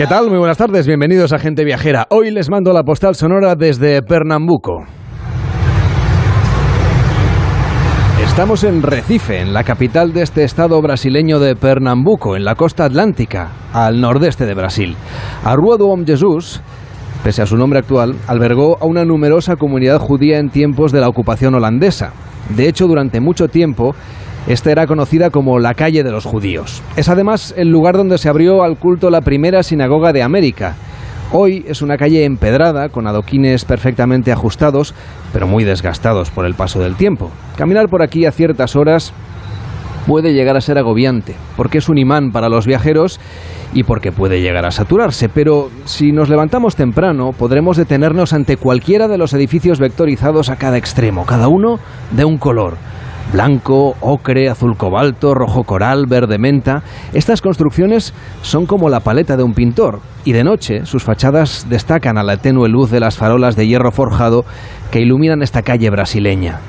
¿Qué tal? Muy buenas tardes, bienvenidos a Gente Viajera. Hoy les mando la postal sonora desde Pernambuco. Estamos en Recife, en la capital de este estado brasileño de Pernambuco, en la costa atlántica, al nordeste de Brasil. A do Jesus, pese a su nombre actual, albergó a una numerosa comunidad judía en tiempos de la ocupación holandesa. De hecho, durante mucho tiempo, esta era conocida como la calle de los judíos. Es además el lugar donde se abrió al culto la primera sinagoga de América. Hoy es una calle empedrada, con adoquines perfectamente ajustados, pero muy desgastados por el paso del tiempo. Caminar por aquí a ciertas horas puede llegar a ser agobiante, porque es un imán para los viajeros y porque puede llegar a saturarse, pero si nos levantamos temprano podremos detenernos ante cualquiera de los edificios vectorizados a cada extremo, cada uno de un color blanco, ocre, azul cobalto, rojo coral, verde menta. Estas construcciones son como la paleta de un pintor y de noche sus fachadas destacan a la tenue luz de las farolas de hierro forjado que iluminan esta calle brasileña.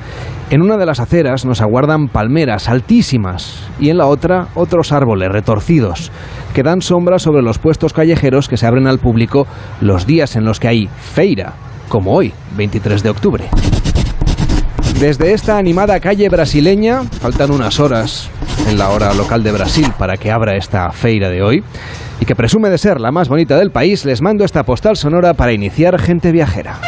En una de las aceras nos aguardan palmeras altísimas y en la otra otros árboles retorcidos que dan sombra sobre los puestos callejeros que se abren al público los días en los que hay feira, como hoy, 23 de octubre. Desde esta animada calle brasileña, faltan unas horas en la hora local de Brasil para que abra esta feira de hoy, y que presume de ser la más bonita del país, les mando esta postal sonora para iniciar Gente Viajera.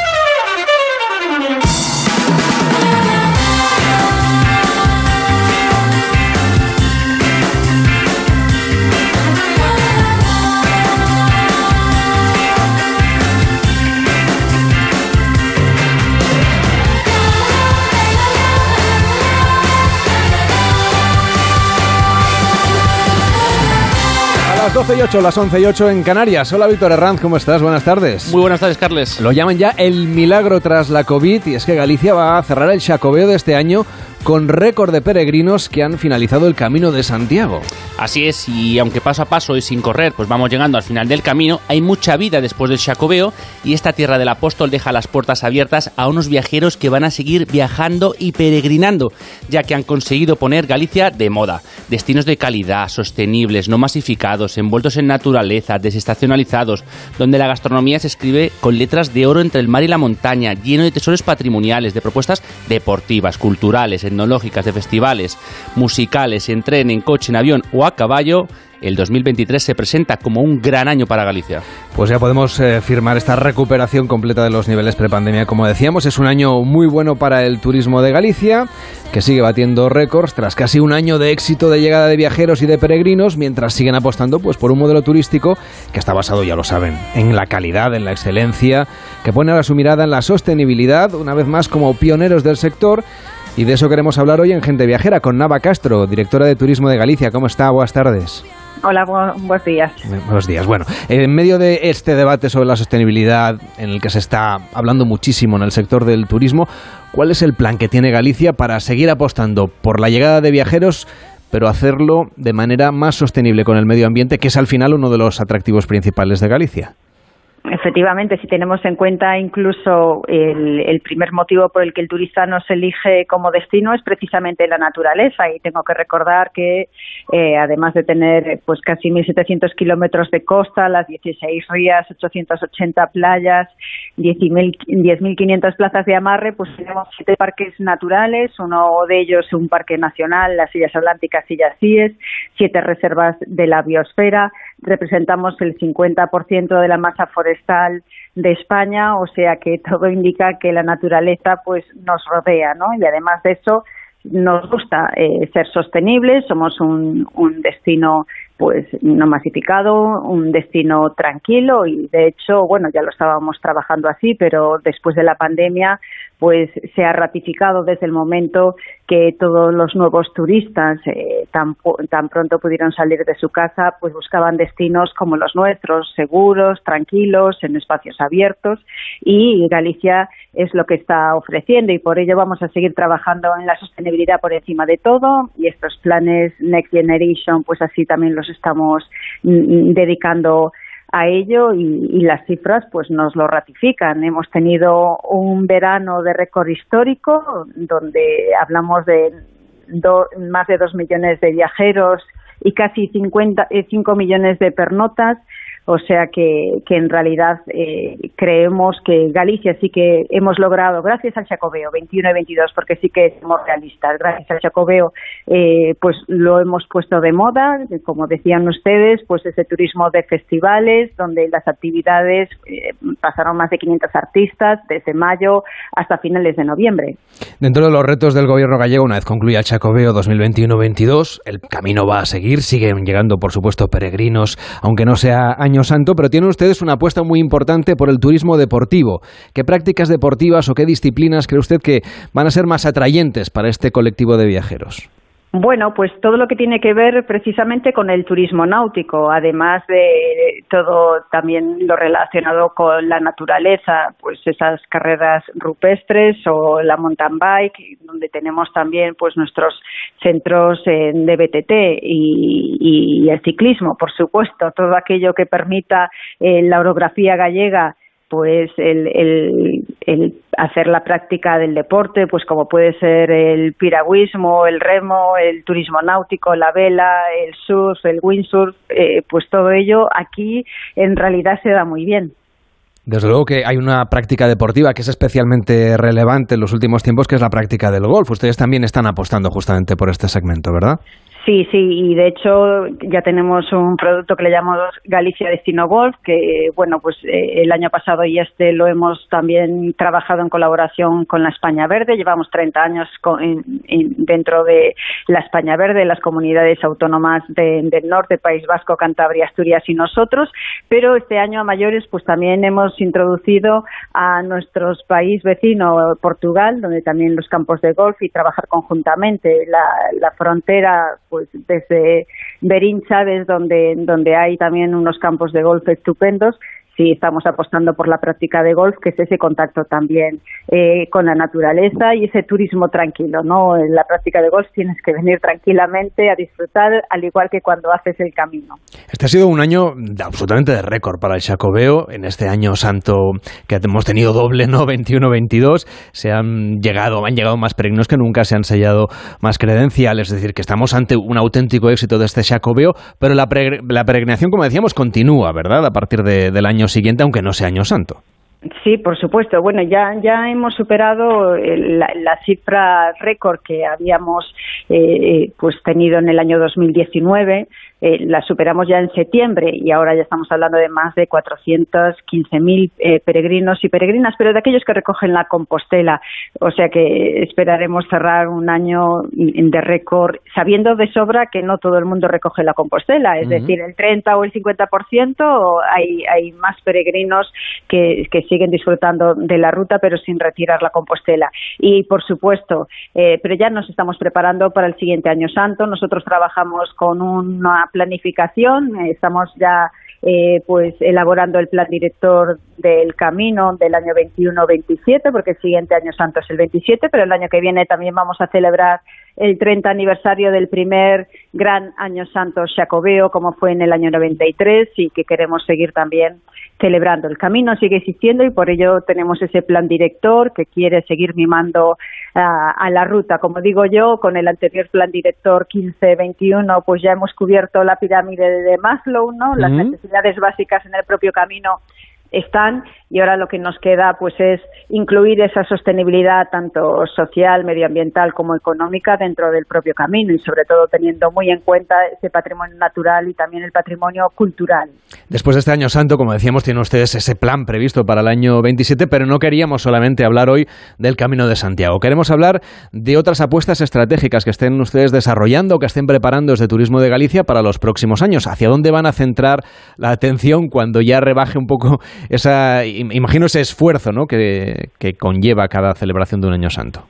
Las 12 y 8, las 11 y 8 en Canarias. Hola Víctor Herranz, ¿cómo estás? Buenas tardes. Muy buenas tardes, Carles. Lo llaman ya el milagro tras la COVID y es que Galicia va a cerrar el Chacobeo de este año con récord de peregrinos que han finalizado el Camino de Santiago. Así es, y aunque paso a paso y sin correr, pues vamos llegando al final del camino, hay mucha vida después del Chacobeo y esta tierra del apóstol deja las puertas abiertas a unos viajeros que van a seguir viajando y peregrinando, ya que han conseguido poner Galicia de moda. Destinos de calidad, sostenibles, no masificados, envueltos en naturaleza, desestacionalizados, donde la gastronomía se escribe con letras de oro entre el mar y la montaña, lleno de tesoros patrimoniales, de propuestas deportivas, culturales, tecnológicas, de festivales, musicales, en tren, en coche, en avión o a caballo, el 2023 se presenta como un gran año para Galicia. Pues ya podemos eh, firmar esta recuperación completa de los niveles prepandemia. Como decíamos, es un año muy bueno para el turismo de Galicia, que sigue batiendo récords tras casi un año de éxito de llegada de viajeros y de peregrinos, mientras siguen apostando pues, por un modelo turístico que está basado, ya lo saben, en la calidad, en la excelencia, que pone ahora su mirada en la sostenibilidad, una vez más como pioneros del sector y de eso queremos hablar hoy en Gente Viajera con Nava Castro, directora de Turismo de Galicia. ¿Cómo está? Buenas tardes. Hola, buenos días. Buenos días. Bueno, en medio de este debate sobre la sostenibilidad en el que se está hablando muchísimo en el sector del turismo, ¿cuál es el plan que tiene Galicia para seguir apostando por la llegada de viajeros, pero hacerlo de manera más sostenible con el medio ambiente, que es al final uno de los atractivos principales de Galicia? Efectivamente, si tenemos en cuenta incluso el, primer motivo por el que el turista nos elige como destino es precisamente la naturaleza. Y tengo que recordar que eh, además de tener pues casi 1.700 kilómetros de costa, las 16 rías, 880 playas, 10.500 plazas de amarre, pues tenemos siete parques naturales, uno de ellos un parque nacional, las Sillas Atlánticas y Yacíes, siete reservas de la biosfera, representamos el 50% de la masa forestal de España, o sea que todo indica que la naturaleza pues nos rodea, ¿no? Y además de eso nos gusta eh, ser sostenibles, somos un, un destino pues no masificado, un destino tranquilo y de hecho, bueno, ya lo estábamos trabajando así, pero después de la pandemia pues se ha ratificado desde el momento que todos los nuevos turistas eh, tan, tan pronto pudieron salir de su casa, pues buscaban destinos como los nuestros, seguros, tranquilos, en espacios abiertos. Y Galicia es lo que está ofreciendo y por ello vamos a seguir trabajando en la sostenibilidad por encima de todo. Y estos planes Next Generation pues así también los estamos mm, mm, dedicando a ello y, las cifras pues nos lo ratifican. Hemos tenido un verano de récord histórico donde hablamos de más de dos millones de viajeros y casi 50, 5 eh, millones de pernotas O sea que, que en realidad eh, creemos que Galicia sí que hemos logrado, gracias al Chacobeo 21 y 22, porque sí que somos realistas, gracias al Chacobeo, eh, pues lo hemos puesto de moda, como decían ustedes, pues ese turismo de festivales, donde las actividades eh, pasaron más de 500 artistas desde mayo hasta finales de noviembre. Dentro de los retos del gobierno gallego, una vez concluya el Chacobeo 2021-22, el camino va a seguir, siguen llegando, por supuesto, peregrinos, aunque no sea año santo, pero tienen ustedes una apuesta muy importante por el turismo deportivo. ¿Qué prácticas deportivas o qué disciplinas cree usted que van a ser más atrayentes para este colectivo de viajeros? Bueno, pues todo lo que tiene que ver precisamente con el turismo náutico, además de todo también lo relacionado con la naturaleza, pues esas carreras rupestres o la mountain bike, donde tenemos también pues nuestros centros de BTT y, el ciclismo, por supuesto, todo aquello que permita eh, la orografía gallega pues el, el, hacer la práctica del deporte, pues como puede ser el piragüismo, el remo, el turismo náutico, la vela, el surf, el windsurf, eh, pues todo ello aquí en realidad se da muy bien. Desde luego que hay una práctica deportiva que es especialmente relevante en los últimos tiempos, que es la práctica del golf. Ustedes también están apostando justamente por este segmento, ¿verdad? Sí, sí, y de hecho ya tenemos un producto que le llamamos Galicia Destino Golf, que bueno, pues eh, el año pasado y este lo hemos también trabajado en colaboración con la España Verde. Llevamos 30 años dentro de la España Verde, las comunidades autónomas del norte, País Vasco, Cantabria, Asturias y nosotros, pero este año a mayores pues también hemos introducido a nuestros país vecino Portugal, donde también los campos de golf y trabajar conjuntamente. La, la frontera pues desde Berín Chávez, donde, donde hay también unos campos de golf estupendos, sí estamos apostando por la práctica de golf, que es ese contacto también eh, con la naturaleza y ese turismo tranquilo, ¿no? En la práctica de golf tienes que venir tranquilamente a disfrutar, al igual que cuando haces el camino. Este ha sido un año absolutamente de récord para el Chacobeo. En este año santo que hemos tenido doble, ¿no? 21-22, se han llegado, han llegado más peregrinos que nunca, se han sellado más credenciales, es decir, que estamos ante un auténtico éxito de este Chacobeo, pero la, peregrinación, como decíamos, continúa, ¿verdad? A partir del año siguiente, aunque no sea año santo. Sí, por supuesto. Bueno, ya, ya hemos superado la, cifra récord que habíamos eh, pues tenido en el año 2019 eh, la superamos ya en septiembre y ahora ya estamos hablando de más de 415.000 eh, peregrinos y peregrinas, pero de aquellos que recogen la Compostela. O sea que esperaremos cerrar un año de récord, sabiendo de sobra que no todo el mundo recoge la Compostela, es decir, el 30 o el 50% hay, hay más peregrinos que, que siguen disfrutando de la ruta, pero sin retirar la Compostela. Y por supuesto, eh, pero ya nos estamos preparando para el siguiente año santo. Nosotros trabajamos con una planificación. Estamos ya eh, pues elaborando el plan director del camino del año 21-27, porque el siguiente año santo es el 27, pero el año que viene también vamos a celebrar el 30 aniversario del primer gran año santo jacobeo, como fue en el año 93, y que queremos seguir también celebrando. El camino sigue existiendo y por ello tenemos ese plan director que quiere seguir mimando a, la ruta. Como digo yo, con el anterior plan director 15-21, pues ya hemos cubierto la pirámide de Maslow, ¿no? Las necesidades básicas en el propio camino están y ahora lo que nos queda pues es incluir esa sostenibilidad tanto social, medioambiental como económica dentro del propio camino y sobre todo teniendo muy en cuenta ese patrimonio natural y también el patrimonio cultural. Después de este año santo, como decíamos, tienen ustedes ese plan previsto para el año 27, pero no queríamos solamente hablar hoy del Camino de Santiago. Queremos hablar de otras apuestas estratégicas que estén ustedes desarrollando, que estén preparando desde Turismo de Galicia para los próximos años. ¿Hacia dónde van a centrar la atención cuando ya rebaje un poco esa imagino ese esfuerzo ¿no? que, que conlleva cada celebración de un año santo.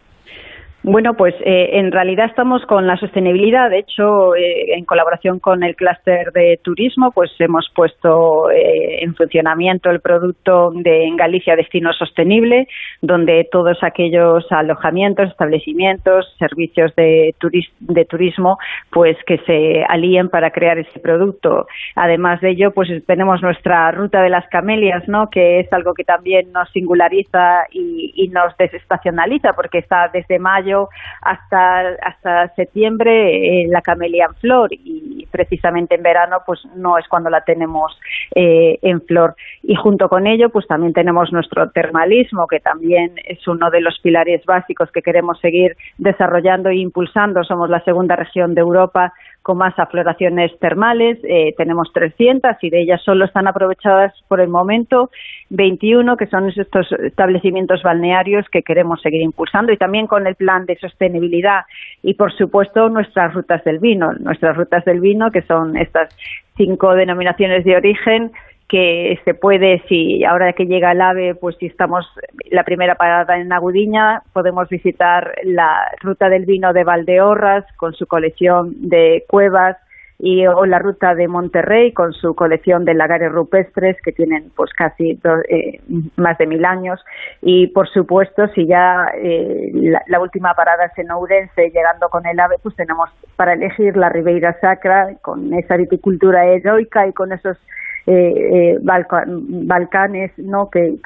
Bueno, pues eh, en realidad estamos con la sostenibilidad. De hecho, eh, en colaboración con el clúster de turismo, pues hemos puesto eh, en funcionamiento el producto de en Galicia Destino Sostenible, donde todos aquellos alojamientos, establecimientos, servicios de, de turismo, pues que se alíen para crear ese producto. Además de ello, pues tenemos nuestra ruta de las camelias, ¿no? Que es algo que también nos singulariza y, y nos desestacionaliza, porque está desde mayo hasta, hasta septiembre eh, la camelia en flor y precisamente en verano pues no es cuando la tenemos eh, en flor. Y junto con ello pues también tenemos nuestro termalismo, que también es uno de los pilares básicos que queremos seguir desarrollando e impulsando. Somos la segunda región de Europa con más afloraciones termales. Eh, tenemos 300 y de ellas solo están aprovechadas por el momento 21, que son estos establecimientos balnearios que queremos seguir impulsando y también con el plan de sostenibilidad y, por supuesto, nuestras rutas del vino. Nuestras rutas del vino, que son estas cinco denominaciones de origen que se puede, si ahora que llega el AVE, pues si estamos la primera parada en Agudiña, podemos visitar la ruta del vino de Valdeorras con su colección de cuevas y o la ruta de Monterrey con su colección de lagares rupestres que tienen pues casi eh, más de mil años. Y por supuesto si ya eh, la, última parada es en Ourense llegando con el AVE pues tenemos para elegir la Ribeira Sacra con esa viticultura heroica y con esos eh, eh Balcanes ¿no? que,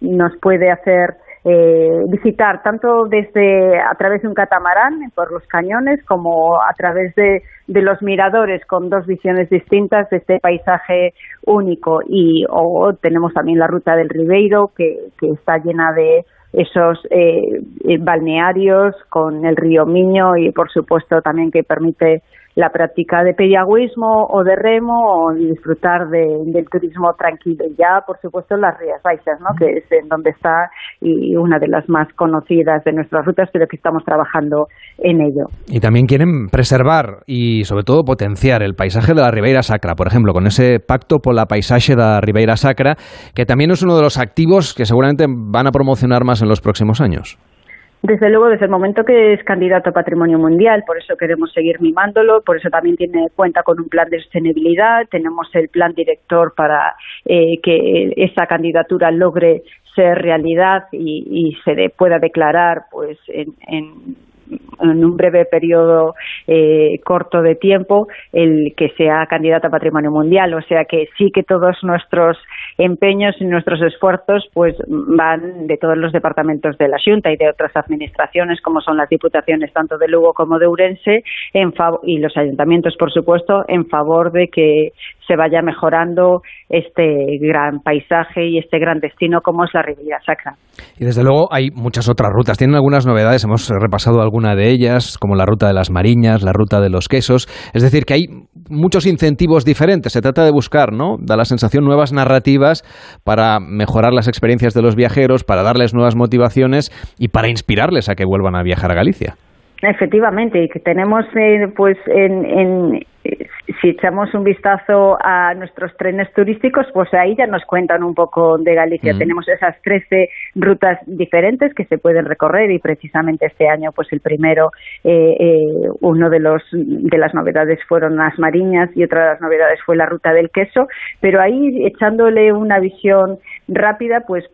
nos puede hacer eh, visitar tanto desde a través de un catamarán por los cañones como a través de, los miradores con dos visiones distintas de este paisaje único y o tenemos también la ruta del Ribeiro que, que está llena de esos eh, balnearios con el río Miño y por supuesto también que permite la práctica de periagüismo o de remo o disfrutar del turismo tranquilo. Y ya, por supuesto, las Rías Baixas, ¿no? que es en donde está y una de las más conocidas de nuestras rutas, pero que estamos trabajando en ello. Y también quieren preservar y, sobre todo, potenciar el paisaje de la Ribeira Sacra, por ejemplo, con ese pacto por la paisaje de la Ribeira Sacra, que también es uno de los activos que seguramente van a promocionar más en los próximos años. Desde luego, desde el momento que es candidato a patrimonio mundial, por eso queremos seguir mimándolo, por eso también tiene cuenta con un plan de sostenibilidad, tenemos el plan director para eh, que esa candidatura logre ser realidad y, se pueda declarar pues en en un breve periodo eh, corto de tiempo el que sea candidato a patrimonio mundial. O sea que sí que todos nuestros empeños y nuestros esfuerzos pues van de todos los departamentos de la Junta y de otras administraciones como son las diputaciones tanto de Lugo como de Urense en y los ayuntamientos por supuesto en favor de que se vaya mejorando este gran paisaje y este gran destino como es la Riviera Sacra. Y desde luego hay muchas otras rutas. Tienen algunas novedades, hemos repasado alguna de ellas, como la ruta de las Mariñas, la ruta de los quesos. Es decir, que hay muchos incentivos diferentes. Se trata de buscar, ¿no? Da la sensación nuevas narrativas para mejorar las experiencias de los viajeros, para darles nuevas motivaciones y para inspirarles a que vuelvan a viajar a Galicia. Efectivamente, y que tenemos eh, pues en, si echamos un vistazo a nuestros trenes turísticos, pues ahí ya nos cuentan un poco de Galicia. Mm. Tenemos esas 13 rutas diferentes que se pueden recorrer y precisamente este año, pues el primero, eh, eh, uno de los de las novedades fueron las mariñas y otra de las novedades fue la ruta del queso. Pero ahí echándole una visión rápida, pues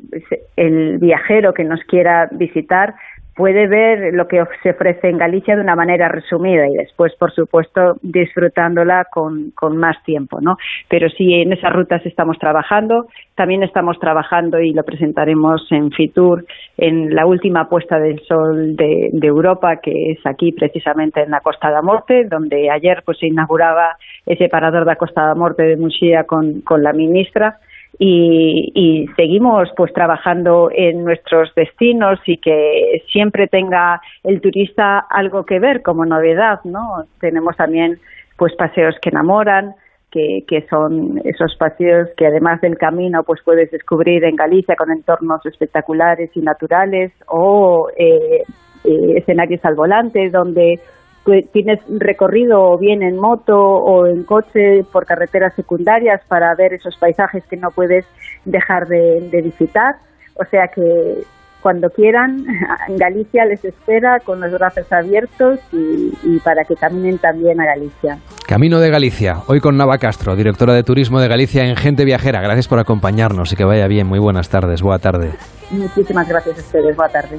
el viajero que nos quiera visitar puede ver lo que se ofrece en Galicia de una manera resumida y después, por supuesto, disfrutándola con, más tiempo, ¿no? Pero sí, en esas rutas estamos trabajando. También estamos trabajando y lo presentaremos en Fitur en la última puesta del sol de, Europa, que es aquí precisamente en la Costa da Morte, donde ayer pues se inauguraba ese parador de la Costa da Morte de Muxía con la ministra y, seguimos pues trabajando en nuestros destinos y que siempre tenga el turista algo que ver como novedad, ¿no? Tenemos también pues paseos que enamoran, que, que, son esos paseos que además del camino pues puedes descubrir en Galicia con entornos espectaculares y naturales o eh, eh, escenarios al volante donde tienes recorrido o bien en moto o en coche por carreteras secundarias para ver esos paisajes que no puedes dejar de, visitar. O sea que cuando quieran, Galicia les espera con los brazos abiertos y, y, para que caminen también a Galicia. Camino de Galicia, hoy con Nava Castro, directora de Turismo de Galicia en Gente Viajera. Gracias por acompañarnos y que vaya bien. Muy buenas tardes, buena tarde. Muchísimas gracias a ustedes, buena tarde.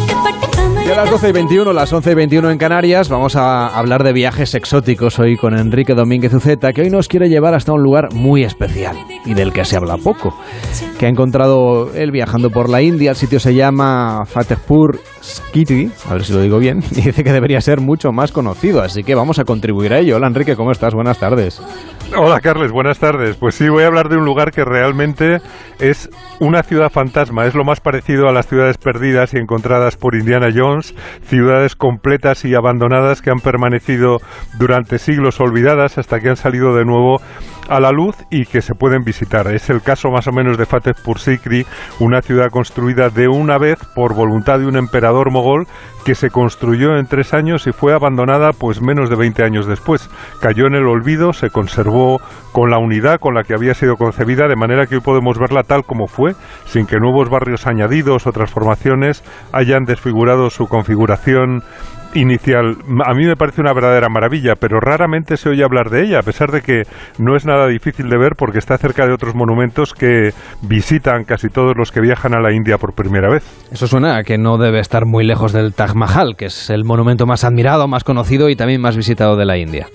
A las 12 y 21, las 11 y 21 en Canarias, vamos a hablar de viajes exóticos hoy con Enrique Domínguez Uceta, que hoy nos quiere llevar hasta un lugar muy especial y del que se habla poco, que ha encontrado él viajando por la India. El sitio se llama Fatehpur Skiti, a ver si lo digo bien, y dice que debería ser mucho más conocido, así que vamos a contribuir a ello. Hola Enrique, ¿cómo estás? Buenas tardes. Hola Carles, buenas tardes. Pues sí, voy a hablar de un lugar que realmente es una ciudad fantasma, es lo más parecido a las ciudades perdidas y encontradas por Indiana Jones, ciudades completas y abandonadas que han permanecido durante siglos olvidadas hasta que han salido de nuevo a la luz y que se pueden visitar. Es el caso más o menos de Fatehpur Sikri, una ciudad construida de una vez por voluntad de un emperador mogol que se construyó en tres años y fue abandonada pues menos de 20 años después. Cayó en el olvido, se conservó con la unidad con la que había sido concebida, de manera que hoy podemos verla tal como fue, sin que nuevos barrios añadidos o transformaciones hayan desfigurado su configuración inicial a mí me parece una verdadera maravilla, pero raramente se oye hablar de ella, a pesar de que no es nada difícil de ver porque está cerca de otros monumentos que visitan casi todos los que viajan a la India por primera vez. Eso suena a que no debe estar muy lejos del Taj Mahal, que es el monumento más admirado, más conocido y también más visitado de la India.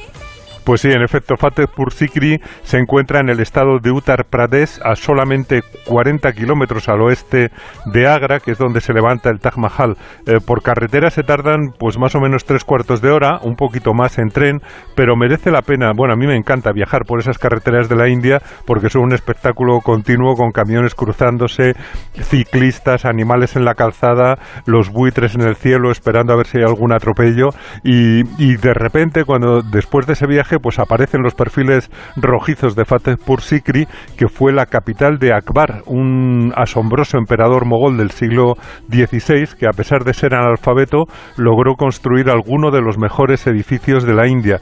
Pues sí, en efecto, Fatehpur Sikri se encuentra en el estado de Uttar Pradesh, a solamente 40 kilómetros al oeste de Agra, que es donde se levanta el Taj Mahal. Eh, por carretera se tardan pues más o menos tres cuartos de hora, un poquito más en tren, pero merece la pena. Bueno, a mí me encanta viajar por esas carreteras de la India porque son un espectáculo continuo con camiones cruzándose, ciclistas, animales en la calzada, los buitres en el cielo esperando a ver si hay algún atropello y, y de repente cuando después de ese viaje pues aparecen los perfiles rojizos de Fatehpur Sikri, que fue la capital de Akbar, un asombroso emperador mogol del siglo XVI que a pesar de ser analfabeto logró construir alguno de los mejores edificios de la India.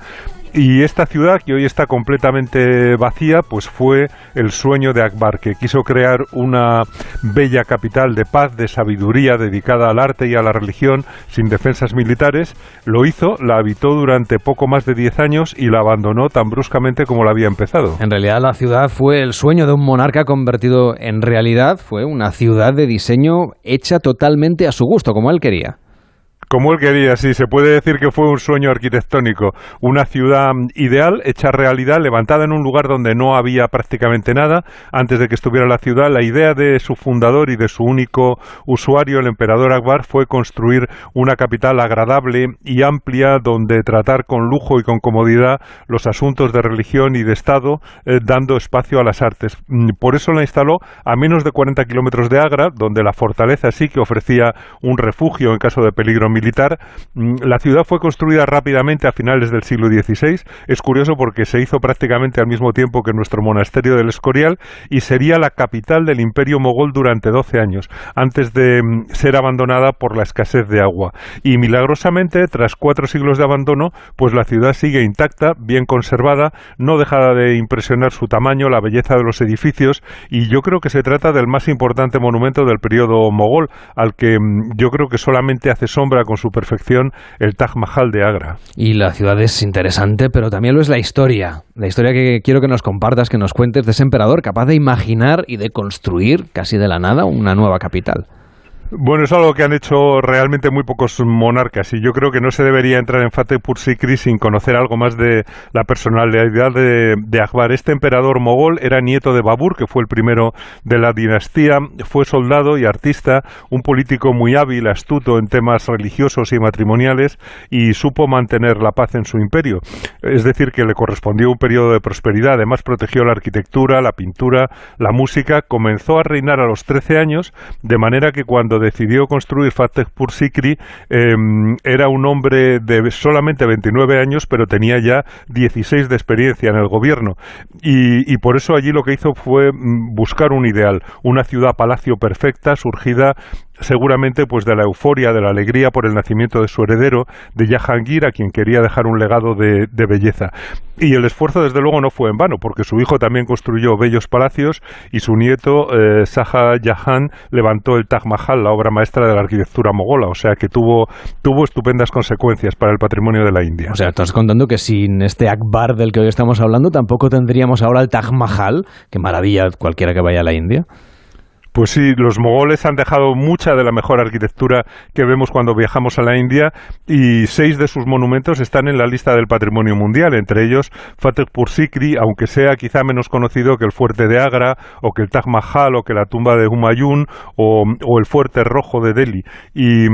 Y esta ciudad, que hoy está completamente vacía, pues fue el sueño de Akbar, que quiso crear una bella capital de paz, de sabiduría, dedicada al arte y a la religión, sin defensas militares. Lo hizo, la habitó durante poco más de 10 años y la abandonó tan bruscamente como la había empezado. En realidad la ciudad fue el sueño de un monarca convertido en realidad, fue una ciudad de diseño hecha totalmente a su gusto, como él quería. Como él quería, sí, se puede decir que fue un sueño arquitectónico, una ciudad ideal, hecha realidad, levantada en un lugar donde no había prácticamente nada, antes de que estuviera la ciudad. La idea de su fundador y de su único usuario, el emperador Akbar, fue construir una capital agradable y amplia donde tratar con lujo y con comodidad los asuntos de religión y de Estado, eh, dando espacio a las artes. Mm, por eso la instaló a menos de 40 kilómetros de Agra, donde la fortaleza sí que ofrecía un refugio en caso de peligro militar. Mm, la ciudad fue construida rápidamente a finales del siglo XVI. Es curioso porque se hizo prácticamente al mismo tiempo que nuestro monasterio del Escorial y sería la capital del imperio mogol durante 12 años, antes de mm, ser abandonada por la escasez de agua. Y milagrosamente, tras cuatro siglos de abandono, pues la ciudad sigue intacta, bien conservada, no deja de impresionar su tamaño, la belleza de los edificios y yo creo que se trata del más importante monumento del periodo mogol, al que mm, yo creo que solamente hace sombra con su perfección el Taj Mahal de Agra. Y la ciudad es interesante, pero también lo es la historia. La historia que quiero que nos compartas, que nos cuentes de ese emperador capaz de imaginar y de construir casi de la nada una nueva capital. Bueno, es algo que han hecho realmente muy pocos monarcas y yo creo que no se debería entrar en Fatehpur Sikri sin conocer algo más de la personalidad de, de, Akbar. Este emperador mogol era nieto de Babur, que fue el primero de la dinastía, fue soldado y artista, un político muy hábil, astuto en temas religiosos y matrimoniales y supo mantener la paz en su imperio. Es decir, que le correspondió un periodo de prosperidad, además protegió la arquitectura, la pintura, la música, comenzó a reinar a los 13 años, de manera que cuando decidió construir Fatehpur Sikri em, era un hombre de solamente 29 años, pero tenía ya 16 de experiencia en el gobierno. Y, por eso allí lo que hizo fue mm, buscar un ideal, una ciudad-palacio perfecta, surgida seguramente pues de la euforia, de la alegría por el nacimiento de su heredero, de Jahangir, a quien quería dejar un legado de, belleza. Y el esfuerzo, desde luego, no fue en vano, porque su hijo también construyó bellos palacios y su nieto, eh, Shah Jahan, levantó el Taj Mahal, la obra maestra de la arquitectura mogola, o sea que tuvo, tuvo estupendas consecuencias para el patrimonio de la India. O sea, estás contando que sin este Akbar del que hoy estamos hablando, tampoco tendríamos ahora el Taj Mahal, que maravilla cualquiera que vaya a la India. Pues sí, los mogoles han dejado mucha de la mejor arquitectura que vemos cuando viajamos a la India y seis de sus monumentos están en la lista del patrimonio mundial, entre ellos Fatehpur Sikri, aunque sea quizá menos conocido que el fuerte de Agra o que el Taj Mahal o que la tumba de Humayun o, el fuerte rojo de Delhi. Y,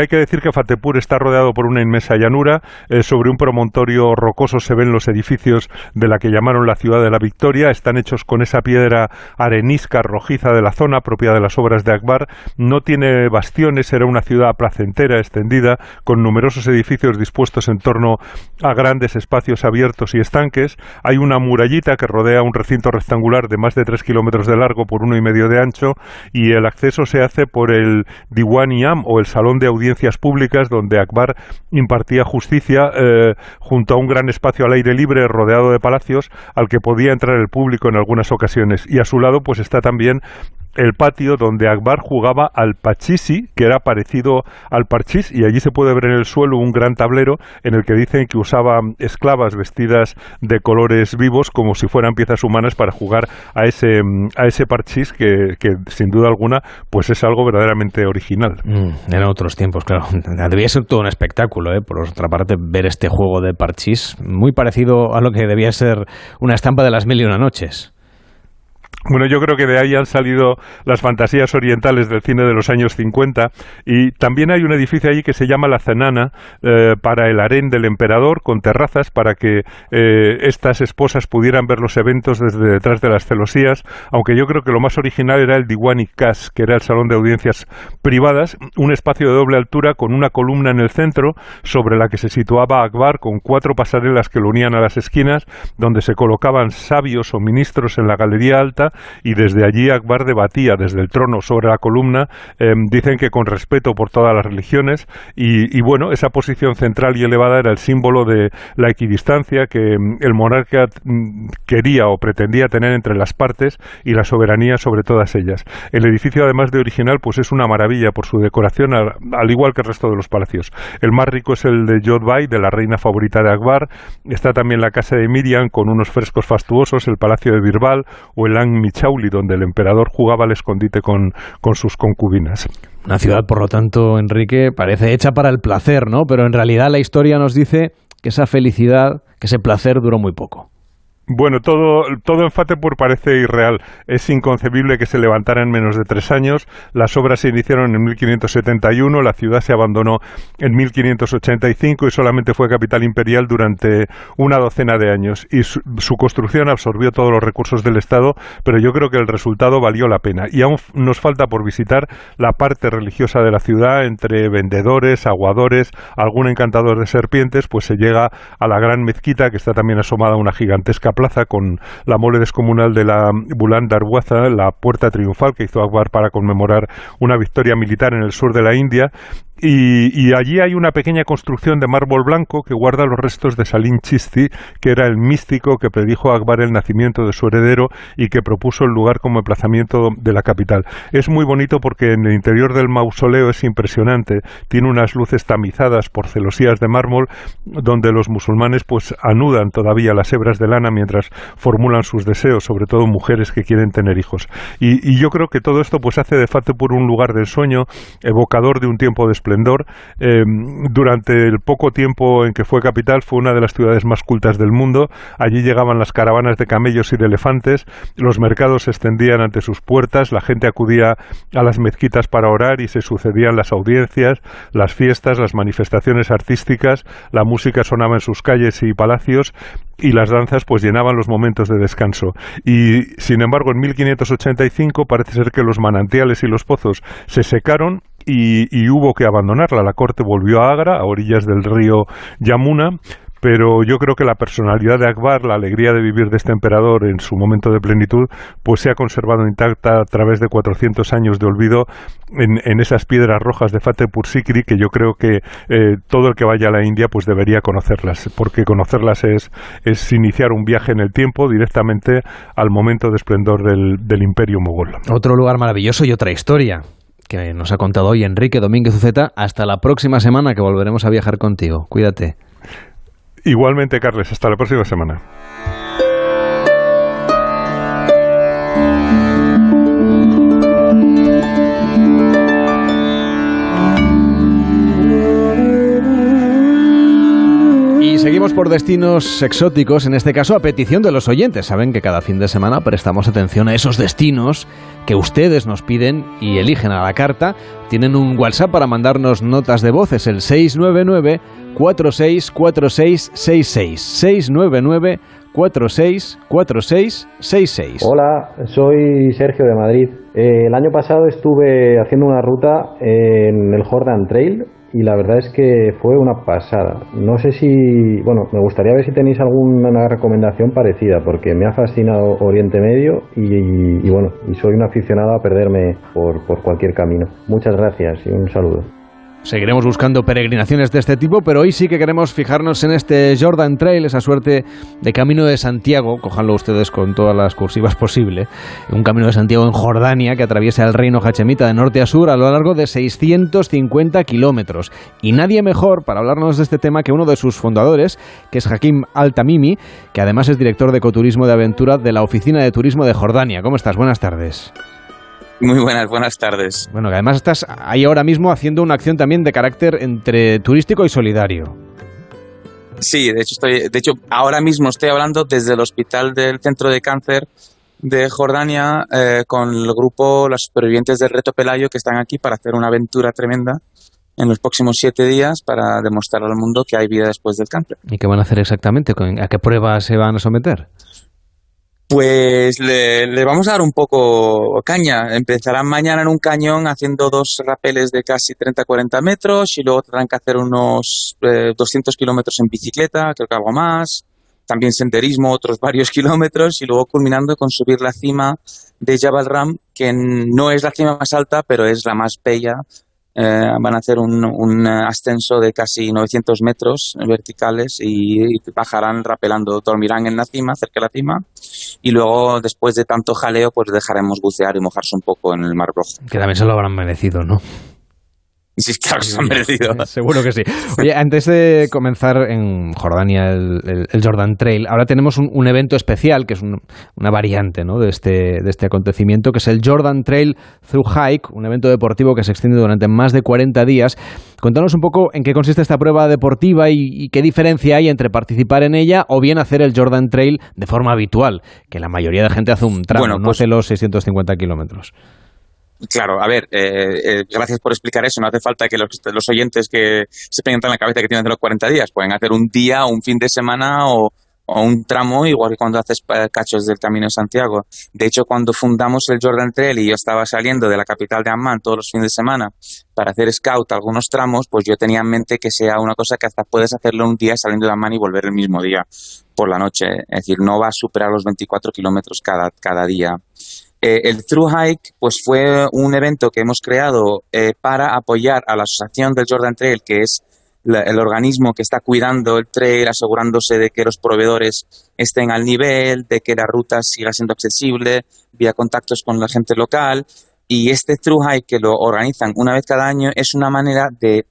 hay que decir que Fatehpur está rodeado por una inmensa llanura, eh, sobre un promontorio rocoso se ven los edificios de la que llamaron la ciudad de la Victoria, están hechos con esa piedra arenisca rojiza de la zona, propia de las obras de Akbar, no tiene bastiones, era una ciudad placentera, extendida, con numerosos edificios dispuestos en torno a grandes espacios abiertos y estanques. Hay una murallita que rodea un recinto rectangular de más de tres kilómetros de largo por uno y medio de ancho y el acceso se hace por el Diwan Yam o el Salón de Audiencias Públicas donde Akbar impartía justicia eh, junto a un gran espacio al aire libre rodeado de palacios al que podía entrar el público en algunas ocasiones y a su lado pues está también el patio donde Akbar jugaba al pachisi, que era parecido al parchís, y allí se puede ver en el suelo un gran tablero en el que dicen que usaba esclavas vestidas de colores vivos como si fueran piezas humanas para jugar a ese, a ese parchís que, sin duda alguna pues es algo verdaderamente original. Mm, en otros tiempos, claro. Debía ser todo un espectáculo, ¿eh? por otra parte, ver este juego de parchís, muy parecido a lo que debía ser una estampa de las mil y una noches. Bueno, yo creo que de ahí han salido las fantasías orientales del cine de los años 50 y también hay un edificio allí que se llama La Cenana eh, para el harén del emperador con terrazas para que eh, estas esposas pudieran ver los eventos desde detrás de las celosías, aunque yo creo que lo más original era el Diwani Kas, que era el salón de audiencias privadas, un espacio de doble altura con una columna en el centro sobre la que se situaba Akbar con cuatro pasarelas que lo unían a las esquinas, donde se colocaban sabios o ministros en la galería alta y desde allí Akbar debatía desde el trono sobre la columna, em, dicen que con respeto por todas las religiones y, bueno, esa posición central y elevada era el símbolo de la equidistancia que em, el monarca mm, quería o pretendía tener entre las partes y la soberanía sobre todas ellas. El edificio, además de original, pues es una maravilla por su decoración, al, igual que el resto de los palacios. El más rico es el de Jodhbai, de la reina favorita de Akbar. Está también la casa de Miriam con unos frescos fastuosos, el palacio de Birbal o el Michauli, donde el emperador jugaba al escondite con, con sus concubinas. Una ciudad, por lo tanto, Enrique, parece hecha para el placer, ¿no? Pero en realidad la historia nos dice que esa felicidad, que ese placer duró muy poco. Bueno, todo, todo en Fatehpur parece irreal. Es inconcebible que se levantara en menos de tres años. Las obras se iniciaron en 1571, la ciudad se abandonó en 1585 y solamente fue capital imperial durante una docena de años. Y su, construcción absorbió todos los recursos del Estado, pero yo creo que el resultado valió la pena. Y aún nos falta por visitar la parte religiosa de la ciudad, entre vendedores, aguadores, algún encantador de serpientes, pues se llega a la gran mezquita que está también asomada a una gigantesca con la mole descomunal de la Bulan Darwaza, la puerta triunfal que hizo Akbar para conmemorar una victoria militar en el sur de la India y, allí hay una pequeña construcción de mármol blanco que guarda los restos de Salim Chisti, que era el místico que predijo a Akbar el nacimiento de su heredero y que propuso el lugar como emplazamiento de la capital. Es muy bonito porque en el interior del mausoleo es impresionante. Tiene unas luces tamizadas por celosías de mármol donde los musulmanes pues anudan todavía las hebras de lana mientras formulan sus deseos, sobre todo mujeres que quieren tener hijos. Y, yo creo que todo esto pues hace de por un lugar del sueño, evocador de un tiempo de eh, durante el poco tiempo en que fue capital fue una de las ciudades más cultas del mundo. Allí llegaban las caravanas de camellos y de elefantes, los mercados se extendían ante sus puertas, la gente acudía a las mezquitas para orar y se sucedían las audiencias, las fiestas, las manifestaciones artísticas, la música sonaba en sus calles y palacios y las danzas pues llenaban los momentos de descanso. Y sin embargo en 1585 parece ser que los manantiales y los pozos se secaron y, hubo que abandonarla. La corte volvió a Agra, a orillas del río Yamuna, pero yo creo que la personalidad de Akbar, la alegría de vivir de este emperador en su momento de plenitud, pues se ha conservado intacta a través de 400 años de olvido en, esas piedras rojas de Fatehpur Sikri, que yo creo que eh, todo el que vaya a la India pues debería conocerlas, porque conocerlas es, es iniciar un viaje en el tiempo directamente al momento de esplendor del, del imperio mogol. Otro lugar maravilloso y otra historia que nos ha contado hoy Enrique Domínguez Uceta. Hasta la próxima semana que volveremos a viajar contigo. Cuídate. Igualmente, Carles. Hasta la próxima semana. Seguimos por destinos exóticos, en este caso a petición de los oyentes. Saben que cada fin de semana prestamos atención a esos destinos que ustedes nos piden y eligen a la carta. Tienen un WhatsApp para mandarnos notas de voz, es el 699 464666 699 464666 Hola, soy Sergio de Madrid. Eh, el año pasado estuve haciendo una ruta en el Jordan Trail y la verdad es que fue una pasada. No sé si, bueno, me gustaría ver si tenéis alguna recomendación parecida, porque me ha fascinado Oriente Medio y, bueno, y soy un aficionado a perderme por, por cualquier camino. Muchas gracias y un saludo. Seguiremos buscando peregrinaciones de este tipo, pero hoy sí que queremos fijarnos en este Jordan Trail, esa suerte de Camino de Santiago, cojanlo ustedes con todas las cursivas posible, un Camino de Santiago en Jordania que atraviesa el reino hachemita de norte a sur a lo largo de 650 kilómetros. Y nadie mejor para hablarnos de este tema que uno de sus fundadores, que es Hakim Al-Tamimi, que además es director de ecoturismo de aventura de la Oficina de Turismo de Jordania. ¿Cómo estás? Buenas tardes. Muy buenas, buenas tardes. Bueno, que además estás ahí ahora mismo haciendo una acción también de carácter entre turístico y solidario. Sí, de hecho estoy, de hecho ahora mismo estoy hablando desde el hospital del Centro de Cáncer de Jordania eh, con el grupo Los Supervivientes del Reto Pelayo que están aquí para hacer una aventura tremenda en los próximos siete días para demostrar al mundo que hay vida después del cáncer. ¿Y qué van a hacer exactamente? ¿A qué pruebas se van a someter? Pues le, vamos a dar un poco caña. Empezarán mañana en un cañón haciendo dos rapeles de casi 30-40 metros y luego tendrán que hacer unos 200 eh, kilómetros en bicicleta, creo que algo más. También senderismo, otros varios kilómetros y luego culminando con subir la cima de Jabal Ram, que no es la cima más alta, pero es la más bella eh, van a hacer un, ascenso de casi 900 metros verticales y, bajarán rapelando, dormirán en la cima, cerca de la cima, y luego, después de tanto jaleo, pues dejaremos bucear y mojarse un poco en el Mar Rojo. Que también se lo habrán merecido, ¿no? Sí, claro que se han merecido. Seguro que sí. Oye, antes de comenzar en Jordania el, Jordan Trail, ahora tenemos un, evento especial, que es una variante ¿no? de, este, de este acontecimiento, que es el Jordan Trail Through Hike, un evento deportivo que se extiende durante más de 40 días. Contanos un poco en qué consiste esta prueba deportiva y, qué diferencia hay entre participar en ella o bien hacer el Jordan Trail de forma habitual, que la mayoría de gente hace un tramo, no pues hace los 650 kilómetros. Claro, a ver, eh, eh, gracias por explicar eso. No hace falta que los, oyentes que se preguntan la cabeza que tienen de los 40 días pueden hacer un día, un fin de semana o, un tramo, igual que cuando haces cachos del Camino de Santiago. De hecho, cuando fundamos el Jordan Trail y yo estaba saliendo de la capital de Amman todos los fines de semana para hacer scout algunos tramos, pues yo tenía en mente que sea una cosa que hasta puedes hacerlo un día saliendo de Amman y volver el mismo día por la noche. Es decir, no va a superar los 24 kilómetros cada, cada día. Eh, el Through Hike pues fue un evento que hemos creado eh, para apoyar a la Asociación del Jordan Trail, que es el organismo que está cuidando el trail, asegurándose de que los proveedores estén al nivel, de que la ruta siga siendo accesible, vía contactos con la gente local. Y este Through Hike que lo organizan una vez cada año es una manera de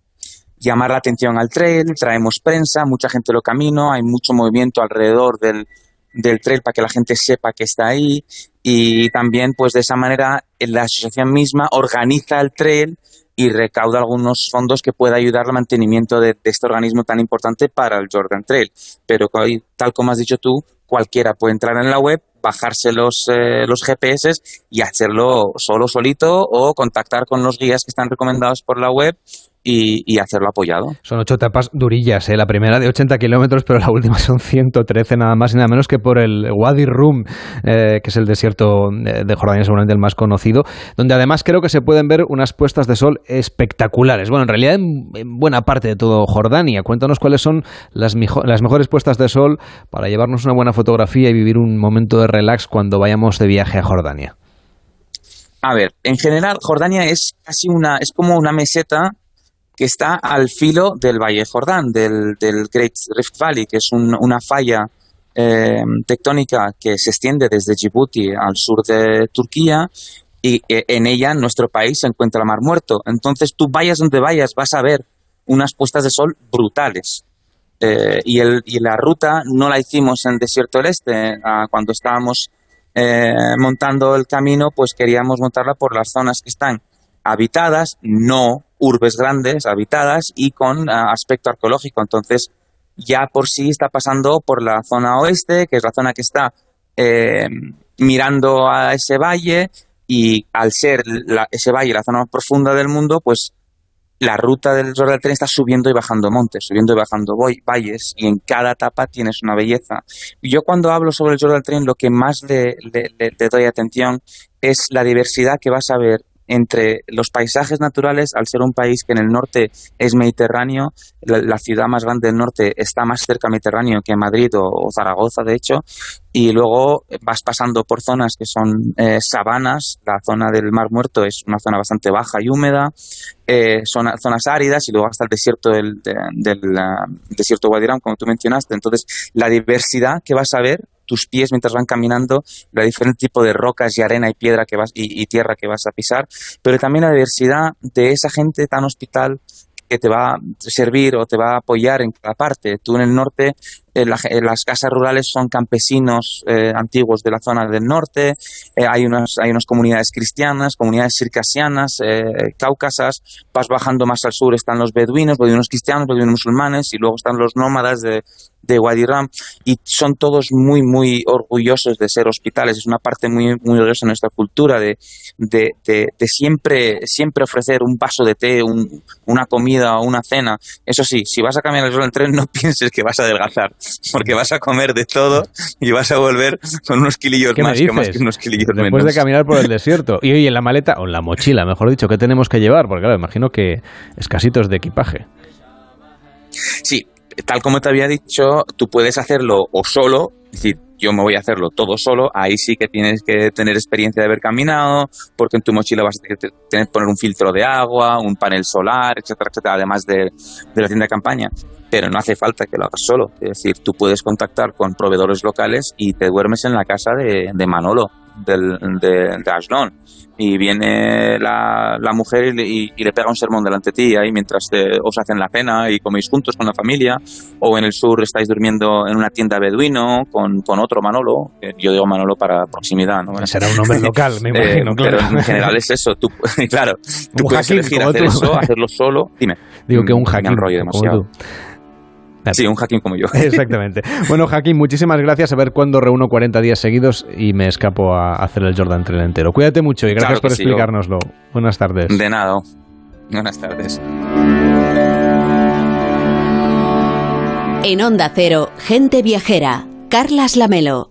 llamar la atención al trail, traemos prensa, mucha gente lo camino, hay mucho movimiento alrededor del, del trail para que la gente sepa que está ahí y también pues de esa manera la asociación misma organiza el trail y recauda algunos fondos que pueda ayudar al mantenimiento de, este organismo tan importante para el Jordan Trail. Pero tal como has dicho tú, cualquiera puede entrar en la web, bajarse los, eh, los GPS y hacerlo solo, solito o contactar con los guías que están recomendados por la web y, hacerlo apoyado. Son ocho etapas durillas, ¿eh? la primera de 80 kilómetros, pero la última son 113, nada más y nada menos que por el Wadi Rum, eh, que es el desierto eh, de Jordania, seguramente el más conocido, donde además creo que se pueden ver unas puestas de sol espectaculares. Bueno, en realidad en, buena parte de todo Jordania. Cuéntanos cuáles son las, las mejores puestas de sol para llevarnos una buena fotografía y vivir un momento de relax cuando vayamos de viaje a Jordania. A ver, en general Jordania es casi una, es como una meseta que está al filo del Valle Jordán, del, Great Rift Valley, que es una falla eh, tectónica que se extiende desde Djibouti al sur de Turquía y en ella, nuestro país, se encuentra el Mar Muerto. Entonces, tú vayas donde vayas, vas a ver unas puestas de sol brutales. Eh, y, la ruta no la hicimos en Desierto del Este. Ah, cuando estábamos eh, montando el camino, pues queríamos montarla por las zonas que están habitadas, no urbes grandes, habitadas y con ah, aspecto arqueológico. Entonces, ya por sí está pasando por la zona oeste, que es la zona que está eh, mirando a ese valle, y al ser ese valle la zona más profunda del mundo, pues la ruta del Jordan Tren está subiendo y bajando montes, subiendo y bajando valles, y en cada etapa tienes una belleza. Yo cuando hablo sobre el Jordan Tren, lo que más le doy atención es la diversidad que vas a ver entre los paisajes naturales, al ser un país que en el norte es mediterráneo, la, ciudad más grande del norte está más cerca Mediterráneo que Madrid o, Zaragoza, de hecho, y luego vas pasando por zonas que son eh, sabanas, la zona del Mar Muerto es una zona bastante baja y húmeda, eh, son zonas áridas y luego hasta el desierto del, del desierto Guadirán, como tú mencionaste. Entonces, la diversidad que vas a ver tus pies mientras van caminando, la diferente tipo de rocas y arena y piedra que vas y, tierra que vas a pisar, pero también la diversidad de esa gente tan hospital que te va a servir o te va a apoyar en cada parte. Tú en el norte, eh, las casas rurales son campesinos eh, antiguos de la zona del norte, eh, hay, unas, hay unas comunidades cristianas, comunidades circasianas, cáucasas, vas bajando más al sur, están los beduinos, beduinos cristianos, beduinos musulmanes, y luego están los nómadas de, de Wadi Ram y son todos muy, muy orgullosos de ser hospitales. Es una parte muy, muy orgullosa de nuestra cultura de, de, de, siempre, siempre ofrecer un vaso de té, una comida o una cena. Eso sí, si vas a caminar el del tren, no pienses que vas a adelgazar, porque vas a comer de todo y vas a volver con unos kilillos más, que más que unos kilillos Después de caminar por el desierto. Y hoy en la maleta, o en la mochila, mejor dicho, ¿qué tenemos que llevar? Porque claro, imagino que escasitos de equipaje. Tal como te había dicho, tú puedes hacerlo o solo, es decir, yo me voy a hacerlo todo solo, ahí sí que tienes que tener experiencia de haber caminado, porque en tu mochila vas a tener que poner un filtro de agua, un panel solar, etcétera, etcétera, además de, la tienda de campaña. Pero no hace falta que lo hagas solo, es decir, tú puedes contactar con proveedores locales y te duermes en la casa de Manolo, del, de, de Ashdod y viene la, la mujer y, le pega un sermón delante de ti ahí mientras os hacen la cena y coméis juntos con la familia. O en el sur estáis durmiendo en una tienda beduino con, con otro Manolo yo digo Manolo para proximidad ¿no? será un nombre local me eh, imagino claro. pero en general es eso tú, claro tú puedes elegir hacer eso hacerlo solo dime. Digo que un hacking rollo demasiado Sí, un hacking como yo. Exactamente. Bueno, hacking, muchísimas gracias. A ver cuándo reúno 40 días seguidos y me escapo a hacer el Jordan Trail entero. Cuídate mucho y gracias por explicárnoslo. Buenas tardes. De nada. Buenas tardes. En Onda Cero, gente viajera. Carlas Lamelo.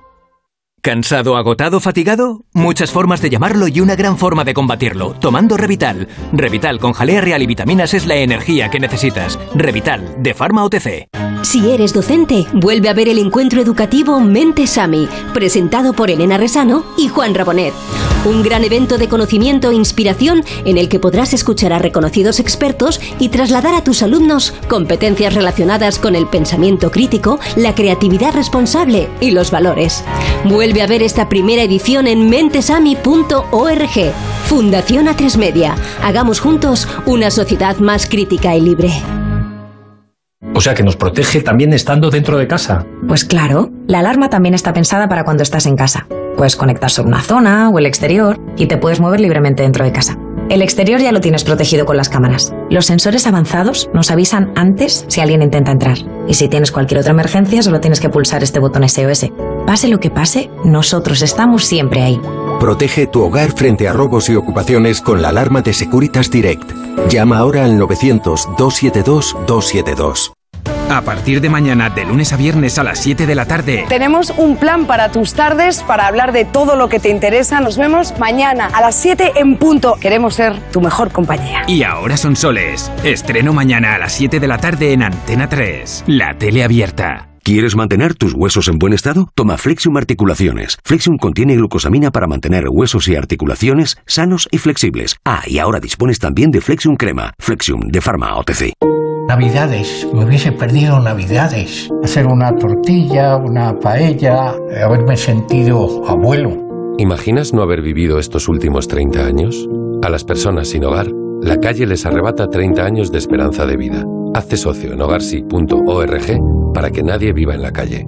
¿Cansado, agotado, fatigado? Muchas formas de llamarlo y una gran forma de combatirlo, tomando Revital. Revital con jalea real y vitaminas es la energía que necesitas. Revital, de Pharma OTC. Si eres docente, vuelve a ver el encuentro educativo Mente Sami, presentado por Elena Resano y Juan Rabonet. Un gran evento de conocimiento e inspiración en el que podrás escuchar a reconocidos expertos y trasladar a tus alumnos competencias relacionadas con el pensamiento crítico, la creatividad responsable y los valores. Vuelve a ver esta primera edición en mentesami.org. Fundación A3 Media. Hagamos juntos una sociedad más crítica y libre. O sea que nos protege también estando dentro de casa. Pues claro, la alarma también está pensada para cuando estás en casa. Puedes conectar sobre una zona o el exterior y te puedes mover libremente dentro de casa. El exterior ya lo tienes protegido con las cámaras. Los sensores avanzados nos avisan antes si alguien intenta entrar. Y si tienes cualquier otra emergencia, solo tienes que pulsar este botón SOS. Pase lo que pase, nosotros estamos siempre ahí. Protege tu hogar frente a robos y ocupaciones con la alarma de Securitas Direct. Llama ahora al 900-272-272. A partir de mañana, de lunes a viernes a las 7 de la tarde. Tenemos un plan para tus tardes, para hablar de todo lo que te interesa. Nos vemos mañana a las 7 en punto. Queremos ser tu mejor compañía. Y ahora son soles. Estreno mañana a las 7 de la tarde en Antena 3. La tele abierta. ¿Quieres mantener tus huesos en buen estado? Toma Flexium Articulaciones. Flexium contiene glucosamina para mantener huesos y articulaciones sanos y flexibles. Ah, y ahora dispones también de Flexium Crema. Flexium de Pharma OTC. Navidades, me hubiese perdido Navidades. Hacer una tortilla, una paella, haberme sentido abuelo. ¿Imaginas no haber vivido estos últimos 30 años? A las personas sin hogar, la calle les arrebata 30 años de esperanza de vida. Hazte socio en hogarsi.org para que nadie viva en la calle.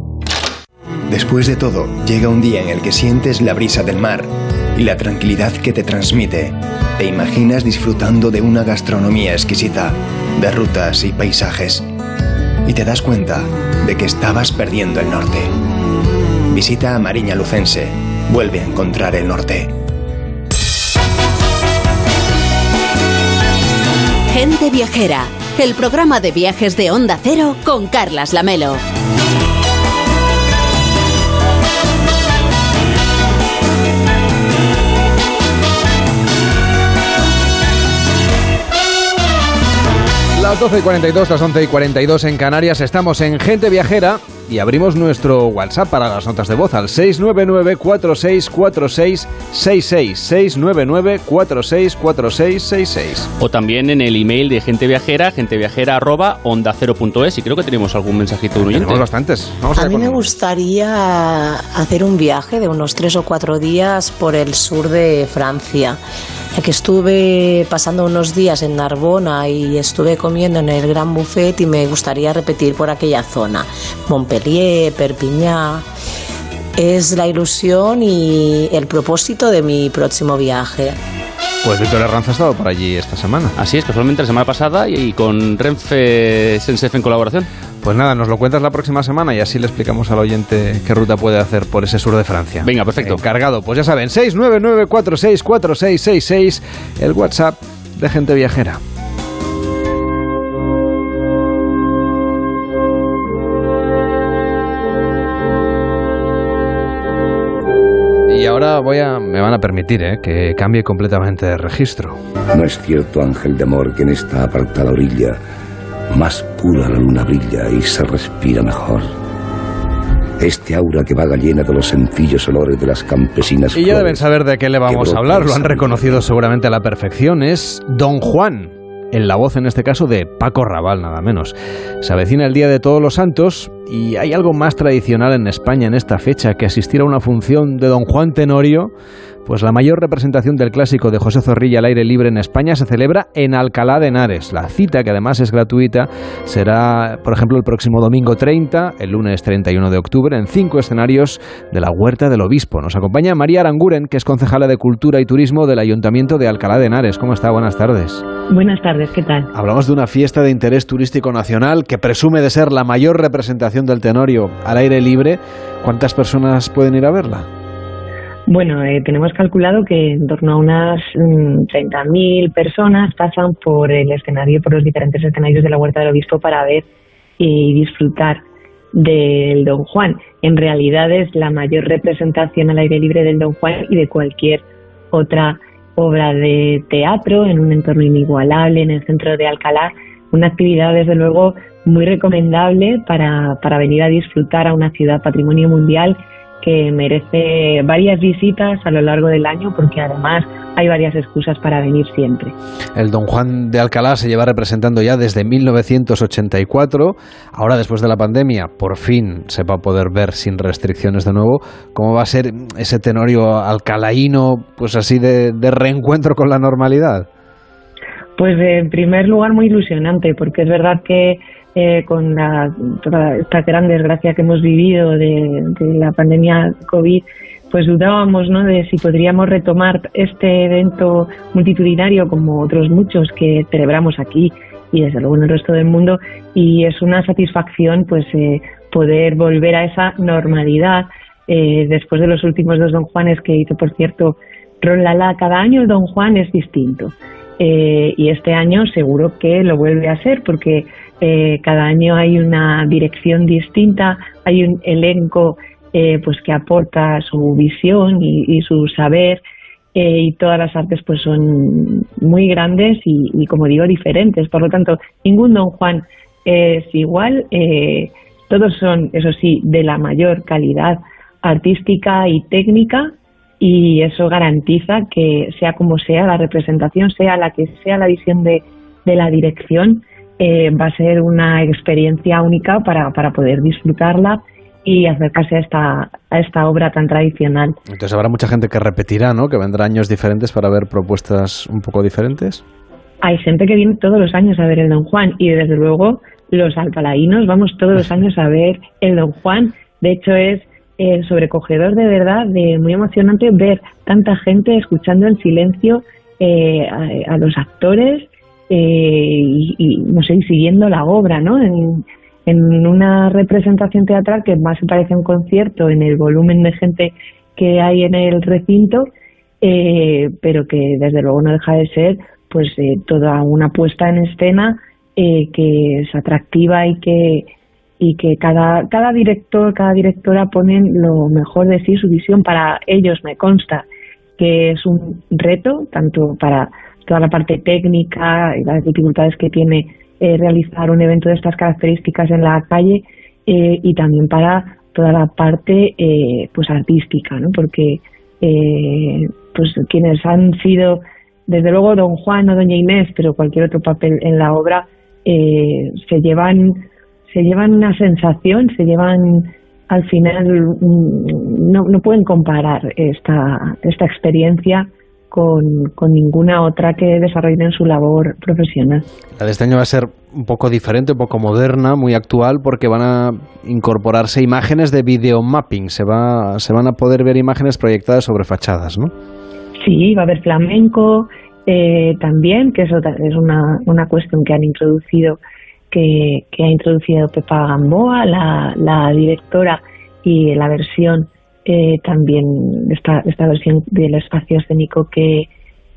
Después de todo, llega un día en el que sientes la brisa del mar y la tranquilidad que te transmite. Te imaginas disfrutando de una gastronomía exquisita, de rutas y paisajes. Y te das cuenta de que estabas perdiendo el norte. Visita a Mariña Lucense. Vuelve a encontrar el norte. Gente Viajera, el programa de viajes de Onda Cero con Carlas Lamelo. Las 12 y 42, las 11 y 42 en Canarias, estamos en Gente Viajera y abrimos nuestro WhatsApp para las notas de voz al 699-464666. 699-464666. O también en el email de Gente Viajera, genteviajera arroba onda cero punto es. Y creo que tenemos algún mensajito de un oyente. Tenemos bastantes. Vamos a ver mí me gustaría hacer un viaje de unos tres o cuatro días por el sur de Francia. Ya que estuve pasando unos días en Narbona y estuve comiendo en el Gran Buffet y me gustaría repetir por aquella zona. Montpellier, Perpignan. Es la ilusión y el propósito de mi próximo viaje. Pues Víctor Herranz ha estado por allí esta semana. Así es, casualmente la semana pasada y, y con Renfe Sensef en colaboración. Pues nada, nos lo cuentas la próxima semana y así le explicamos al oyente qué ruta puede hacer por ese sur de Francia. Venga, perfecto. Cargado, pues ya saben, 699464666, el WhatsApp de gente viajera. Y ahora voy a, me van a permitir eh, que cambie completamente de registro. No es cierto, ángel de amor, que en esta apartada orilla más pura la luna brilla y se respira mejor. Este aura que vaga llena de los sencillos olores de las campesinas. Y ya deben saber de qué le vamos a hablar, lo han reconocido seguramente a la perfección. Es Don Juan, en la voz en este caso de Paco Raval, nada menos. Se avecina el Día de Todos los Santos y hay algo más tradicional en España en esta fecha que asistir a una función de Don Juan Tenorio. Pues la mayor representación del clásico de José Zorrilla al aire libre en España se celebra en Alcalá de Henares. La cita, que además es gratuita, será, por ejemplo, el próximo domingo 30, el lunes 31 de octubre, en cinco escenarios de la Huerta del Obispo. Nos acompaña María Aranguren, que es concejala de Cultura y Turismo del Ayuntamiento de Alcalá de Henares. ¿Cómo está? Buenas tardes. Buenas tardes, ¿qué tal? Hablamos de una fiesta de interés turístico nacional que presume de ser la mayor representación del Tenorio al aire libre. ¿Cuántas personas pueden ir a verla? Bueno, eh, tenemos calculado que en torno a unas mm, 30.000 personas pasan por el escenario, por los diferentes escenarios de la Huerta del Obispo para ver y disfrutar del Don Juan. En realidad es la mayor representación al aire libre del Don Juan y de cualquier otra obra de teatro en un entorno inigualable en el centro de Alcalá. Una actividad, desde luego, muy recomendable para, para venir a disfrutar a una ciudad patrimonio mundial que merece varias visitas a lo largo del año porque además hay varias excusas para venir siempre. El Don Juan de Alcalá se lleva representando ya desde 1984. Ahora, después de la pandemia, por fin se va a poder ver sin restricciones de nuevo. ¿Cómo va a ser ese tenorio alcalaíno, pues así de, de reencuentro con la normalidad? Pues en primer lugar muy ilusionante porque es verdad que eh, con la, toda esta gran desgracia que hemos vivido de, la pandemia COVID, pues dudábamos ¿no? de si podríamos retomar este evento multitudinario como otros muchos que celebramos aquí y desde luego en el resto del mundo. Y es una satisfacción pues eh, poder volver a esa normalidad eh, después de los últimos dos Don Juanes que hizo por cierto Ron Lala cada año el Don Juan es distinto eh, y este año seguro que lo vuelve a ser porque cada año hay una dirección distinta hay un elenco pues que aporta su visión y su saber eh, y todas las artes pues son muy grandes y, como digo diferentes. Por lo tanto ningún don Juan es igual eh, todos son eso sí de la mayor calidad artística y técnica y eso garantiza que sea como sea la representación sea la que sea la visión de, de la dirección eh, va a ser una experiencia única para, para poder disfrutarla y acercarse a esta, a esta obra tan tradicional. Entonces habrá mucha gente que repetirá, ¿no? Que vendrá años diferentes para ver propuestas un poco diferentes. Hay gente que viene todos los años a ver el Don Juan y desde luego los alcalainos vamos todos los años a ver el Don Juan. De hecho es eh, sobrecogedor de verdad, de muy emocionante ver tanta gente escuchando en silencio eh, a, los actores eh, y, no sé, siguiendo la obra, ¿no? En, en una representación teatral que más se parece a un concierto en el volumen de gente que hay en el recinto, eh, pero que desde luego no deja de ser pues eh, toda una puesta en escena eh, que es atractiva y que y que cada cada director cada directora ponen lo mejor de sí su visión para ellos me consta que es un reto tanto para toda la parte técnica y las dificultades que tiene eh, realizar un evento de estas características en la calle eh, y también para toda la parte eh, pues artística, ¿no? Porque pues quienes han sido desde luego Don Juan o Doña Inés, pero cualquier otro papel en la obra se llevan se llevan una sensación, se llevan al final no, no pueden comparar esta esta experiencia con, ninguna otra que desarrollen su labor profesional. La de este año va a ser un poco diferente, un poco moderna, muy actual, porque van a incorporarse imágenes de videomapping. Se, va, se van a poder ver imágenes proyectadas sobre fachadas, ¿no? Sí, va a haber flamenco eh, también, que eso es una, una cuestión que han introducido, que, que ha introducido Pepa Gamboa, la, la directora, y la versión eh, también esta, esta versión del espacio escénico que,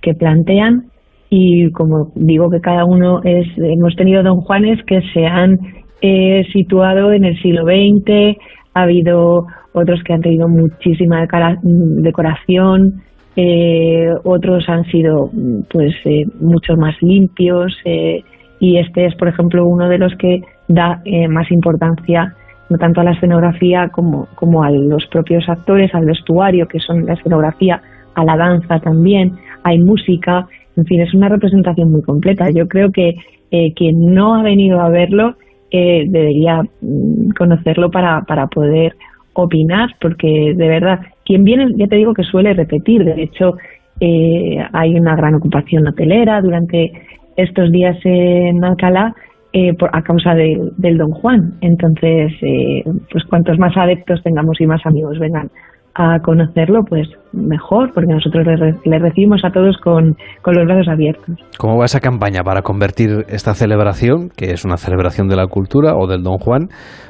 que plantean. Y como digo que cada uno es hemos tenido don Juanes que se han eh, situado en el siglo XX ha habido otros que han tenido muchísima decoración eh, otros han sido pues eh, mucho más limpios eh, y este es por ejemplo uno de los que da eh, más importancia no tanto a la escenografía como, como a los propios actores, al vestuario, que son la escenografía, a la danza también, hay música, en fin, es una representación muy completa. Yo creo que eh, quien no ha venido a verlo eh, debería mm, conocerlo para, para poder opinar, porque de verdad, quien viene, ya te digo que suele repetir, de hecho, eh, hay una gran ocupación hotelera durante estos días en Alcalá eh, a causa del Don Juan. Entonces, eh, pues cuantos más adeptos tengamos y más amigos vengan a conocerlo, pues mejor, porque nosotros le, recibimos a todos con, con, los brazos abiertos. ¿Cómo va esa campaña para convertir esta celebración, que es una celebración de la cultura o del Don Juan,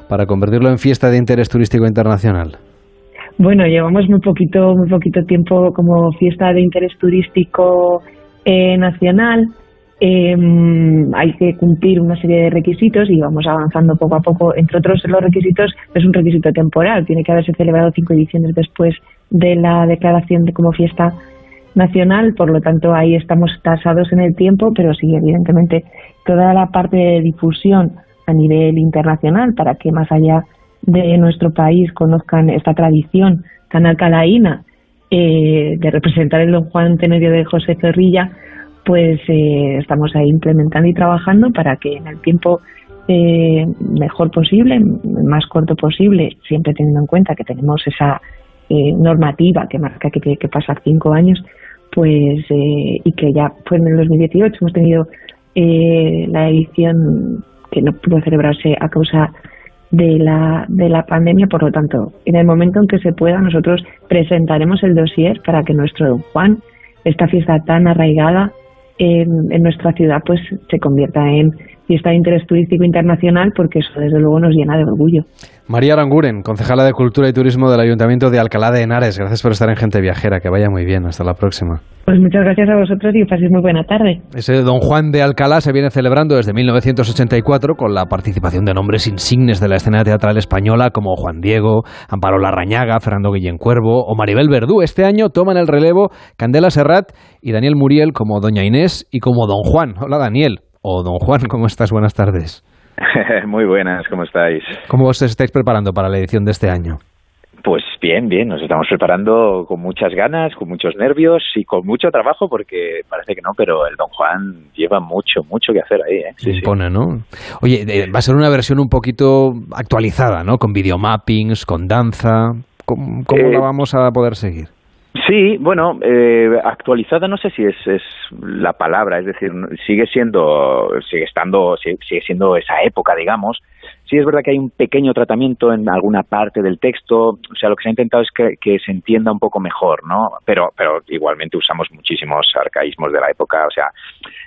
para convertirlo en fiesta de interés turístico internacional? Bueno, llevamos muy poquito, muy poquito tiempo como fiesta de interés turístico eh, nacional eh, hay que cumplir una serie de requisitos y vamos avanzando poco a poco. Entre otros, los requisitos es un requisito temporal. Tiene que haberse celebrado cinco ediciones después de la declaración de como fiesta nacional. Por lo tanto, ahí estamos tasados en el tiempo, pero sí, evidentemente, toda la parte de difusión a nivel internacional para que más allá de nuestro país conozcan esta tradición tan alcalaína eh, de representar el Don Juan Tenerio de José Zorrilla pues eh, estamos ahí implementando y trabajando para que en el tiempo eh, mejor posible, más corto posible, siempre teniendo en cuenta que tenemos esa eh, normativa que marca que tiene que pasar cinco años, pues y que ya fue en el 2018 hemos tenido la edición que no pudo celebrarse a causa de la, de la pandemia. Por lo tanto, en el momento en que se pueda, nosotros presentaremos el dossier para que nuestro Don Juan, esta fiesta tan arraigada en, en nuestra ciudad, pues se convierta en fiesta de interés turístico internacional, porque eso desde luego nos llena de orgullo. María Aranguren, concejala de Cultura y Turismo del Ayuntamiento de Alcalá de Henares. Gracias por estar en Gente Viajera. Que vaya muy bien. Hasta la próxima. Pues muchas gracias a vosotros y paséis muy buena tarde. Ese Don Juan de Alcalá se viene celebrando desde 1984 con la participación de nombres insignes de la escena teatral española como Juan Diego, Amparo Larrañaga, Fernando Guillén Cuervo o Maribel Verdú. Este año toman el relevo Candela Serrat y Daniel Muriel como Doña Inés y como Don Juan. Hola Daniel. O Don Juan, ¿cómo estás? Buenas tardes. Muy buenas, ¿cómo estáis? ¿Cómo os estáis preparando para la edición de este año? Pues bien, bien, nos estamos preparando con muchas ganas, con muchos nervios y con mucho trabajo porque parece que no, pero el Don Juan lleva mucho, mucho que hacer ahí. ¿eh? Sí, Impone, ¿no? Oye, va a ser una versión un poquito actualizada, ¿no? Con videomappings, con danza. ¿Cómo, cómo la Eh, vamos a poder seguir? Sí, bueno, eh, actualizada no sé si es, es la palabra, es decir, sigue siendo, sigue estando, sigue, siendo esa época, digamos. Sí es verdad que hay un pequeño tratamiento en alguna parte del texto, o sea, lo que se ha intentado es que, que se entienda un poco mejor, ¿no? Pero, pero igualmente usamos muchísimos arcaísmos de la época, o sea,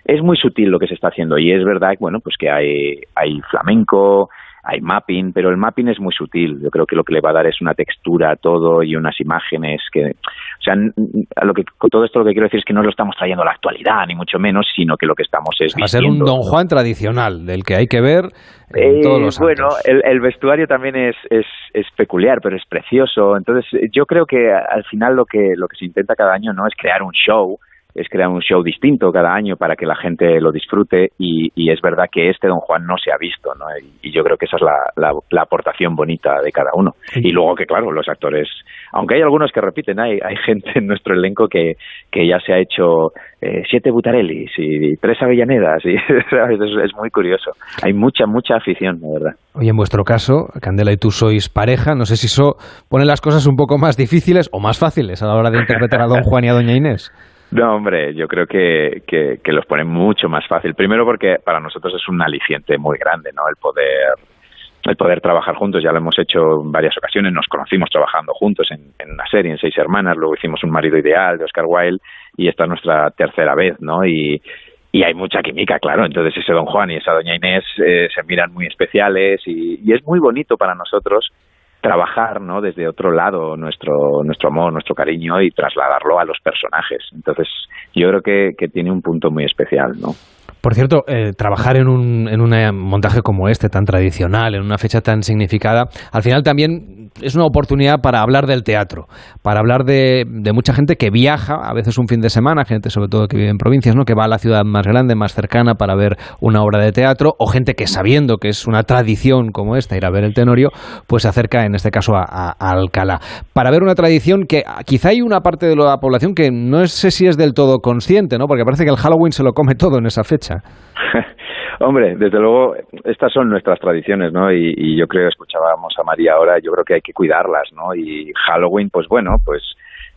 es muy sutil lo que se está haciendo y es verdad, bueno, pues que hay, hay flamenco, hay mapping, pero el mapping es muy sutil. Yo creo que lo que le va a dar es una textura a todo y unas imágenes que, o sea, a lo que con todo esto lo que quiero decir es que no lo estamos trayendo a la actualidad ni mucho menos, sino que lo que estamos es Va a ser un. Don Juan tradicional, del que hay que ver en Eh, todos los bueno, el, el vestuario también es, es, es peculiar, pero es precioso. Entonces, yo creo que al final lo que, lo que se intenta cada año no es crear un show, es crear un show distinto cada año para que la gente lo disfrute y, y es verdad que este Don Juan no se ha visto, ¿no? Y, y yo creo que esa es la, la, la aportación bonita de cada uno. Y luego que, claro, los actores, aunque hay algunos que repiten, hay, hay gente en nuestro elenco que, que ya se ha hecho eh, siete Butarellis y, tres Avellanedas y ¿sabes? Es, es muy curioso. Hay mucha, mucha afición, la verdad. Oye, en vuestro caso, Candela y tú sois pareja. No sé si eso pone las cosas un poco más difíciles o más fáciles a la hora de interpretar a Don Juan y a Doña Inés. No, hombre, yo creo que, que, que los pone mucho más fácil. Primero porque para nosotros es un aliciente muy grande, ¿no? El poder el poder trabajar juntos, ya lo hemos hecho en varias ocasiones, nos conocimos trabajando juntos en, en una serie, en Seis Hermanas, luego hicimos Un marido ideal de Oscar Wilde y esta es nuestra tercera vez, ¿no? Y, y hay mucha química, claro, entonces ese Don Juan y esa Doña Inés eh, se miran muy especiales y, y es muy bonito para nosotros trabajar no desde otro lado nuestro nuestro amor nuestro cariño y trasladarlo a los personajes. Entonces yo creo que, que tiene un punto muy especial no Por cierto, eh, trabajar en un, en un montaje como este, tan tradicional, en una fecha tan significada, al final también es una oportunidad para hablar del teatro, para hablar de, de mucha gente que viaja, a veces un fin de semana, gente sobre todo que vive en provincias, ¿no? que va a la ciudad más grande, más cercana para ver una obra de teatro, o gente que sabiendo que es una tradición como esta, ir a ver el Tenorio, pues se acerca en este caso a, a- a Alcalá, para ver una tradición que ah, quizá hay una parte de la población que no sé si es del todo consciente, ¿no? porque parece que el Halloween se lo come todo en esa fecha. Hombre, desde luego, estas son nuestras tradiciones, ¿no? Y, y yo creo, escuchábamos a María ahora, yo creo que hay que cuidarlas, ¿no? Y Halloween, pues bueno, pues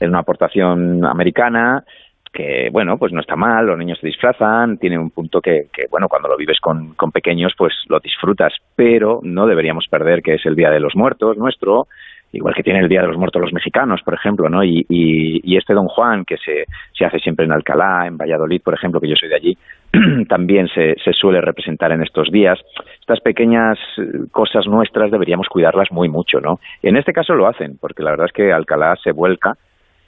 es una aportación americana que, bueno, pues no está mal, los niños se disfrazan, tiene un punto que, que bueno, cuando lo vives con, con pequeños, pues lo disfrutas, pero no deberíamos perder que es el Día de los Muertos nuestro, igual que tiene el Día de los Muertos los mexicanos, por ejemplo, ¿no? Y, y, y este Don Juan, que se, se hace siempre en Alcalá, en Valladolid, por ejemplo, que yo soy de allí, también se, se suele representar en estos días. Estas pequeñas eh, cosas nuestras deberíamos cuidarlas muy mucho, ¿no? En este caso lo hacen, porque la verdad es que Alcalá se vuelca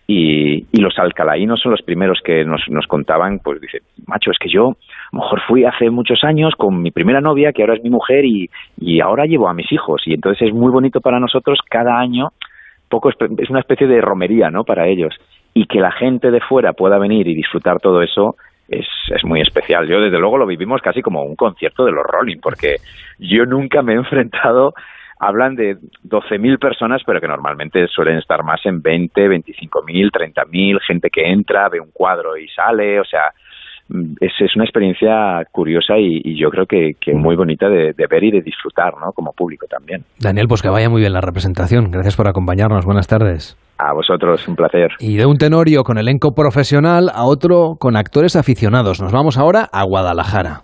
y, y los alcalaínos son los primeros que nos, nos contaban, pues dice, macho, es que yo mejor fui hace muchos años con mi primera novia, que ahora es mi mujer, y, ahora llevo a mis hijos. Y entonces es muy bonito para nosotros cada año, poco es, una especie de romería, ¿no? Para ellos. Y que la gente de fuera pueda venir y disfrutar todo eso es, es muy especial. Yo, desde luego, lo vivimos casi como un concierto de los Rolling, porque yo nunca me he enfrentado hablan de 12.000 personas, pero que normalmente suelen estar más en 20, 25.000, 30.000, gente que entra, ve un cuadro y sale, o sea, es, es una experiencia curiosa y, y yo creo que, que muy bonita de, de ver y de disfrutar, ¿no? Como público también. Daniel, pues que vaya muy bien la representación. Gracias por acompañarnos. Buenas tardes. A vosotros, un placer. Y de un tenorio con elenco profesional a otro con actores aficionados. Nos vamos ahora a Guadalajara.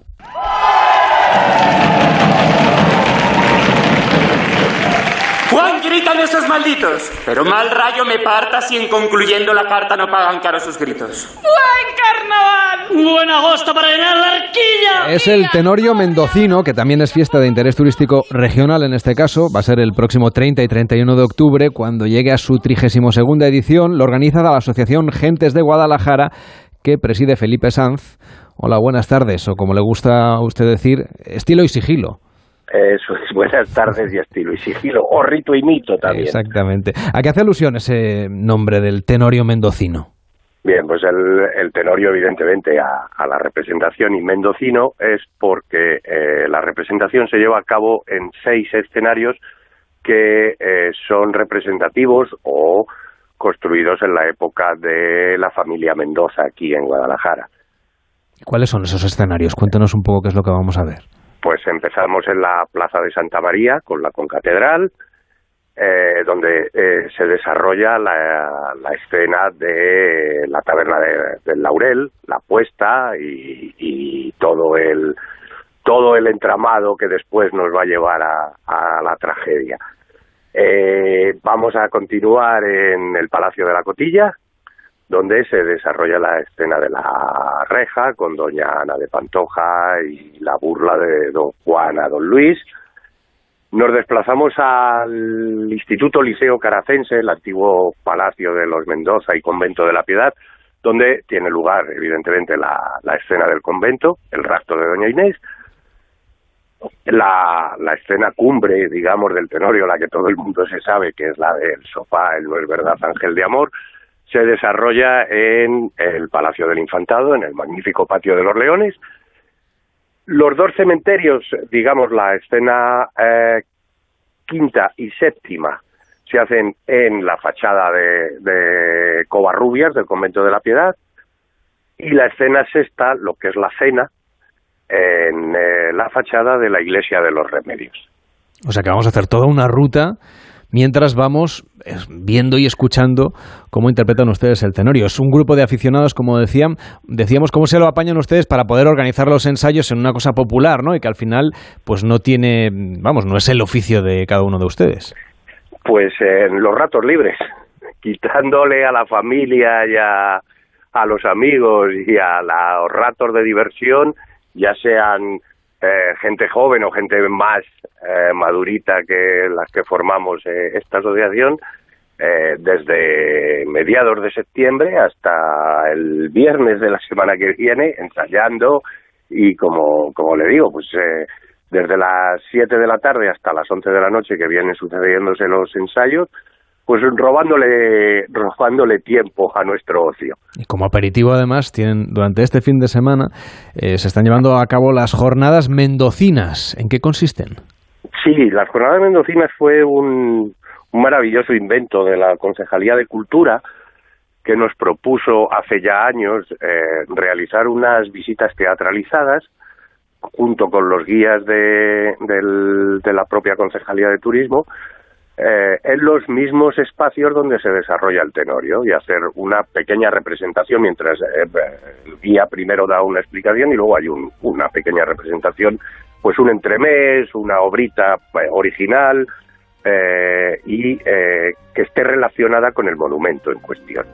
Gritan esos malditos. Pero mal rayo me parta si en concluyendo la carta no pagan caro sus gritos. ¡Buen carnaval! ¡Buen agosto para llenar la arquilla! Es el Tenorio Mendocino, que también es fiesta de interés turístico regional en este caso. Va a ser el próximo 30 y 31 de octubre, cuando llegue a su 32 edición. Lo organiza la Asociación Gentes de Guadalajara, que preside Felipe Sanz. Hola, buenas tardes, o como le gusta a usted decir, estilo y sigilo. Eso es, buenas tardes y estilo y sigilo, o rito y mito también. Exactamente. ¿A qué hace alusión ese nombre del Tenorio Mendocino? Bien, pues el, Tenorio evidentemente a, la representación y mendocino es porque eh, la representación se lleva a cabo en seis escenarios que eh, son representativos o construidos en la época de la familia Mendoza aquí en Guadalajara. ¿Cuáles son esos escenarios? Cuéntenos un poco qué es lo que vamos a ver. Pues empezamos en la Plaza de Santa María con la concatedral, eh, donde eh, se desarrolla la, escena de la taberna del Laurel, la puesta y, todo el todo el entramado que después nos va a llevar a, la tragedia. Eh, vamos a continuar en el Palacio de la Cotilla, donde se desarrolla la escena de la reja con doña Ana de Pantoja y la burla de don Juan a don Luis. Nos desplazamos al Instituto Liceo Caracense, el antiguo Palacio de los Mendoza y Convento de la Piedad, donde tiene lugar, evidentemente, la, la escena del convento, el rapto de doña Inés, la, la, escena cumbre, digamos, del Tenorio, la que todo el mundo se sabe, que es la del sofá, el no es verdad, ángel de amor, se desarrolla en el Palacio del Infantado, en el magnífico Patio de los Leones. Los dos cementerios, digamos, la escena eh, quinta y séptima, se hacen en la fachada de, de Covarrubias, del Convento de la Piedad, y la escena sexta, lo que es la cena, en eh, la fachada de la Iglesia de los Remedios. O sea que vamos a hacer toda una ruta mientras vamos eh, viendo y escuchando cómo interpretan ustedes el tenorio. Es un grupo de aficionados, como decían, decíamos, cómo se lo apañan ustedes para poder organizar los ensayos en una cosa popular, ¿no? Y que al final, pues no tiene, vamos, no es el oficio de cada uno de ustedes. Pues en los ratos libres, quitándole a la familia y a, los amigos y a los ratos de diversión, ya sean eh, gente joven o gente más eh, madurita que las que formamos eh, esta asociación, desde mediados de septiembre hasta el viernes de la semana que viene, ensayando y como, como le digo, pues desde las 7 de la tarde hasta las 11 de la noche que vienen sucediéndose los ensayos, pues robándole, robándole tiempo a nuestro ocio. Y como aperitivo además tienen durante este fin de semana eh, se están llevando a cabo las jornadas mendocinas. ¿En qué consisten? Sí, las jornadas mendocinas fue un, maravilloso invento de la Concejalía de Cultura que nos propuso hace ya años eh, realizar unas visitas teatralizadas junto con los guías de, de la propia Concejalía de Turismo eh, en los mismos espacios donde se desarrolla el tenorio y hacer una pequeña representación mientras eh, el guía primero da una explicación y luego hay una pequeña representación, pues un entremés, una obrita eh, original y que esté relacionada con el monumento en cuestión.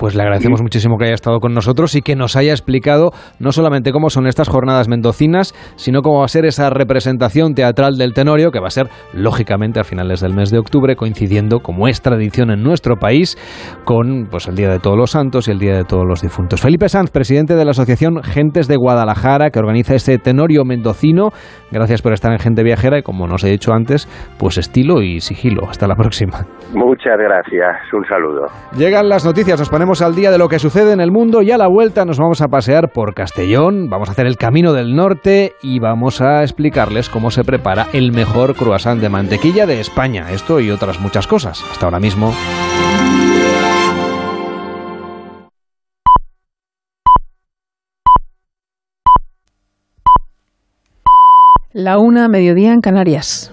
Pues le agradecemos muchísimo que haya estado con nosotros y que nos haya explicado no solamente cómo son estas jornadas mendocinas, sino cómo va a ser esa representación teatral del Tenorio, que va a ser, lógicamente, a finales del mes de octubre, coincidiendo, como es tradición en nuestro país, con pues, el Día de Todos los Santos y el Día de Todos los Difuntos. Felipe Sanz, presidente de la Asociación Gentes de Guadalajara, que organiza este Tenorio mendocino. Gracias por estar en Gente Viajera y, como nos he dicho antes, pues estilo y sigilo. Hasta la próxima. Muchas gracias. Un saludo. Llegan las noticias. Nos ponemos al día de lo que sucede en el mundo y a la vuelta nos vamos a pasear por Castellón, vamos a hacer el Camino del Norte y vamos a explicarles cómo se prepara el mejor croissant de mantequilla de España. Esto y otras muchas cosas. Hasta ahora mismo. La una, mediodía en Canarias.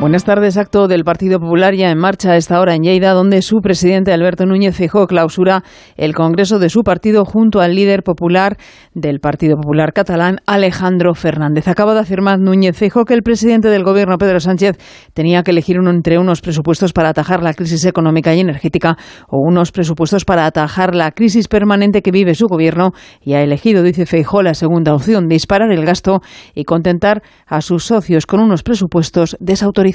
Buenas tardes. Acto del Partido Popular ya en marcha a esta hora en Lleida, donde su presidente Alberto Núñez Feijóo clausura el congreso de su partido junto al líder popular del Partido Popular catalán, Alejandro Fernández. Acaba de afirmar Núñez Feijóo que el presidente del gobierno, Pedro Sánchez, tenía que elegir uno entre unos presupuestos para atajar la crisis económica y energética o unos presupuestos para atajar la crisis permanente que vive su gobierno y ha elegido, dice Feijóo, la segunda opción, disparar el gasto y contentar a sus socios con unos presupuestos desautorizados.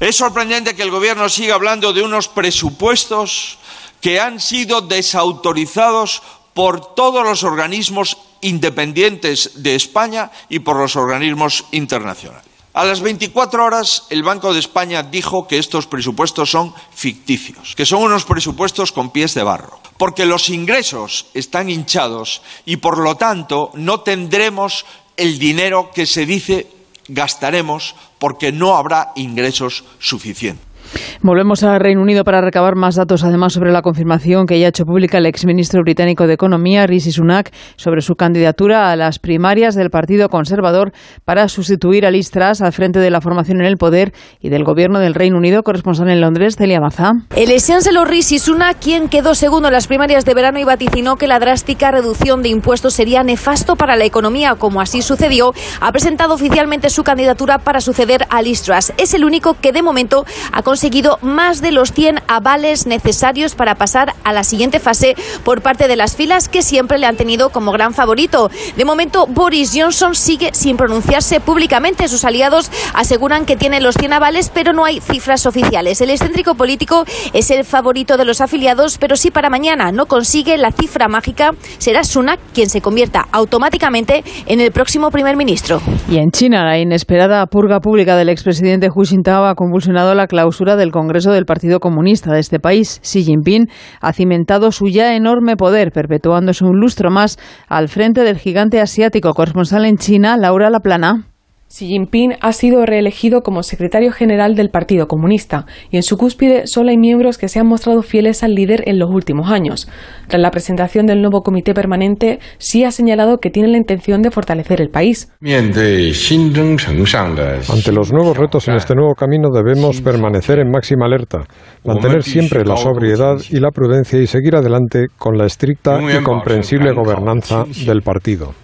Es sorprendente que el Gobierno siga hablando de unos presupuestos que han sido desautorizados por todos los organismos independientes de España y por los organismos internacionales. A las 24 horas, el Banco de España dijo que estos presupuestos son ficticios, que son unos presupuestos con pies de barro, porque los ingresos están hinchados y, por lo tanto, no tendremos el dinero que se dice gastaremos porque no habrá ingresos suficientes. Volvemos al Reino Unido para recabar más datos, además, sobre la confirmación que ya ha hecho pública el exministro británico de Economía, Rishi Sunak, sobre su candidatura a las primarias del Partido Conservador para sustituir a Liz Truss al frente de la formación en el poder y del gobierno del Reino Unido. Corresponsal en Londres, Celia Maza. El lo Rishi Sunak, quien quedó segundo en las primarias de verano y vaticinó que la drástica reducción de impuestos sería nefasto para la economía, como así sucedió, ha presentado oficialmente su candidatura para suceder a Liz Truss. Es el único que de momento ha conseguido más de los 100 avales necesarios para pasar a la siguiente fase por parte de las filas que siempre le han tenido como gran favorito. De momento, Boris Johnson sigue sin pronunciarse públicamente. Sus aliados aseguran que tiene los 100 avales, pero no hay cifras oficiales. El excéntrico político es el favorito de los afiliados, pero si para mañana no consigue la cifra mágica, será Sunak quien se convierta automáticamente en el próximo primer ministro. Y en China, la inesperada purga pública del expresidente Hu Jintao ha convulsionado la del Congreso del Partido Comunista de este país. Xi Jinping ha cimentado su ya enorme poder, perpetuándose un lustro más al frente del gigante asiático corresponsal en China, Laura Laplana. Xi Jinping ha sido reelegido como secretario general del Partido Comunista y en su cúspide solo hay miembros que se han mostrado fieles al líder en los últimos años. Tras la presentación del nuevo comité permanente, Xi ha señalado que tiene la intención de fortalecer el país. Ante los nuevos retos en este nuevo camino debemos permanecer en máxima alerta, mantener siempre la sobriedad y la prudencia y seguir adelante con la estricta y comprensible gobernanza del partido.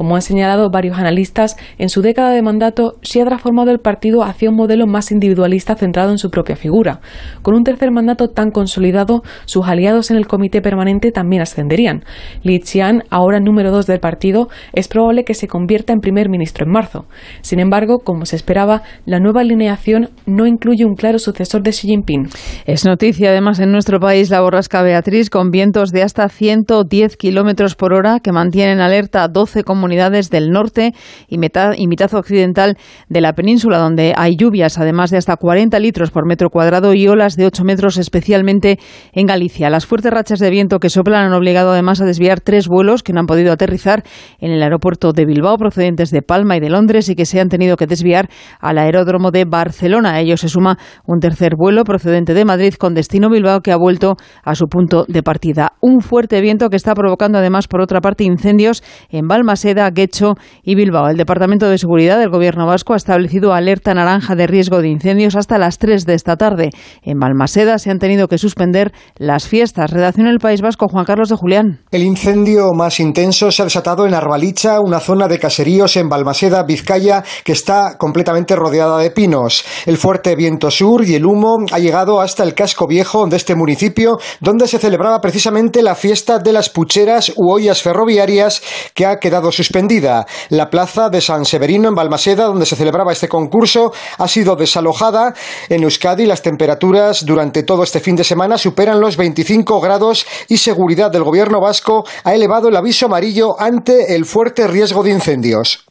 Como han señalado varios analistas, en su década de mandato se ha transformado el partido hacia un modelo más individualista centrado en su propia figura. Con un tercer mandato tan consolidado, sus aliados en el comité permanente también ascenderían. Li Qian, ahora número dos del partido, es probable que se convierta en primer ministro en marzo. Sin embargo, como se esperaba, la nueva alineación no incluye un claro sucesor de Xi Jinping. Es noticia además en nuestro país la borrasca Beatriz con vientos de hasta 110 kilómetros por hora que mantienen alerta a 12 comunidades unidades del norte y mitad, y mitad occidental de la península, donde hay lluvias, además de hasta 40 litros por metro cuadrado y olas de 8 metros, especialmente en Galicia. Las fuertes rachas de viento que soplan han obligado además a desviar tres vuelos que no han podido aterrizar en el aeropuerto de Bilbao, procedentes de Palma y de Londres, y que se han tenido que desviar al aeródromo de Barcelona. A ello se suma un tercer vuelo procedente de Madrid con destino Bilbao que ha vuelto a su punto de partida. Un fuerte viento que está provocando además, por otra parte, incendios en Balmaseda Guecho y Bilbao. El Departamento de Seguridad del Gobierno vasco ha establecido alerta naranja de riesgo de incendios hasta las 3 de esta tarde. En Balmaseda se han tenido que suspender las fiestas. Redacción El País Vasco, Juan Carlos de Julián. El incendio más intenso se ha desatado en Arbalicha, una zona de caseríos en Balmaseda, Vizcaya, que está completamente rodeada de pinos. El fuerte viento sur y el humo ha llegado hasta el casco viejo de este municipio, donde se celebraba precisamente la fiesta de las pucheras u ollas ferroviarias que ha quedado suspendida la plaza de San Severino en Balmaseda, donde se celebraba este concurso, ha sido desalojada. En Euskadi las temperaturas durante todo este fin de semana superan los 25 grados y seguridad del gobierno vasco ha elevado el aviso amarillo ante el fuerte riesgo de incendios.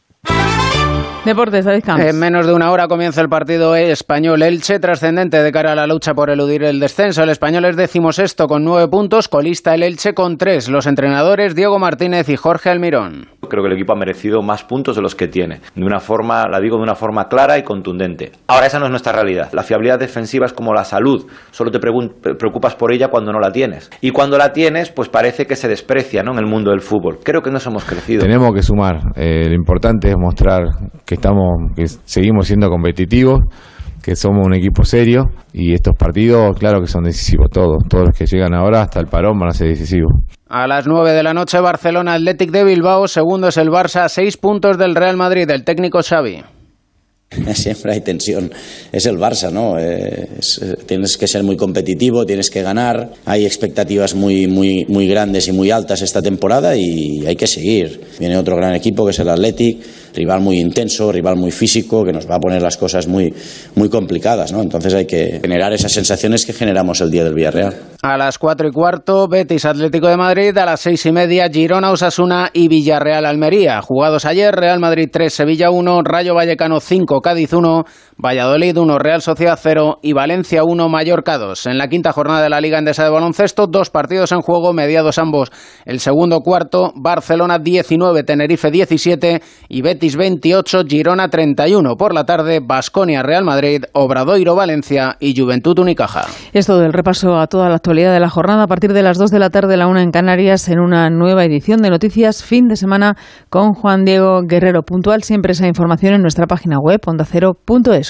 Deportes, En menos de una hora comienza el partido español Elche, trascendente de cara a la lucha por eludir el descenso. El español es decimosexto con nueve puntos, colista el Elche con tres. Los entrenadores Diego Martínez y Jorge Almirón. Creo que el equipo ha merecido más puntos de los que tiene. De una forma, la digo de una forma clara y contundente. Ahora esa no es nuestra realidad. La fiabilidad defensiva es como la salud. Solo te preocupas por ella cuando no la tienes. Y cuando la tienes, pues parece que se desprecia ¿no? en el mundo del fútbol. Creo que nos hemos crecido. Tenemos que sumar. Eh, lo importante es mostrar que estamos, que seguimos siendo competitivos, que somos un equipo serio y estos partidos, claro que son decisivos todos, todos los que llegan ahora hasta el parón van a ser decisivos. A las 9 de la noche, Barcelona Athletic de Bilbao, segundo es el Barça, seis puntos del Real Madrid, del técnico Xavi. Siempre hay tensión. Es el Barça, ¿no? tienes que ser muy competitivo, tienes que ganar. Hay expectativas muy, muy, muy grandes y muy altas esta temporada y hay que seguir. Viene otro gran equipo que es el Athletic rival muy intenso, rival muy físico, que nos va a poner las cosas muy, muy complicadas, ¿no? Entonces hay que generar esas sensaciones que generamos el día del Villarreal. A las cuatro y cuarto, Betis Atlético de Madrid, a las seis y media, Girona Osasuna y Villarreal Almería. Jugados ayer, Real Madrid 3, Sevilla 1, Rayo Vallecano 5, Cádiz 1, Valladolid 1, Real Sociedad 0 y Valencia 1, Mallorca 2. En la quinta jornada de la Liga Endesa de Baloncesto, dos partidos en juego, mediados ambos. El segundo cuarto, Barcelona 19, Tenerife 17 y Betis 28, Girona 31. Por la tarde, Basconia Real Madrid, Obradoiro Valencia y Juventud Unicaja. Esto del repaso a toda la actualidad de la jornada a partir de las 2 de la tarde, la una en Canarias, en una nueva edición de Noticias Fin de Semana con Juan Diego Guerrero. Puntual siempre esa información en nuestra página web ondacero.es.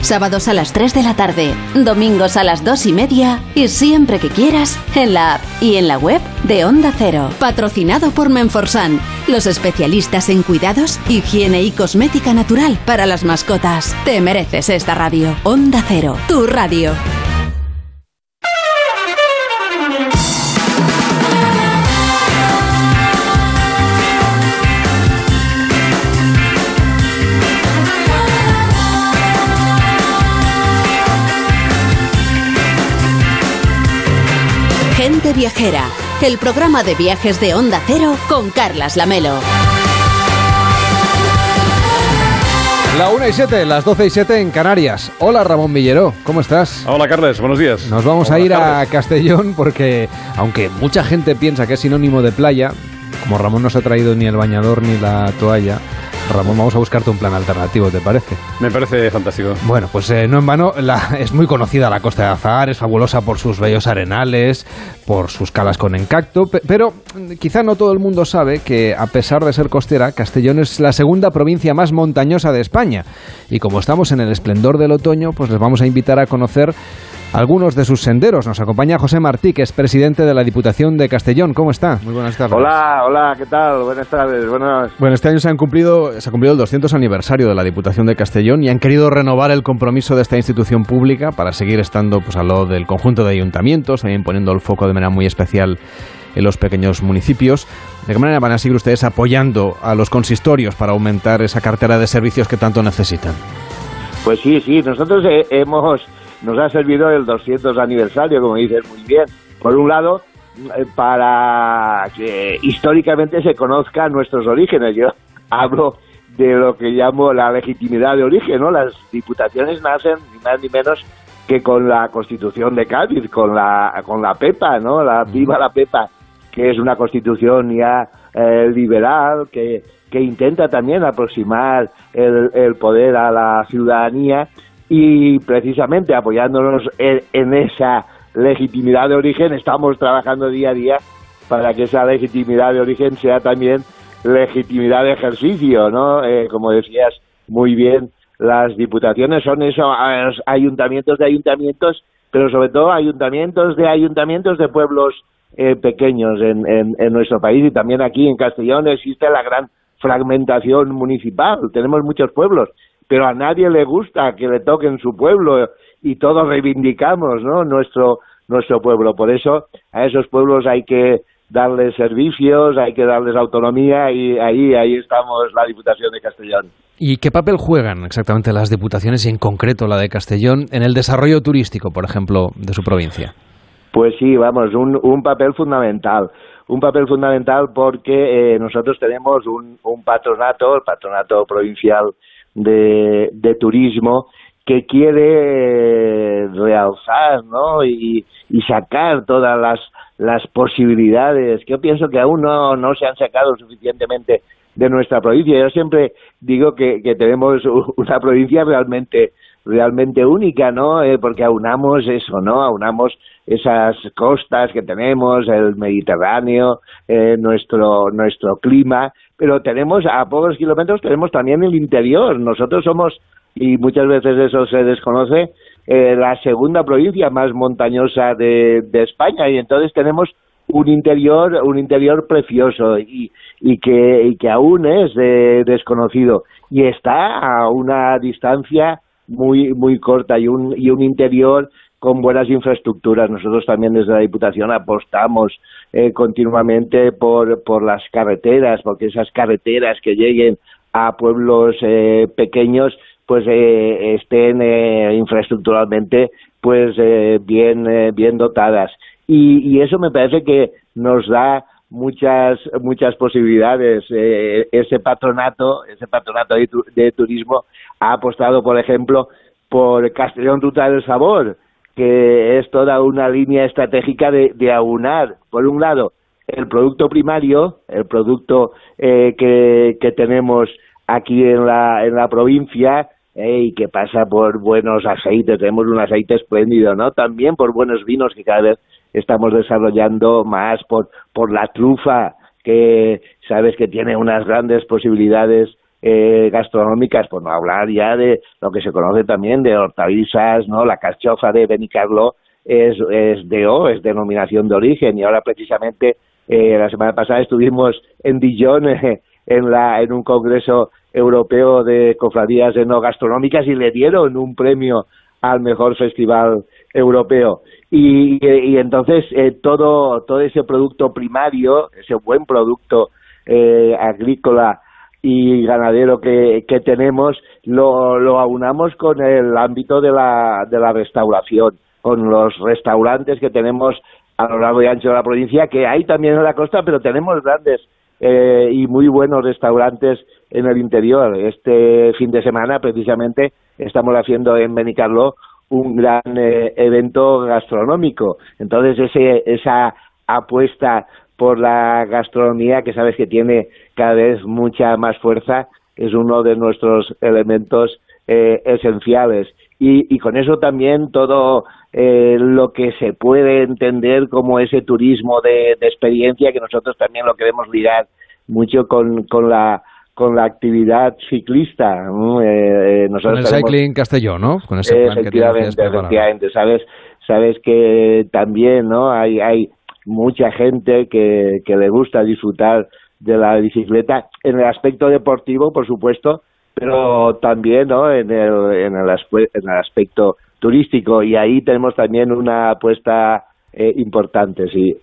Sábados a las 3 de la tarde, domingos a las 2 y media y siempre que quieras en la app y en la web de Onda Cero. Patrocinado por Menforsan, los especialistas en cuidados, higiene y cosmética natural para las mascotas. Te mereces esta radio. Onda Cero, tu radio. Gente Viajera, el programa de viajes de Onda Cero con Carlas Lamelo. La 1 y 7, las 12 y 7 en Canarias. Hola Ramón Villero, ¿cómo estás? Hola Carles, buenos días. Nos vamos a ir a Castellón porque, aunque mucha gente piensa que es sinónimo de playa, como Ramón no se ha traído ni el bañador ni la toalla, Ramón, vamos a buscarte un plan alternativo, ¿te parece? Me parece fantástico. Bueno, pues eh, no en vano, es muy conocida la costa de Azahar, es fabulosa por sus bellos arenales, por sus calas con encacto, pero quizá no todo el mundo sabe que, a pesar de ser costera, Castellón es la segunda provincia más montañosa de España. Y como estamos en el esplendor del otoño, pues les vamos a invitar a conocer algunos de sus senderos. Nos acompaña José Martí, que es presidente de la Diputación de Castellón. ¿Cómo está? Muy buenas tardes. Hola, hola, ¿qué tal? Buenas tardes. Buenas. Bueno, este año se, han cumplido, se ha cumplido el 200 aniversario de la Diputación de Castellón y han querido renovar el compromiso de esta institución pública para seguir estando pues, a lo del conjunto de ayuntamientos, también poniendo el foco de manera muy especial en los pequeños municipios. ¿De qué manera van a seguir ustedes apoyando a los consistorios para aumentar esa cartera de servicios que tanto necesitan? Pues sí, sí, nosotros eh, hemos nos ha servido el 200 aniversario, como dices muy bien. Por un lado, eh, para que históricamente se conozcan nuestros orígenes. Yo hablo de lo que llamo la legitimidad de origen, ¿no? Las diputaciones nacen ni más ni menos que con la Constitución de Cádiz, con la con la PEPA, ¿no? La viva la PEPA, que es una constitución ya eh, liberal que que intenta también aproximar el, el poder a la ciudadanía y precisamente apoyándonos en, esa legitimidad de origen estamos trabajando día a día para que esa legitimidad de origen sea también legitimidad de ejercicio, ¿no? Eh, como decías muy bien, las diputaciones son esos ayuntamientos de ayuntamientos, pero sobre todo ayuntamientos de ayuntamientos de pueblos eh, pequeños en, en, nuestro país y también aquí en Castellón existe la gran fragmentación municipal. Tenemos muchos pueblos pero a nadie le gusta que le toquen su pueblo y todos reivindicamos ¿no? nuestro, nuestro pueblo. Por eso a esos pueblos hay que darles servicios, hay que darles autonomía y ahí, ahí estamos la Diputación de Castellón. ¿Y qué papel juegan exactamente las diputaciones y en concreto la de Castellón en el desarrollo turístico, por ejemplo, de su provincia? Pues sí, vamos, un, un papel fundamental. Un papel fundamental porque eh, nosotros tenemos un, un patronato, el patronato provincial de, de turismo que quiere realzar ¿no? y, y sacar todas las, las posibilidades que yo pienso que aún no, no se han sacado suficientemente de nuestra provincia. Yo siempre digo que, que tenemos una provincia realmente realmente única, ¿no? Eh, porque aunamos eso, ¿no? Aunamos esas costas que tenemos, el Mediterráneo, eh, nuestro nuestro clima, pero tenemos a pocos kilómetros tenemos también el interior. Nosotros somos y muchas veces eso se desconoce eh, la segunda provincia más montañosa de, España y entonces tenemos un interior un interior precioso y, que y que aún es desconocido y está a una distancia muy muy corta y un y un interior con buenas infraestructuras. Nosotros también desde la Diputación apostamos eh, continuamente por, por las carreteras, porque esas carreteras que lleguen a pueblos eh, pequeños pues eh, estén infraestructuralmente pues bien bien dotadas. Y, y eso me parece que nos da muchas muchas posibilidades. Eh, ese patronato ese patronato de, turismo ha apostado por ejemplo por Castellón Ruta del Sabor que es toda una línea estratégica de, de aunar por un lado el producto primario el producto eh, que, que tenemos aquí en la en la provincia eh, y que pasa por buenos aceites, tenemos un aceite espléndido, ¿no? También por buenos vinos que cada vez estamos desarrollando más por, por la trufa, que sabes que tiene unas grandes posibilidades eh, gastronómicas, por no hablar ya de lo que se conoce también de hortalizas, ¿no? La cachofa de Benicarlo es, es O, es denominación de origen, y ahora precisamente eh, la semana pasada estuvimos en Dijon eh, en, la, en un congreso europeo de cofradías gastronómicas y le dieron un premio al mejor festival europeo. Y, y entonces eh, todo, todo ese producto primario, ese buen producto eh, agrícola y ganadero que, que tenemos, lo, lo aunamos con el ámbito de la, de la restauración, con los restaurantes que tenemos a lo largo y ancho de la provincia, que hay también en la costa, pero tenemos grandes eh, y muy buenos restaurantes en el interior. Este fin de semana, precisamente, estamos haciendo en Benicarló un gran eh, evento gastronómico. Entonces, ese, esa apuesta por la gastronomía, que sabes que tiene cada vez mucha más fuerza, es uno de nuestros elementos eh, esenciales. Y, y, con eso también todo eh, lo que se puede entender como ese turismo de, de experiencia, que nosotros también lo queremos ligar mucho con, con la con la actividad ciclista. Eh, eh, con el Cycling Castellón, ¿no? Con ese plan efectivamente, que efectivamente. Sabes, sabes que también no hay, hay mucha gente que, que le gusta disfrutar de la bicicleta en el aspecto deportivo, por supuesto, pero también ¿no? en, el, en, el, en el aspecto turístico. Y ahí tenemos también una apuesta eh, importante, sí.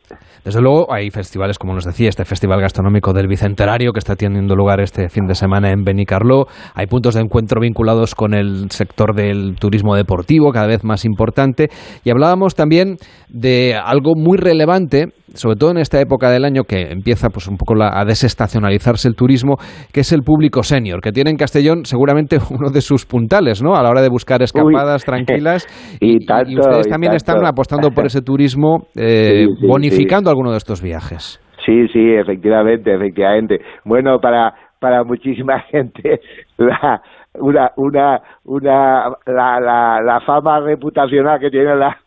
Desde luego hay festivales, como nos decía, este Festival Gastronómico del Bicentenario que está teniendo lugar este fin de semana en Benicarló. Hay puntos de encuentro vinculados con el sector del turismo deportivo, cada vez más importante. Y hablábamos también de algo muy relevante sobre todo en esta época del año que empieza pues un poco a desestacionalizarse el turismo, que es el público senior, que tiene en Castellón seguramente uno de sus puntales, ¿no? A la hora de buscar escapadas tranquilas. y, ustedes también están apostando por ese turismo, eh, bonificando alguno de estos viajes. Sí, sí, efectivamente, efectivamente. Bueno, para para muchísima gente la una una una la, la, la fama reputacional que tiene la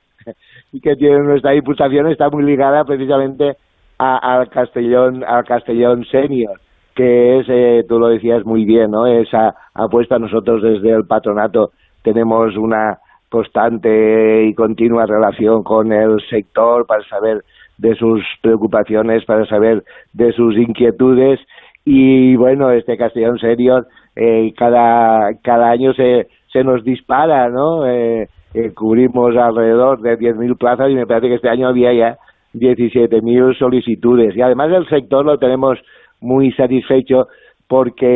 que tiene nuestra diputación está muy ligada precisamente al Castellón al Castellón Senior que es eh, tú lo decías muy bien no esa apuesta nosotros desde el patronato tenemos una constante y continua relación con el sector para saber de sus preocupaciones para saber de sus inquietudes. Y bueno este Castellón Senior eh, cada cada año se se nos dispara no eh, cubrimos alrededor de 10.000 plazas y me parece que este año había ya 17.000 solicitudes. Y además el sector lo tenemos muy satisfecho porque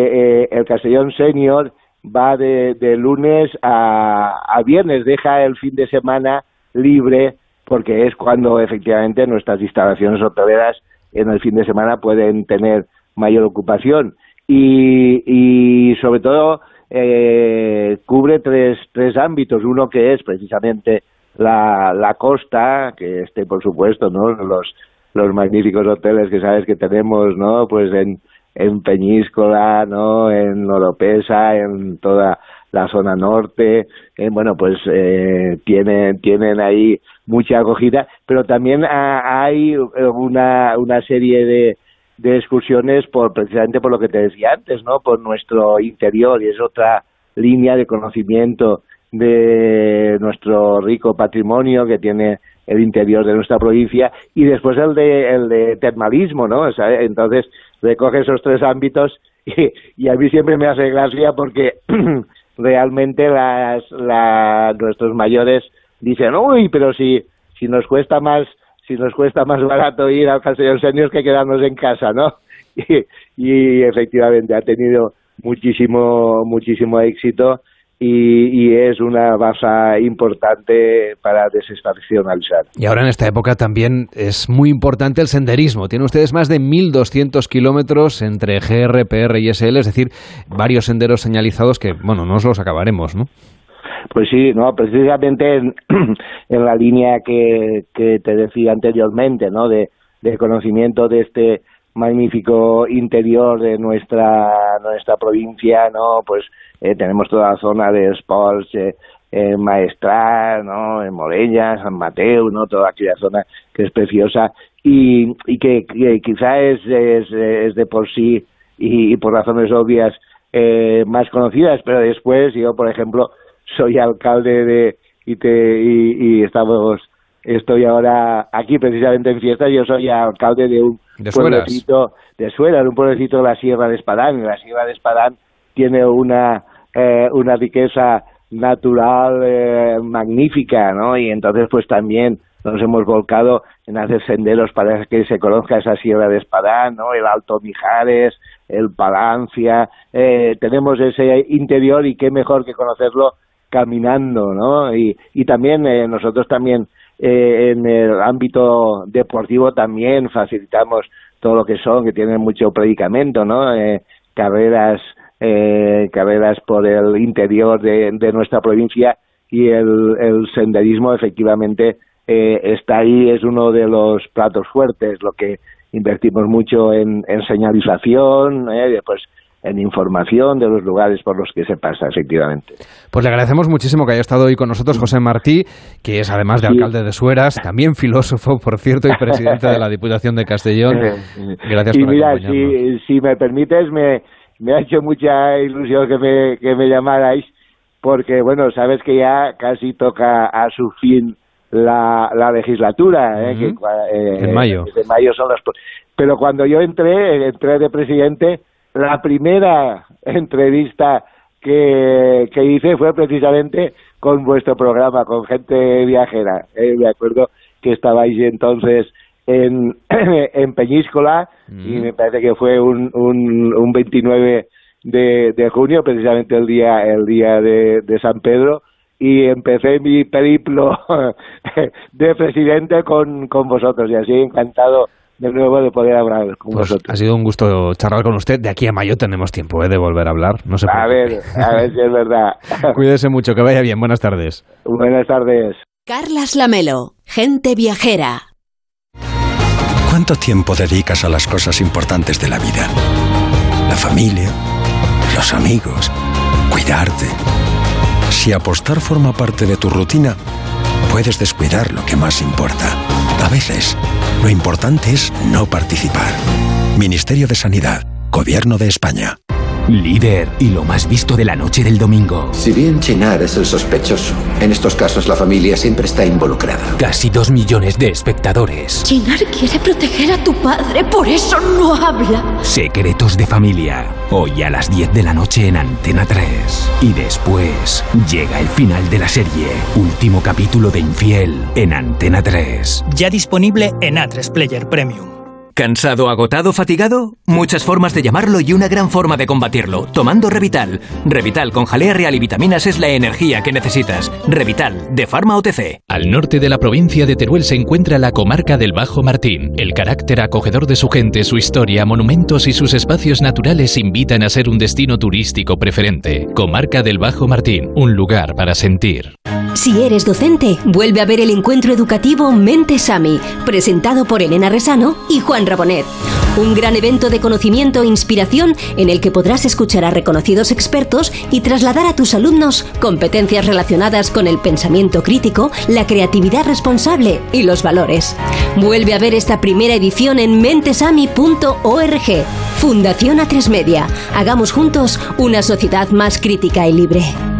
eh, el Castellón Senior va de, lunes a, a viernes, deja el fin de semana libre porque es cuando efectivamente nuestras instalaciones hoteleras en el fin de semana pueden tener mayor ocupación y sobre todo eh, cubre tres, tres ámbitos. Uno que es precisamente la, la costa, que esté, por supuesto, ¿no? Los, los magníficos hoteles que sabes que tenemos, ¿no? Pues en, en Peñíscola, ¿no? En Oropesa, en toda la zona norte, eh, bueno, pues eh, tienen, tienen ahí mucha acogida, pero también hay una, una serie de, de excursiones por precisamente por lo que te decía antes, ¿no? Por nuestro interior y es otra línea de conocimiento de nuestro rico patrimonio que tiene el interior de nuestra provincia y después el de el de termalismo, ¿no? entonces recoge esos tres ámbitos y, y, a mí siempre me hace gracia porque realmente las, nuestros mayores dicen, uy, pero si si nos cuesta más si nos cuesta más barato ir al Castellón Seniors que quedarnos en casa, ¿no? Y, efectivamente ha tenido muchísimo, muchísimo éxito y, es una base importante para desestacionalizar. Y ahora en esta época también es muy importante el senderismo. Tienen ustedes más de 1.200 kilómetros entre GR, PR y SL, es decir, varios senderos señalizados que, bueno, no los acabaremos, ¿no? Pues sí, no, precisamente en, la línea que, que, te decía anteriormente, ¿no? De, conocimiento de este magnífico interior de nuestra nuestra provincia, ¿no? Pues eh, tenemos toda la zona de sports, eh, en Maestral, ¿no? En Morella, San Mateo, ¿no? Toda aquella zona que es preciosa y, y que, quizá es, es, de por sí y, por razones obvias eh, más conocidas, pero después yo, por ejemplo, soy alcalde de y te y, estamos estoy ahora aquí precisamente en fiesta yo soy alcalde de un pueblecito de Suera, de un pueblecito de la Sierra de Espadán y la Sierra de Espadán tiene una eh, una riqueza natural eh, magnífica, ¿no? Y entonces pues también nos hemos volcado en hacer senderos para que se conozca esa Sierra de Espadán, ¿no? El Alto Mijares, el Palancia, eh, tenemos ese interior y qué mejor que conocerlo caminando, ¿no? Y, también eh, nosotros también eh, en el ámbito deportivo también facilitamos todo lo que son, que tienen mucho predicamento, ¿no? Eh, carreras, carreras por el interior de, nuestra provincia y el, el senderismo efectivamente está ahí, es uno de los platos fuertes, lo que invertimos mucho en, en señalización, pues en información de los lugares por los que se pasa, efectivamente. Pues le agradecemos muchísimo que haya estado hoy con nosotros José Martí, que es además de alcalde de Sueras, también filósofo, por cierto, y presidente de la Diputación de Castellón. Gracias y mira, si, si, me permites, me, me ha hecho mucha ilusión que me, que me llamarais, porque, bueno, sabes que ya casi toca a su fin la, la legislatura, ¿eh? que, eh, en mayo. En mayo son las... Pero cuando yo entré, entré de presidente la primera entrevista que, que hice fue precisamente con vuestro programa, con gente viajera. ¿eh? Me acuerdo que estabais entonces en, en Peñíscola y mm. me parece que fue un, un, un 29 de, de junio, precisamente el día, el día de, de San Pedro, y empecé mi periplo de presidente con, con vosotros y así encantado de nuevo de poder hablar con pues vosotros. Ha sido un gusto charlar con usted. De aquí a mayo tenemos tiempo ¿eh? de volver a hablar. No a ver, a ver si es verdad. Cuídese mucho, que vaya bien. Buenas tardes. Buenas tardes. Carlas Lamelo, gente viajera. ¿Cuánto tiempo dedicas a las cosas importantes de la vida? La familia, los amigos, cuidarte. Si apostar forma parte de tu rutina, puedes descuidar lo que más importa. A veces, lo importante es no participar. Ministerio de Sanidad, Gobierno de España. Líder y lo más visto de la noche del domingo. Si bien Chenar es el sospechoso, en estos casos la familia siempre está involucrada. Casi dos millones de espectadores. Chenar quiere proteger a tu padre, por eso no habla. Secretos de familia. Hoy a las 10 de la noche en Antena 3. Y después llega el final de la serie. Último capítulo de Infiel en Antena 3. Ya disponible en A3 Player Premium. ¿Cansado, agotado, fatigado? Muchas formas de llamarlo y una gran forma de combatirlo. Tomando Revital. Revital con jalea real y vitaminas es la energía que necesitas. Revital, de Pharma OTC. Al norte de la provincia de Teruel se encuentra la comarca del Bajo Martín. El carácter acogedor de su gente, su historia, monumentos y sus espacios naturales invitan a ser un destino turístico preferente. Comarca del Bajo Martín, un lugar para sentir. Si eres docente, vuelve a ver el encuentro educativo Mente Sami, presentado por Elena Resano y Juan Un gran evento de conocimiento e inspiración en el que podrás escuchar a reconocidos expertos y trasladar a tus alumnos competencias relacionadas con el pensamiento crítico, la creatividad responsable y los valores. Vuelve a ver esta primera edición en mentesami.org. Fundación A3 Media. Hagamos juntos una sociedad más crítica y libre.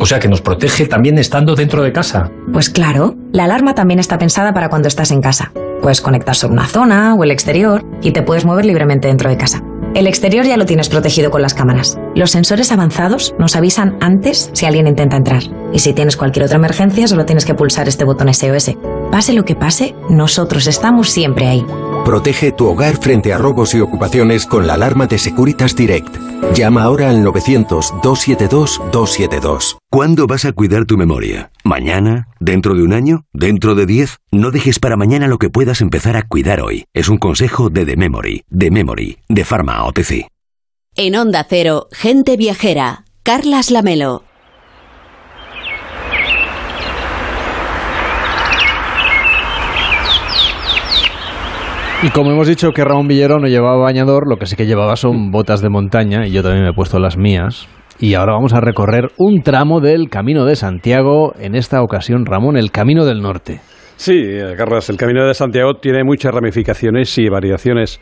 O sea que nos protege también estando dentro de casa. Pues claro, la alarma también está pensada para cuando estás en casa. Puedes conectar sobre una zona o el exterior y te puedes mover libremente dentro de casa. El exterior ya lo tienes protegido con las cámaras. Los sensores avanzados nos avisan antes si alguien intenta entrar. Y si tienes cualquier otra emergencia, solo tienes que pulsar este botón SOS. Pase lo que pase, nosotros estamos siempre ahí. Protege tu hogar frente a robos y ocupaciones con la alarma de Securitas Direct. Llama ahora al 900-272-272. ¿Cuándo vas a cuidar tu memoria? ¿Mañana? ¿Dentro de un año? ¿Dentro de diez? No dejes para mañana lo que puedas empezar a cuidar hoy. Es un consejo de The Memory, The Memory, de Pharma OTC. En Onda Cero, Gente Viajera, Carlas Lamelo. Y como hemos dicho que Ramón Villero no llevaba bañador, lo que sí que llevaba son botas de montaña y yo también me he puesto las mías. Y ahora vamos a recorrer un tramo del Camino de Santiago, en esta ocasión, Ramón, el Camino del Norte. Sí, Carlos, el Camino de Santiago tiene muchas ramificaciones y variaciones.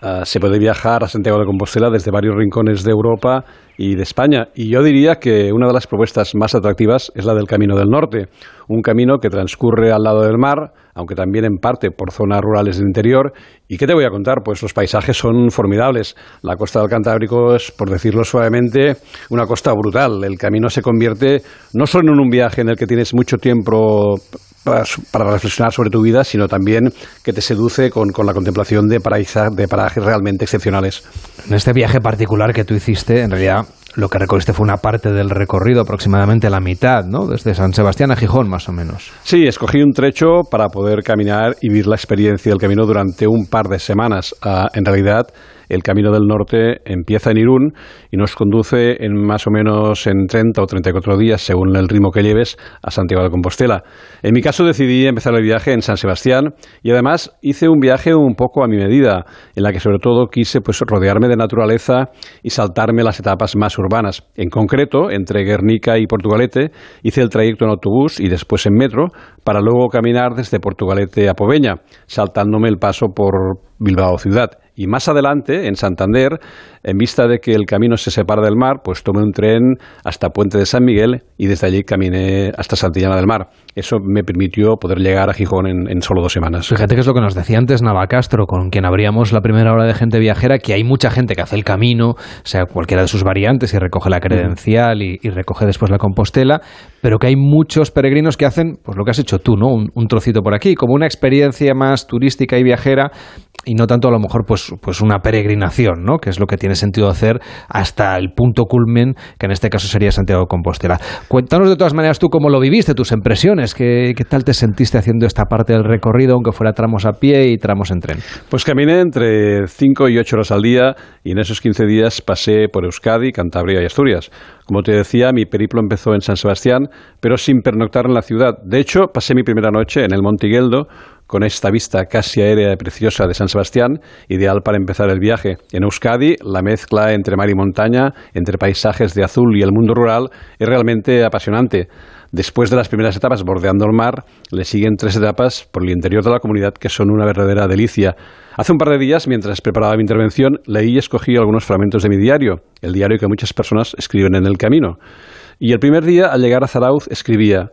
Uh, se puede viajar a Santiago de Compostela desde varios rincones de Europa y de España. Y yo diría que una de las propuestas más atractivas es la del Camino del Norte, un camino que transcurre al lado del mar, aunque también en parte por zonas rurales del interior. ¿Y qué te voy a contar? Pues los paisajes son formidables. La costa del Cantábrico es, por decirlo suavemente, una costa brutal. El camino se convierte no solo en un viaje en el que tienes mucho tiempo para, para reflexionar sobre tu vida, sino también que te seduce con, con la contemplación de, paraíza, de parajes realmente excepcionales. En este viaje particular que tú hiciste, en realidad lo que recorriste fue una parte del recorrido, aproximadamente la mitad, ¿no? Desde San Sebastián a Gijón, más o menos. Sí, escogí un trecho para poder caminar y vivir la experiencia del camino durante un par de semanas. Ah, en realidad, el Camino del Norte empieza en Irún y nos conduce en más o menos en 30 o 34 días, según el ritmo que lleves, a Santiago de Compostela. En mi caso decidí empezar el viaje en San Sebastián y además hice un viaje un poco a mi medida, en la que sobre todo quise pues rodearme de naturaleza y saltarme las etapas más urbanas. En concreto, entre Guernica y Portugalete, hice el trayecto en autobús y después en metro para luego caminar desde Portugalete a Poveña, saltándome el paso por Bilbao ciudad. Y más adelante, en Santander, en vista de que el camino se separa del mar, pues tomé un tren hasta Puente de San Miguel y desde allí caminé hasta Santillana del Mar. Eso me permitió poder llegar a Gijón en, en, solo dos semanas. Fíjate que es lo que nos decía antes Navacastro, con quien abríamos la primera hora de gente viajera, que hay mucha gente que hace el camino, sea cualquiera de sus variantes, y recoge la credencial y, y recoge después la Compostela, pero que hay muchos peregrinos que hacen, pues lo que has hecho tú, ¿no? Un, un trocito por aquí, como una experiencia más turística y viajera, y no tanto a lo mejor pues, pues una peregrinación, ¿no? que es lo que tiene sentido hacer hasta el punto culmen, que en este caso sería Santiago de Compostela. Cuéntanos de todas maneras tú cómo lo viviste, tus impresiones, qué, qué tal te sentiste haciendo esta parte del recorrido, aunque fuera tramos a pie y tramos en tren. Pues caminé entre 5 y 8 horas al día y en esos 15 días pasé por Euskadi, Cantabria y Asturias. Como te decía, mi periplo empezó en San Sebastián, pero sin pernoctar en la ciudad. De hecho, pasé mi primera noche en el Montigueldo, con esta vista casi aérea y preciosa de San Sebastián, ideal para empezar el viaje. En Euskadi, la mezcla entre mar y montaña, entre paisajes de azul y el mundo rural, es realmente apasionante. Después de las primeras etapas bordeando el mar, le siguen tres etapas por el interior de la comunidad que son una verdadera delicia. Hace un par de días, mientras preparaba mi intervención, leí y escogí algunos fragmentos de mi diario, el diario que muchas personas escriben en el camino. Y el primer día, al llegar a Zarauz, escribía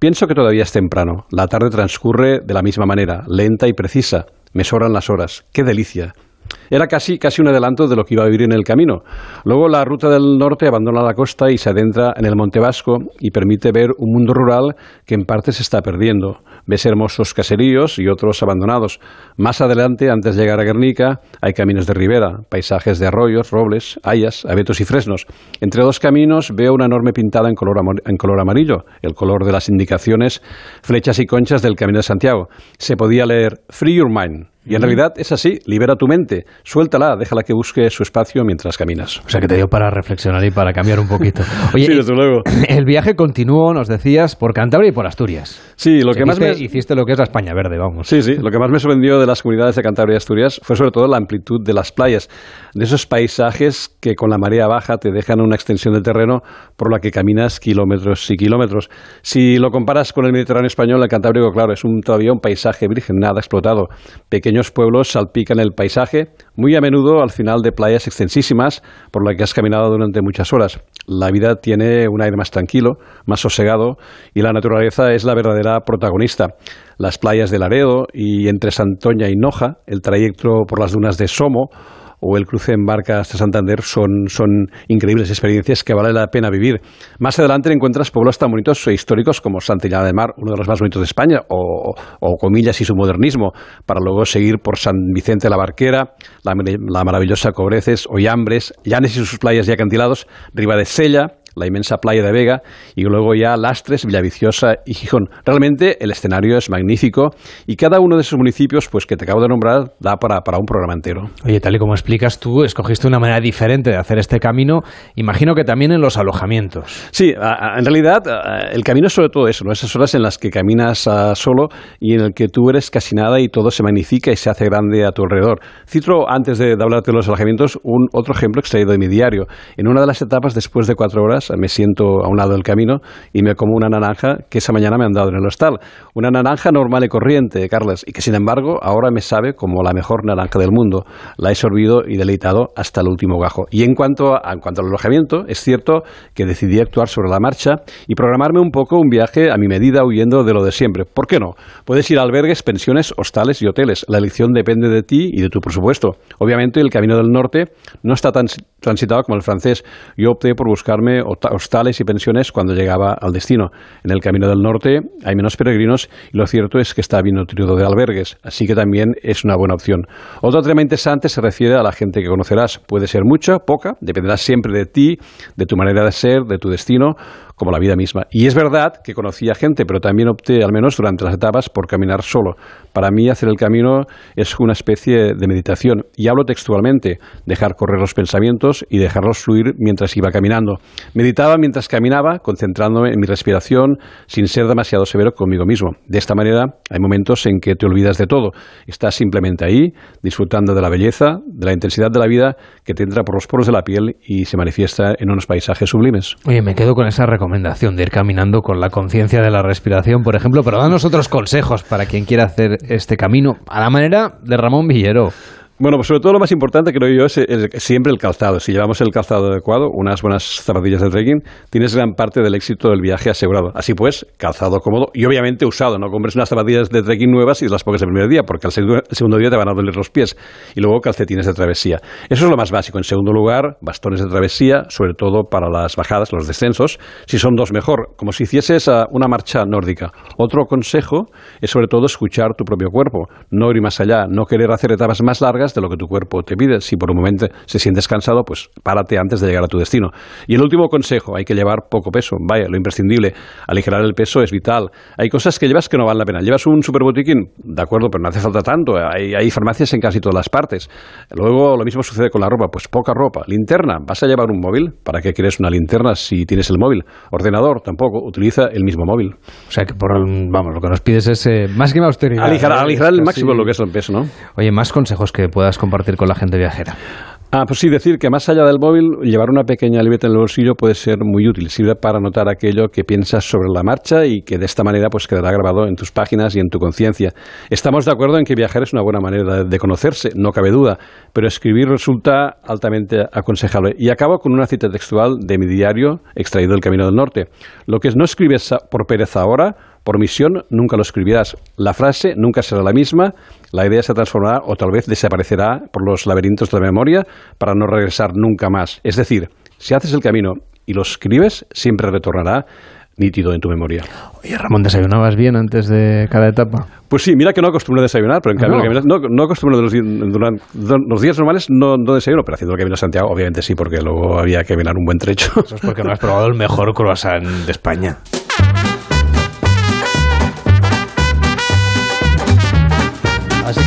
Pienso que todavía es temprano. La tarde transcurre de la misma manera, lenta y precisa. Me sobran las horas. ¡Qué delicia! Era casi, casi un adelanto de lo que iba a vivir en el camino. Luego la ruta del norte abandona la costa y se adentra en el Monte Vasco y permite ver un mundo rural que en parte se está perdiendo. Ves hermosos caseríos y otros abandonados. Más adelante, antes de llegar a Guernica, hay caminos de ribera, paisajes de arroyos, robles, hayas, abetos y fresnos. Entre dos caminos veo una enorme pintada en color, en color amarillo, el color de las indicaciones, flechas y conchas del Camino de Santiago. Se podía leer Free Your Mind, y en realidad es así, libera tu mente, suéltala, déjala que busque su espacio mientras caminas. O sea que te dio para reflexionar y para cambiar un poquito. Oye, sí, desde luego. El viaje continuó, nos decías, por Cantabria y por Asturias. Sí, lo que más me... Hiciste lo que es la España verde, vamos. Sí, sí, lo que más me sorprendió de las comunidades de Cantabria y Asturias fue sobre todo la amplitud de las playas, de esos paisajes que con la marea baja te dejan una extensión de terreno por la que caminas kilómetros y kilómetros. Si lo comparas con el Mediterráneo español, el Cantábrico, claro, es un, todavía un paisaje virgen, nada explotado. Pequeño pequeños pueblos salpican el paisaje, muy a menudo al final de playas extensísimas por las que has caminado durante muchas horas. La vida tiene un aire más tranquilo, más sosegado y la naturaleza es la verdadera protagonista. Las playas de Laredo y entre Santoña y Noja, el trayecto por las dunas de Somo o el cruce en barca hasta Santander son, son increíbles experiencias que vale la pena vivir. Más adelante encuentras pueblos tan bonitos e históricos como Santillana de Mar, uno de los más bonitos de España, o, Comillas y su modernismo, para luego seguir por San Vicente la Barquera, la, maravillosa Cobreces, Hoyambres, Llanes y sus playas y acantilados, Riva de Sella, la inmensa playa de Vega y luego ya Lastres, Villaviciosa y Gijón. Realmente el escenario es magnífico y cada uno de esos municipios pues que te acabo de nombrar da para, para un programa entero. Oye, tal y como explicas tú, escogiste una manera diferente de hacer este camino, imagino que también en los alojamientos. Sí, en realidad el camino es sobre todo eso, ¿no? esas horas en las que caminas solo y en el que tú eres casi nada y todo se magnifica y se hace grande a tu alrededor. Citro, antes de, de hablarte de los alojamientos, un otro ejemplo extraído de mi diario. En una de las etapas, después de cuatro horas, me siento a un lado del camino y me como una naranja que esa mañana me han dado en el hostal. Una naranja normal y corriente, Carlos, y que sin embargo ahora me sabe como la mejor naranja del mundo. La he sorbido y deleitado hasta el último gajo. Y en cuanto, a, en cuanto al alojamiento, es cierto que decidí actuar sobre la marcha y programarme un poco un viaje a mi medida huyendo de lo de siempre. ¿Por qué no? Puedes ir a albergues, pensiones, hostales y hoteles. La elección depende de ti y de tu presupuesto. Obviamente el camino del norte no está tan transitado como el francés. Yo opté por buscarme hostales y pensiones cuando llegaba al destino. En el Camino del Norte hay menos peregrinos y lo cierto es que está bien nutrido de albergues, así que también es una buena opción. Otro tema interesante se refiere a la gente que conocerás. Puede ser mucha, poca, dependerá siempre de ti, de tu manera de ser, de tu destino como la vida misma. Y es verdad que conocía gente, pero también opté, al menos durante las etapas, por caminar solo. Para mí hacer el camino es una especie de meditación. Y hablo textualmente, dejar correr los pensamientos y dejarlos fluir mientras iba caminando. Meditaba mientras caminaba, concentrándome en mi respiración, sin ser demasiado severo conmigo mismo. De esta manera hay momentos en que te olvidas de todo. Estás simplemente ahí, disfrutando de la belleza, de la intensidad de la vida que te entra por los poros de la piel y se manifiesta en unos paisajes sublimes. Oye, me quedo con esa recomendación recomendación de ir caminando con la conciencia de la respiración, por ejemplo, pero danos otros consejos para quien quiera hacer este camino a la manera de Ramón Villero. Bueno, pues sobre todo lo más importante creo yo es siempre el calzado. Si llevamos el calzado adecuado, unas buenas zapatillas de trekking, tienes gran parte del éxito del viaje asegurado. Así pues, calzado cómodo y obviamente usado. No compres unas zapatillas de trekking nuevas y las pongas el primer día, porque al segundo día te van a doler los pies. Y luego calcetines de travesía. Eso es lo más básico. En segundo lugar, bastones de travesía, sobre todo para las bajadas, los descensos. Si son dos, mejor. Como si hicieses una marcha nórdica. Otro consejo es sobre todo escuchar tu propio cuerpo. No ir más allá. No querer hacer etapas más largas de lo que tu cuerpo te pide. Si por un momento se sientes cansado, pues párate antes de llegar a tu destino. Y el último consejo, hay que llevar poco peso. Vaya, lo imprescindible. Aligerar el peso es vital. Hay cosas que llevas que no valen la pena. ¿Llevas un super botiquín? De acuerdo, pero no hace falta tanto. Hay, hay farmacias en casi todas las partes. Luego lo mismo sucede con la ropa. Pues poca ropa. Linterna. ¿Vas a llevar un móvil? ¿Para qué quieres una linterna si tienes el móvil? Ordenador, tampoco. Utiliza el mismo móvil. O sea que, por, vamos, lo que nos pides es eh, más que austeridad. Aligerar, aligerar el máximo lo que es el peso, ¿no? Oye, más consejos que puedas compartir con la gente viajera? Ah, pues sí, decir que más allá del móvil, llevar una pequeña libreta en el bolsillo puede ser muy útil. Sirve para anotar aquello que piensas sobre la marcha y que de esta manera pues quedará grabado en tus páginas y en tu conciencia. Estamos de acuerdo en que viajar es una buena manera de conocerse, no cabe duda, pero escribir resulta altamente aconsejable. Y acabo con una cita textual de mi diario extraído del Camino del Norte. Lo que no escribes por pereza ahora, por misión nunca lo escribirás. La frase nunca será la misma, la idea se transformará o tal vez desaparecerá por los laberintos de la memoria para no regresar nunca más. Es decir, si haces el camino y lo escribes, siempre retornará nítido en tu memoria. Oye, Ramón, ¿desayunabas bien antes de cada etapa? Pues sí, mira que no acostumbro a desayunar, pero en cambio, no, no, acostumbro de los, durante, los días normales, no, no, desayuno, pero haciendo el camino a Santiago, obviamente sí, porque luego había que caminar un buen trecho. Eso es porque no has probado el mejor croissant de España.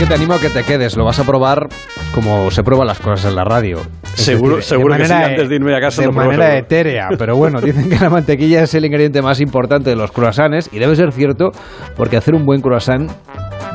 Que te animo a que te quedes, lo vas a probar como se prueban las cosas en la radio. seguro seguro que sí, antes de irme a casa de lo manera etérea, pero bueno, dicen que la mantequilla es el ingrediente más importante de los croissants y debe ser cierto porque hacer un buen croissant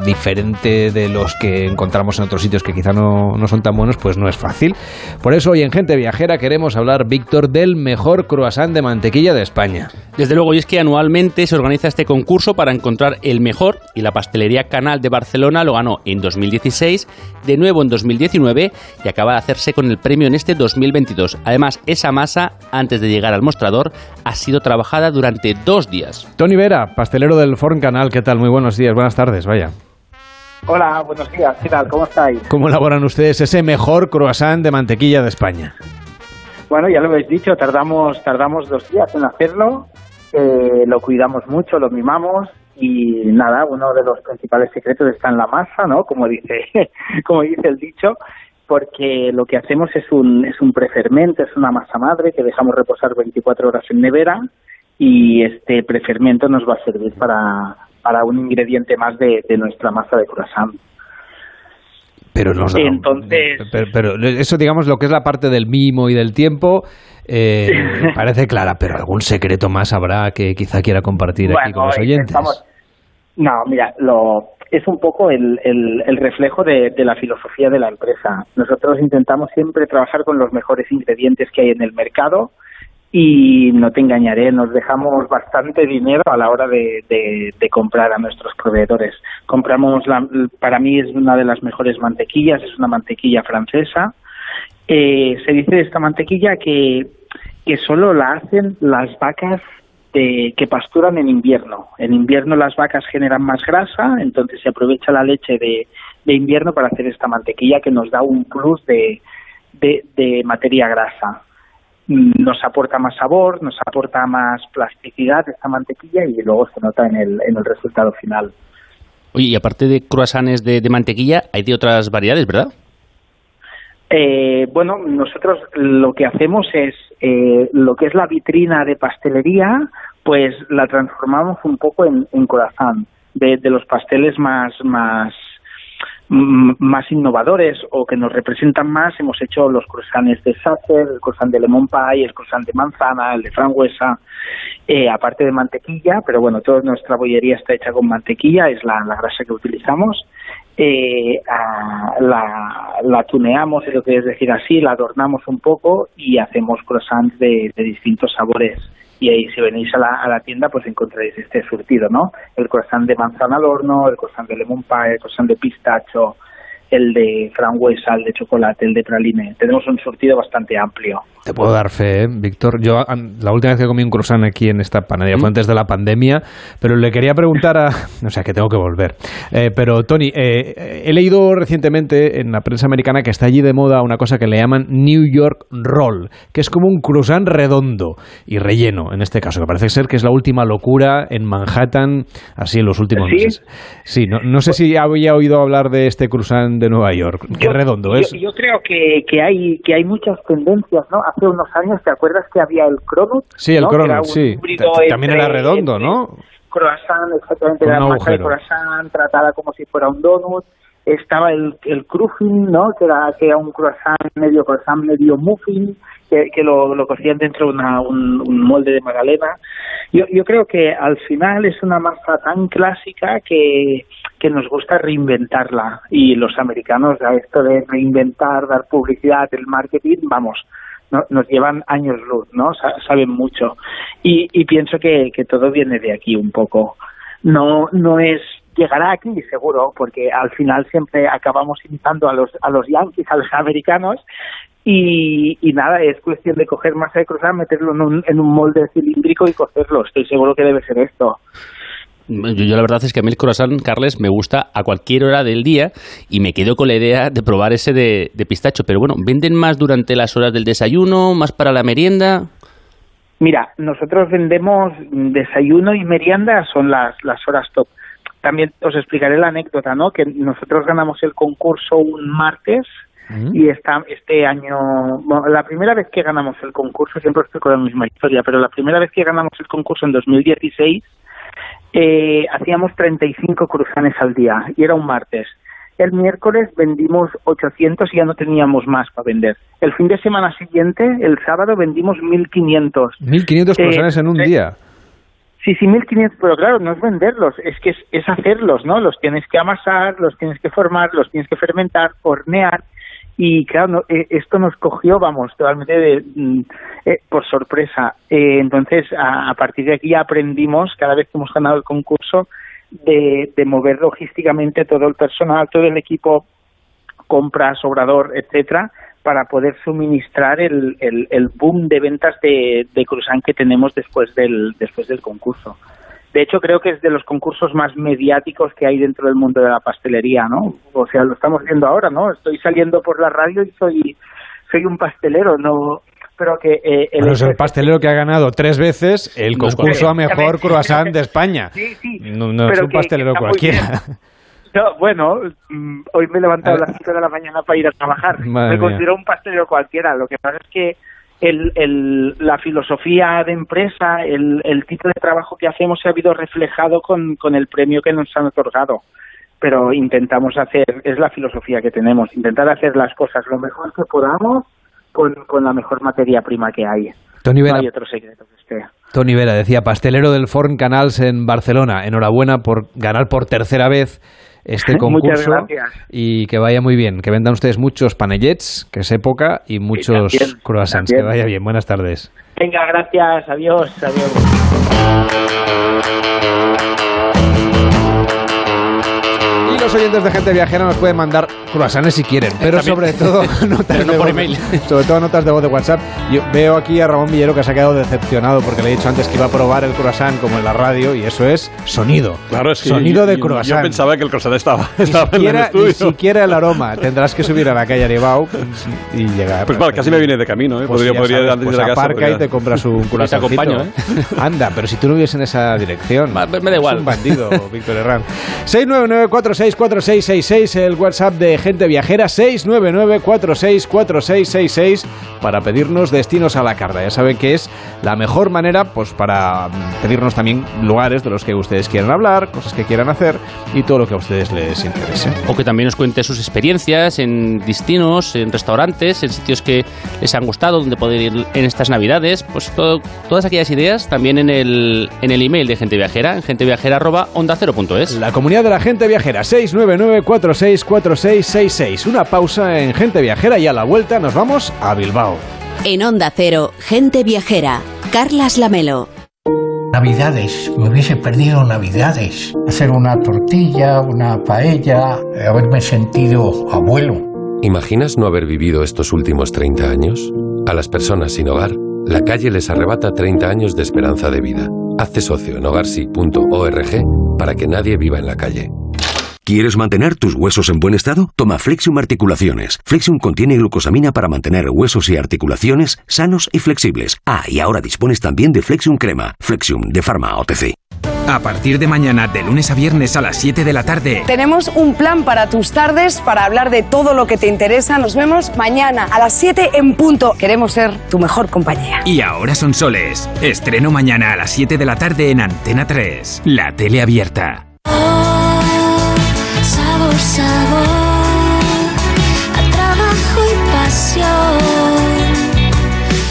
diferente de los que encontramos en otros sitios que quizá no, no, son tan buenos, pues no es fácil. Por eso hoy en Gente Viajera queremos hablar, Víctor, del mejor croissant de mantequilla de España. Desde luego, y es que anualmente se organiza este concurso para encontrar el mejor y la pastelería Canal de Barcelona lo ganó en 2016, de nuevo en 2019 y acaba de hacerse con el premio en este 2022. Además, esa masa, antes de llegar al mostrador, ha sido trabajada durante dos días. Tony Vera, pastelero del Forn Canal, ¿qué tal? Muy buenos días, buenas tardes, vaya. Hola, buenos días, ¿qué tal? ¿Cómo estáis? ¿Cómo elaboran ustedes ese mejor croissant de mantequilla de España? Bueno, ya lo habéis dicho, tardamos, tardamos dos días en hacerlo, eh, lo cuidamos mucho, lo mimamos y nada, uno de los principales secretos está en la masa, ¿no? Como dice, como dice el dicho, porque lo que hacemos es un, es un prefermento, es una masa madre que dejamos reposar 24 horas en nevera y este prefermento nos va a servir para, para un ingrediente más de, nuestra masa de croissant. Pero, nos Entonces, pero, eso, digamos, lo que es la parte del mimo y del tiempo, eh, parece clara, pero algún secreto más habrá que quizá quiera compartir aquí con los oyentes. no, mira, lo, es un poco el, el, reflejo de, de, la filosofía de la empresa. Nosotros intentamos siempre trabajar con los mejores ingredientes que hay en el mercado y no te engañaré, nos dejamos bastante dinero a la hora de, comprar a nuestros proveedores. Compramos, la, para mí es una de las mejores mantequillas, es una mantequilla francesa. Eh, se dice de esta mantequilla que, que solo la hacen las vacas de, que pasturan en invierno. En invierno las vacas generan más grasa, entonces se aprovecha la leche de, de invierno para hacer esta mantequilla que nos da un plus de, de materia grasa nos aporta más sabor, nos aporta más plasticidad esta mantequilla y luego se nota en el, en el resultado final. Oye, y aparte de croissants de, mantequilla, hay de otras variedades, ¿verdad? Eh, bueno, nosotros lo que hacemos es eh, lo que es la vitrina de pastelería, pues la transformamos un poco en, en croissant, de, de los pasteles más, más más innovadores o que nos representan más, hemos hecho los croissants de Sacher, el croissant de lemon pie, el croissant de manzana, el de frangüesa, eh, aparte de mantequilla, pero bueno, toda nuestra bollería está hecha con mantequilla, es la, grasa que utilizamos. Eh, la, la, tuneamos, es lo que es decir así, la adornamos un poco y hacemos croissants de distintos sabores y ahí si venís a la, a la tienda pues encontraréis este surtido, ¿no? El croissant de manzana al horno, el croissant de lemon pie, el croissant de pistacho, el de frambuesa, el de chocolate, el de praline. Tenemos un surtido bastante amplio. Te puedo dar fe, ¿eh? Víctor. Yo la última vez que comí un croissant aquí en esta panadería fue ¿Mm? antes de la pandemia, pero le quería preguntar a... O sea, que tengo que volver. Eh, pero, Tony, eh, he leído recientemente en la prensa americana que está allí de moda una cosa que le llaman New York Roll, que es como un croissant redondo y relleno, en este caso, que parece ser que es la última locura en Manhattan, así en los últimos meses. Sí, no, no sé si había oído hablar de este croissant de Nueva York. Qué redondo es. Yo, creo que, que, hay, que hay muchas tendencias, ¿no? hace unos años, ¿te acuerdas que había el Cronut? Sí, el Cronut, sí. También era redondo, ¿no? Croissant, exactamente, era masa de croissant tratada como si fuera un donut. Estaba el, el cruffin, ¿no? Que era, que era un croissant medio croissant, medio muffin, que, que lo, lo cocían dentro de una, un, un, molde de magdalena. Yo, yo creo que al final es una masa tan clásica que que nos gusta reinventarla y los americanos a esto de reinventar, dar publicidad, el marketing, vamos, nos llevan años luz, ¿no? saben mucho y, y pienso que, que todo viene de aquí un poco. No, no es llegará aquí seguro, porque al final siempre acabamos imitando a los, a los yankees, a los americanos, y, y nada, es cuestión de coger masa de cruzar, meterlo en un, en un molde cilíndrico y cocerlo. Estoy seguro que debe ser esto. Yo, la verdad es que a mí el croissant, Carles, me gusta a cualquier hora del día y me quedo con la idea de probar ese de, de pistacho. Pero bueno, ¿venden más durante las horas del desayuno, más para la merienda? Mira, nosotros vendemos desayuno y merienda, son las, las horas top también os explicaré la anécdota, ¿no? Que nosotros ganamos el concurso un martes y esta, este año, bueno, la primera vez que ganamos el concurso, siempre estoy con la misma historia, pero la primera vez que ganamos el concurso en 2016, eh, hacíamos 35 cruzanes al día y era un martes. El miércoles vendimos 800 y ya no teníamos más para vender. El fin de semana siguiente, el sábado, vendimos 1500. 1500 cruzanes en un día. Sí, sí, 1500, pero claro, no es venderlos, es que es, hacerlos, ¿no? Los tienes que amasar, los tienes que formar, los tienes que fermentar, hornear, y claro, eh, esto nos cogió, vamos, totalmente de, mm, eh, por sorpresa. Eh, entonces, a, partir de aquí aprendimos, cada vez que hemos ganado el concurso, de, de mover logísticamente todo el personal, todo el equipo, compras, obrador, etcétera, para poder suministrar el, el, boom de ventas de, de croissant que tenemos después del, después del concurso. De hecho, creo que es de los concursos más mediáticos que hay dentro del mundo de la pastelería, ¿no? O sea, lo estamos viendo ahora, ¿no? Estoy saliendo por la radio y soy, soy un pastelero, no, pero que eh, el, es el pastelero que ha ganado tres veces el concurso a mejor croissant de España. Sí, sí. No, es un pastelero cualquiera. bueno, mm, hoy me he levantado a las 5 de la mañana para ir a trabajar. me considero un pastelero cualquiera. Lo que pasa es que el, el, la filosofía de empresa, el, el tipo de trabajo que hacemos se ha habido reflejado con, con el premio que nos han otorgado. Pero intentamos hacer, es la filosofía que tenemos, intentar hacer las cosas lo mejor que podamos con, con la mejor materia prima que hay. Tony no hay otro secreto que esté. Tony Vera decía, pastelero del Forn Canals en Barcelona. Enhorabuena por ganar por tercera vez este concurso y que vaya muy bien, que vendan ustedes muchos panellets, que es época, y muchos croissants, que vaya bien. Buenas tardes. Venga, gracias, adiós, adiós. Los oyentes de Gente Viajera nos pueden mandar croissants si quieren, pero sobre todo notas de voz, sobre todo notas de voz de WhatsApp. Yo veo aquí a Ramón Villero que se ha quedado decepcionado porque le he dicho antes que iba a probar el croissant como en la radio y eso es sonido. Claro, es sonido de croissant. Yo pensaba que el croissant estaba, estaba en el estudio. Ni siquiera el aroma. Tendrás que subir a la calle Aribau y llegar. Pues vale, casi me viene de camino. ¿eh? Pues podría, podría sabes, pues de la aparca y te compras un croissant. Te acompaño, ¿eh? Anda, pero si tú no vives en esa dirección. me da igual. Es un bandido, Víctor Herrán. 699 464666 el WhatsApp de Gente Viajera 699464666 para pedirnos destinos a la carta. Ya saben que es la mejor manera pues para pedirnos también lugares de los que ustedes quieran hablar, cosas que quieran hacer y todo lo que a ustedes les interese. O que también nos cuente sus experiencias en destinos, en restaurantes, en sitios que les han gustado, donde poder ir en estas navidades, pues todas aquellas ideas también en el, en el email de Gente Viajera, en genteviajera.onda0.es. La comunidad de la Gente Viajera 699 464666. Una pausa en Gente Viajera y a la vuelta nos vamos a Bilbao. En Onda Cero, Gente Viajera, Carlas Lamelo. Navidades, me hubiese perdido Navidades. Hacer una tortilla, una paella, haberme sentido abuelo. ¿Imaginas no haber vivido estos últimos 30 años? A las personas sin hogar, la calle les arrebata 30 años de esperanza de vida. Hazte socio en hogarsi.org para que nadie viva en la calle. ¿Quieres mantener tus huesos en buen estado? Toma Flexium Articulaciones. Flexium contiene glucosamina para mantener huesos y articulaciones sanos y flexibles. Ah, y ahora dispones también de Flexium Crema. Flexium de Pharma OTC. A partir de mañana, de lunes a viernes a las 7 de la tarde. Tenemos un plan para tus tardes, para hablar de todo lo que te interesa. Nos vemos mañana a las 7 en punto. Queremos ser tu mejor compañía. Y ahora son soles. Estreno mañana a las 7 de la tarde en Antena 3. La tele abierta.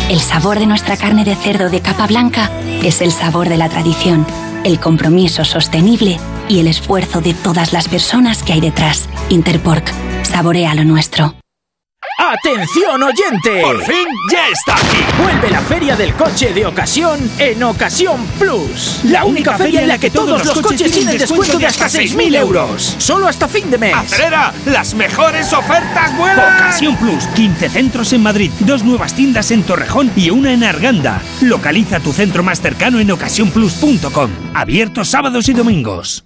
El sabor de nuestra carne de cerdo de capa blanca es el sabor de la tradición, el compromiso sostenible y el esfuerzo de todas las personas que hay detrás. Interpork, saborea lo nuestro. ¡Atención oyente! ¡Por fin ya está aquí! Vuelve la feria del coche de ocasión en Ocasión Plus. La, única, feria en la que todos los coches tienen descuento de hasta 6.000 euros. Solo hasta fin de mes. ¡Acelera! ¡Las mejores ofertas vuelan! Ocasión Plus. 15 centros en Madrid, dos nuevas tiendas en Torrejón y una en Arganda. Localiza tu centro más cercano en ocasiónplus.com. Abierto sábados y domingos.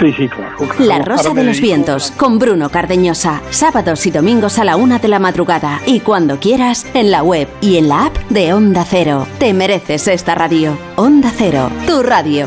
Sí, sí, claro. La Rosa de los Vientos con Bruno Cardeñosa. Sábados y domingos a la una de la madrugada. Y cuando quieras, en la web y en la app de Onda Cero. Te mereces esta radio. Onda Cero, tu radio.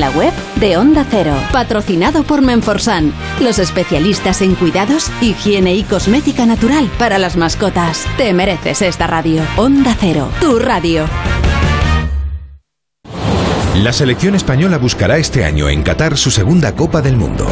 la web de Onda Cero. Patrocinado por Menforsan, los especialistas en cuidados, higiene y cosmética natural para las mascotas. Te mereces esta radio. Onda Cero, tu radio. La selección española buscará este año en Qatar su segunda Copa del Mundo.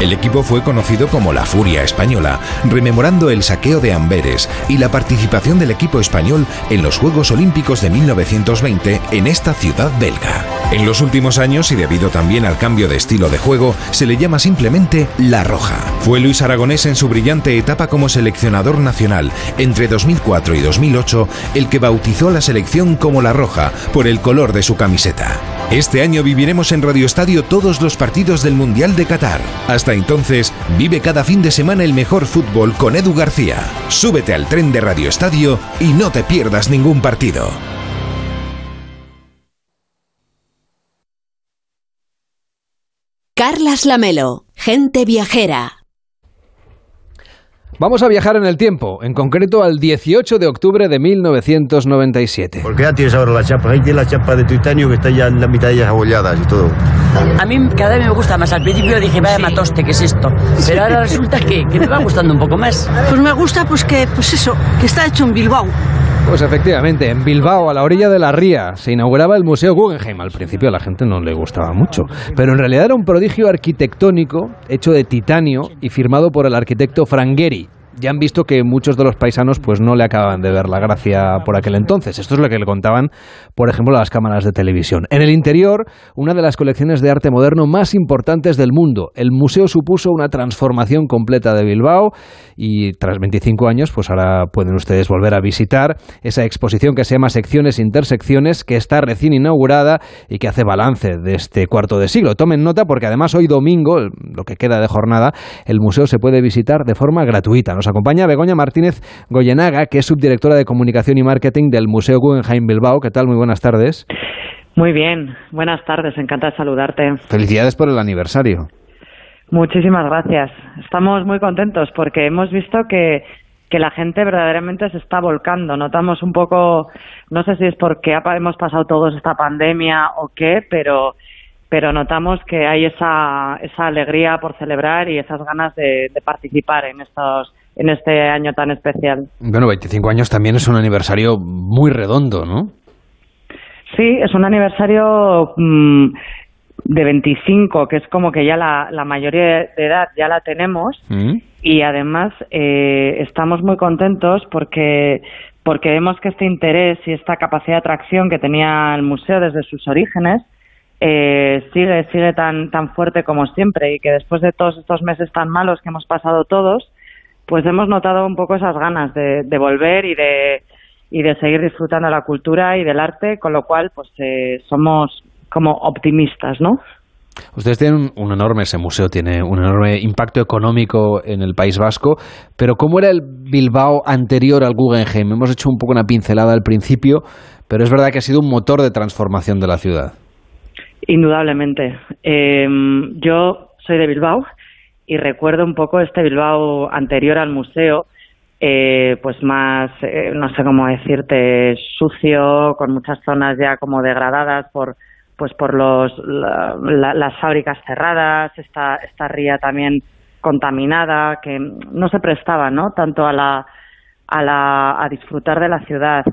El equipo fue conocido como la Furia Española, rememorando el saqueo de Amberes y la participación del equipo español en los Juegos Olímpicos de 1920 en esta ciudad belga. En los últimos años, y debido también al cambio de estilo de juego, se le llama simplemente La Roja. Fue Luis Aragonés en su brillante etapa como seleccionador nacional entre 2004 y 2008 el que bautizó a la selección como La Roja por el color de su camiseta. Este año viviremos en Radio Estadio todos los partidos del Mundial de Qatar. Hasta entonces, vive cada fin de semana el mejor fútbol con Edu García. Súbete al tren de Radio Estadio y no te pierdas ningún partido. Carlas Lamelo, gente viajera. Vamos a viajar en el tiempo, en concreto al 18 de octubre de 1997. Porque ya tienes ahora la chapa, ahí tienes la chapa de titanio que está ya en la mitad de ellas abolladas y todo. A mí cada vez me gusta más. Al principio dije, vaya matoste, ¿qué es esto? Pero ahora resulta que, que me va gustando un poco más. Pues me gusta, pues que, pues eso, que está hecho en Bilbao. Pues efectivamente, en Bilbao, a la orilla de la ría, se inauguraba el Museo Guggenheim. Al principio a la gente no le gustaba mucho, pero en realidad era un prodigio arquitectónico hecho de titanio y firmado por el arquitecto Frangheri. Ya han visto que muchos de los paisanos pues no le acaban de ver la gracia por aquel entonces. Esto es lo que le contaban, por ejemplo, las cámaras de televisión. En el interior, una de las colecciones de arte moderno más importantes del mundo. El museo supuso una transformación completa de Bilbao y tras 25 años, pues ahora pueden ustedes volver a visitar esa exposición que se llama Secciones e Intersecciones, que está recién inaugurada y que hace balance de este cuarto de siglo. Tomen nota porque además hoy domingo, lo que queda de jornada, el museo se puede visitar de forma gratuita. Acompaña Begoña Martínez Goyenaga, que es subdirectora de comunicación y marketing del Museo Guggenheim Bilbao. ¿Qué tal? Muy buenas tardes. Muy bien, buenas tardes, encantada de saludarte. Felicidades por el aniversario. Muchísimas gracias. Estamos muy contentos porque hemos visto que, que la gente verdaderamente se está volcando. Notamos un poco, no sé si es porque hemos pasado todos esta pandemia o qué, pero, pero notamos que hay esa, esa alegría por celebrar y esas ganas de, de participar en estos en este año tan especial. Bueno, 25 años también es un aniversario muy redondo, ¿no? Sí, es un aniversario mm, de 25, que es como que ya la, la mayoría de edad ya la tenemos. Mm. Y además eh, estamos muy contentos porque porque vemos que este interés y esta capacidad de atracción que tenía el museo desde sus orígenes eh, sigue sigue tan tan fuerte como siempre y que después de todos estos meses tan malos que hemos pasado todos pues hemos notado un poco esas ganas de, de volver y de y de seguir disfrutando de la cultura y del arte con lo cual pues eh, somos como optimistas no Ustedes tienen un, un enorme, ese museo tiene un enorme impacto económico en el País Vasco, pero ¿cómo era el Bilbao anterior al Guggenheim? Hemos hecho un poco una pincelada al principio, pero es verdad que ha sido un motor de transformación de la ciudad. Indudablemente. Eh, yo soy de Bilbao y recuerdo un poco este Bilbao anterior al museo, eh, pues más, eh, no sé cómo decirte, sucio, con muchas zonas ya como degradadas por pues por los, la, la, las fábricas cerradas, esta, esta ría también contaminada, que no se prestaba ¿no? tanto a, la, a, la, a disfrutar de la ciudad.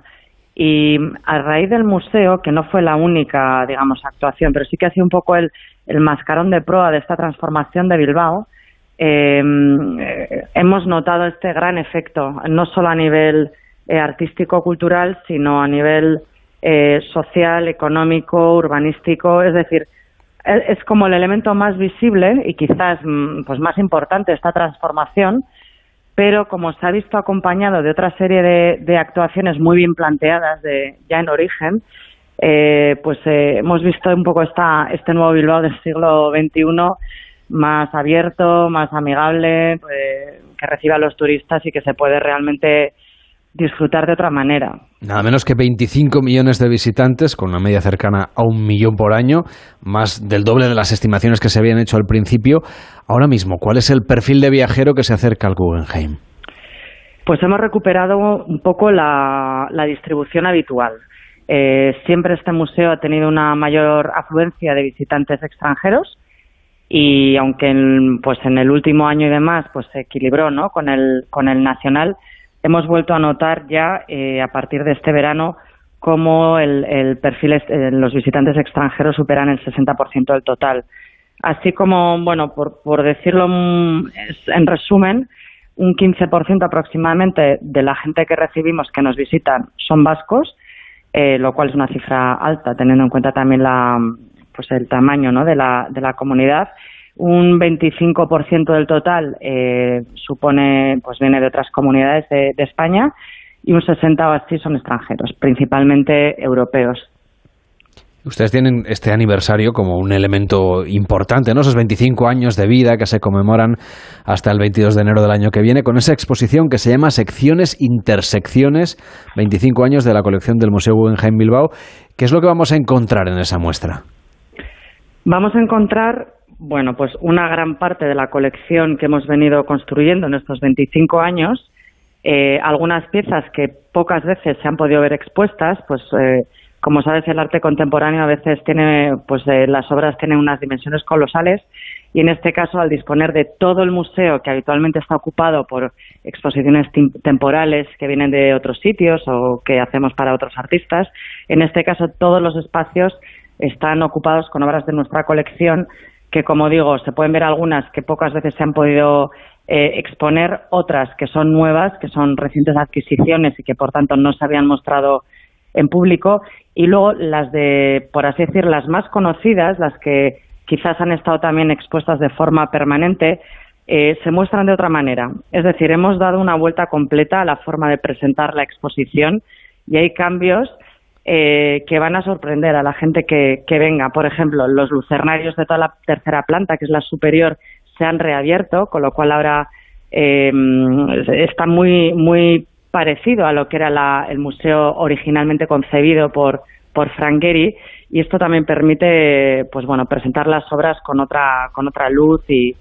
Y a raíz del museo, que no fue la única, digamos, actuación, pero sí que ha sido un poco el, el mascarón de proa de esta transformación de Bilbao, eh, hemos notado este gran efecto, no solo a nivel eh, artístico-cultural, sino a nivel eh, social, económico, urbanístico, es decir, es, es, como el elemento más visible y quizás mm, pues más importante esta transformación, pero como se ha visto acompañado de otra serie de, de actuaciones muy bien planteadas de, ya en origen, eh, pues eh, hemos visto un poco esta, este nuevo Bilbao del siglo XXI más abierto, más amigable, pues, que reciba a los turistas y que se puede realmente disfrutar de otra manera. Nada menos que 25 millones de visitantes, con una media cercana a un millón por año, más del doble de las estimaciones que se habían hecho al principio. Ahora mismo, ¿cuál es el perfil de viajero que se acerca al Guggenheim? Pues hemos recuperado un poco la, la distribución habitual. Eh, siempre este museo ha tenido una mayor afluencia de visitantes extranjeros y aunque en, pues en el último año y demás pues se equilibró ¿no? con, el, con el nacional, hemos vuelto a notar ya eh, a partir de este verano cómo el, el perfil, eh, los visitantes extranjeros superan el 60% del total. Así como, bueno, por, por decirlo en resumen, un 15% aproximadamente de la gente que recibimos que nos visitan son vascos, eh, lo cual es una cifra alta, teniendo en cuenta también la, pues el tamaño ¿no? de, la, de la comunidad un 25% del total eh, supone pues viene de otras comunidades de, de, España y un 60 o así son extranjeros, principalmente europeos. Ustedes tienen este aniversario como un elemento importante, ¿no? Esos 25 años de vida que se conmemoran hasta el 22 de enero del año que viene con esa exposición que se llama Secciones Intersecciones, 25 años de la colección del Museo Guggenheim Bilbao. ¿Qué es lo que vamos a encontrar en esa muestra? Vamos a encontrar bueno, pues una gran parte de la colección que hemos venido construyendo en estos 25 años, eh, algunas piezas que pocas veces se han podido ver expuestas, pues eh, como sabes el arte contemporáneo a veces tiene, pues eh, las obras tienen unas dimensiones colosales y en este caso al disponer de todo el museo que habitualmente está ocupado por exposiciones temporales que vienen de otros sitios o que hacemos para otros artistas, en este caso todos los espacios están ocupados con obras de nuestra colección que como digo, se pueden ver algunas que pocas veces se han podido eh, exponer, otras que son nuevas, que son recientes adquisiciones y que por tanto no se habían mostrado en público, y luego las de, por así decir, las más conocidas, las que quizás han estado también expuestas de forma permanente, eh, se muestran de otra manera. Es decir, hemos dado una vuelta completa a la forma de presentar la exposición y hay cambios eh, que van a sorprender a la gente que, que venga. Por ejemplo, los lucernarios de toda la tercera planta, que es la superior, se han reabierto, con lo cual ahora eh, está muy, muy parecido a lo que era la, el museo originalmente concebido por, por Frank Gehry y esto también permite pues bueno presentar las obras con otra con otra luz y,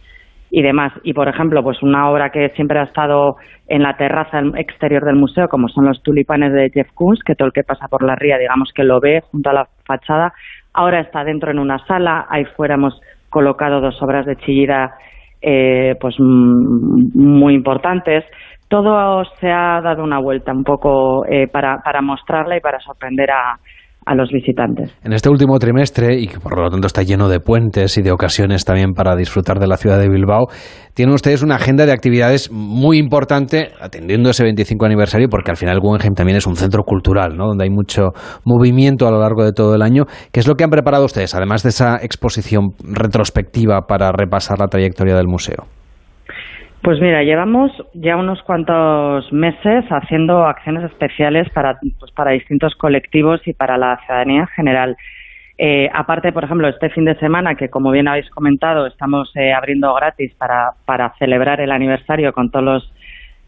y demás. Y, por ejemplo, pues una obra que siempre ha estado en la terraza exterior del museo, como son los tulipanes de Jeff Koons, que todo el que pasa por la ría, digamos que lo ve junto a la fachada, ahora está dentro en una sala, ahí fuera hemos colocado dos obras de Chillida eh, pues muy importantes. Todo se ha dado una vuelta un poco eh, para, para mostrarla y para sorprender a, a los visitantes. En este último trimestre, y que por lo tanto está lleno de puentes y de ocasiones también para disfrutar de la ciudad de Bilbao, tienen ustedes una agenda de actividades muy importante atendiendo ese 25 aniversario, porque al final Guggenheim también es un centro cultural, ¿no? donde hay mucho movimiento a lo largo de todo el año. ¿Qué es lo que han preparado ustedes, además de esa exposición retrospectiva para repasar la trayectoria del museo? Pues mira, llevamos ya unos cuantos meses haciendo acciones especiales para, pues para distintos colectivos y para la ciudadanía en general. Eh, aparte, por ejemplo, este fin de semana, que como bien habéis comentado, estamos eh, abriendo gratis para, para celebrar el aniversario con, todos los,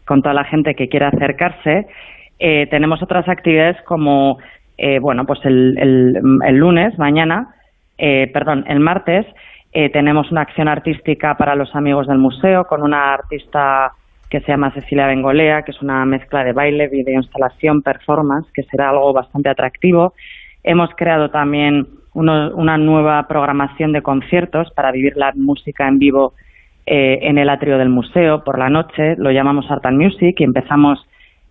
con toda la gente que quiera acercarse, eh, tenemos otras actividades como, bueno, pues el, el, el lunes, mañana, perdón, el martes, eh, tenemos una acción artística para los amigos del museo con una artista que se llama Cecilia Bengolea, que es una mezcla de baile, videoinstalación, performance, que será algo bastante atractivo. Hemos creado también una nueva programación de conciertos para vivir la música en vivo eh, en el atrio del museo por la noche. Lo llamamos Art and Music y empezamos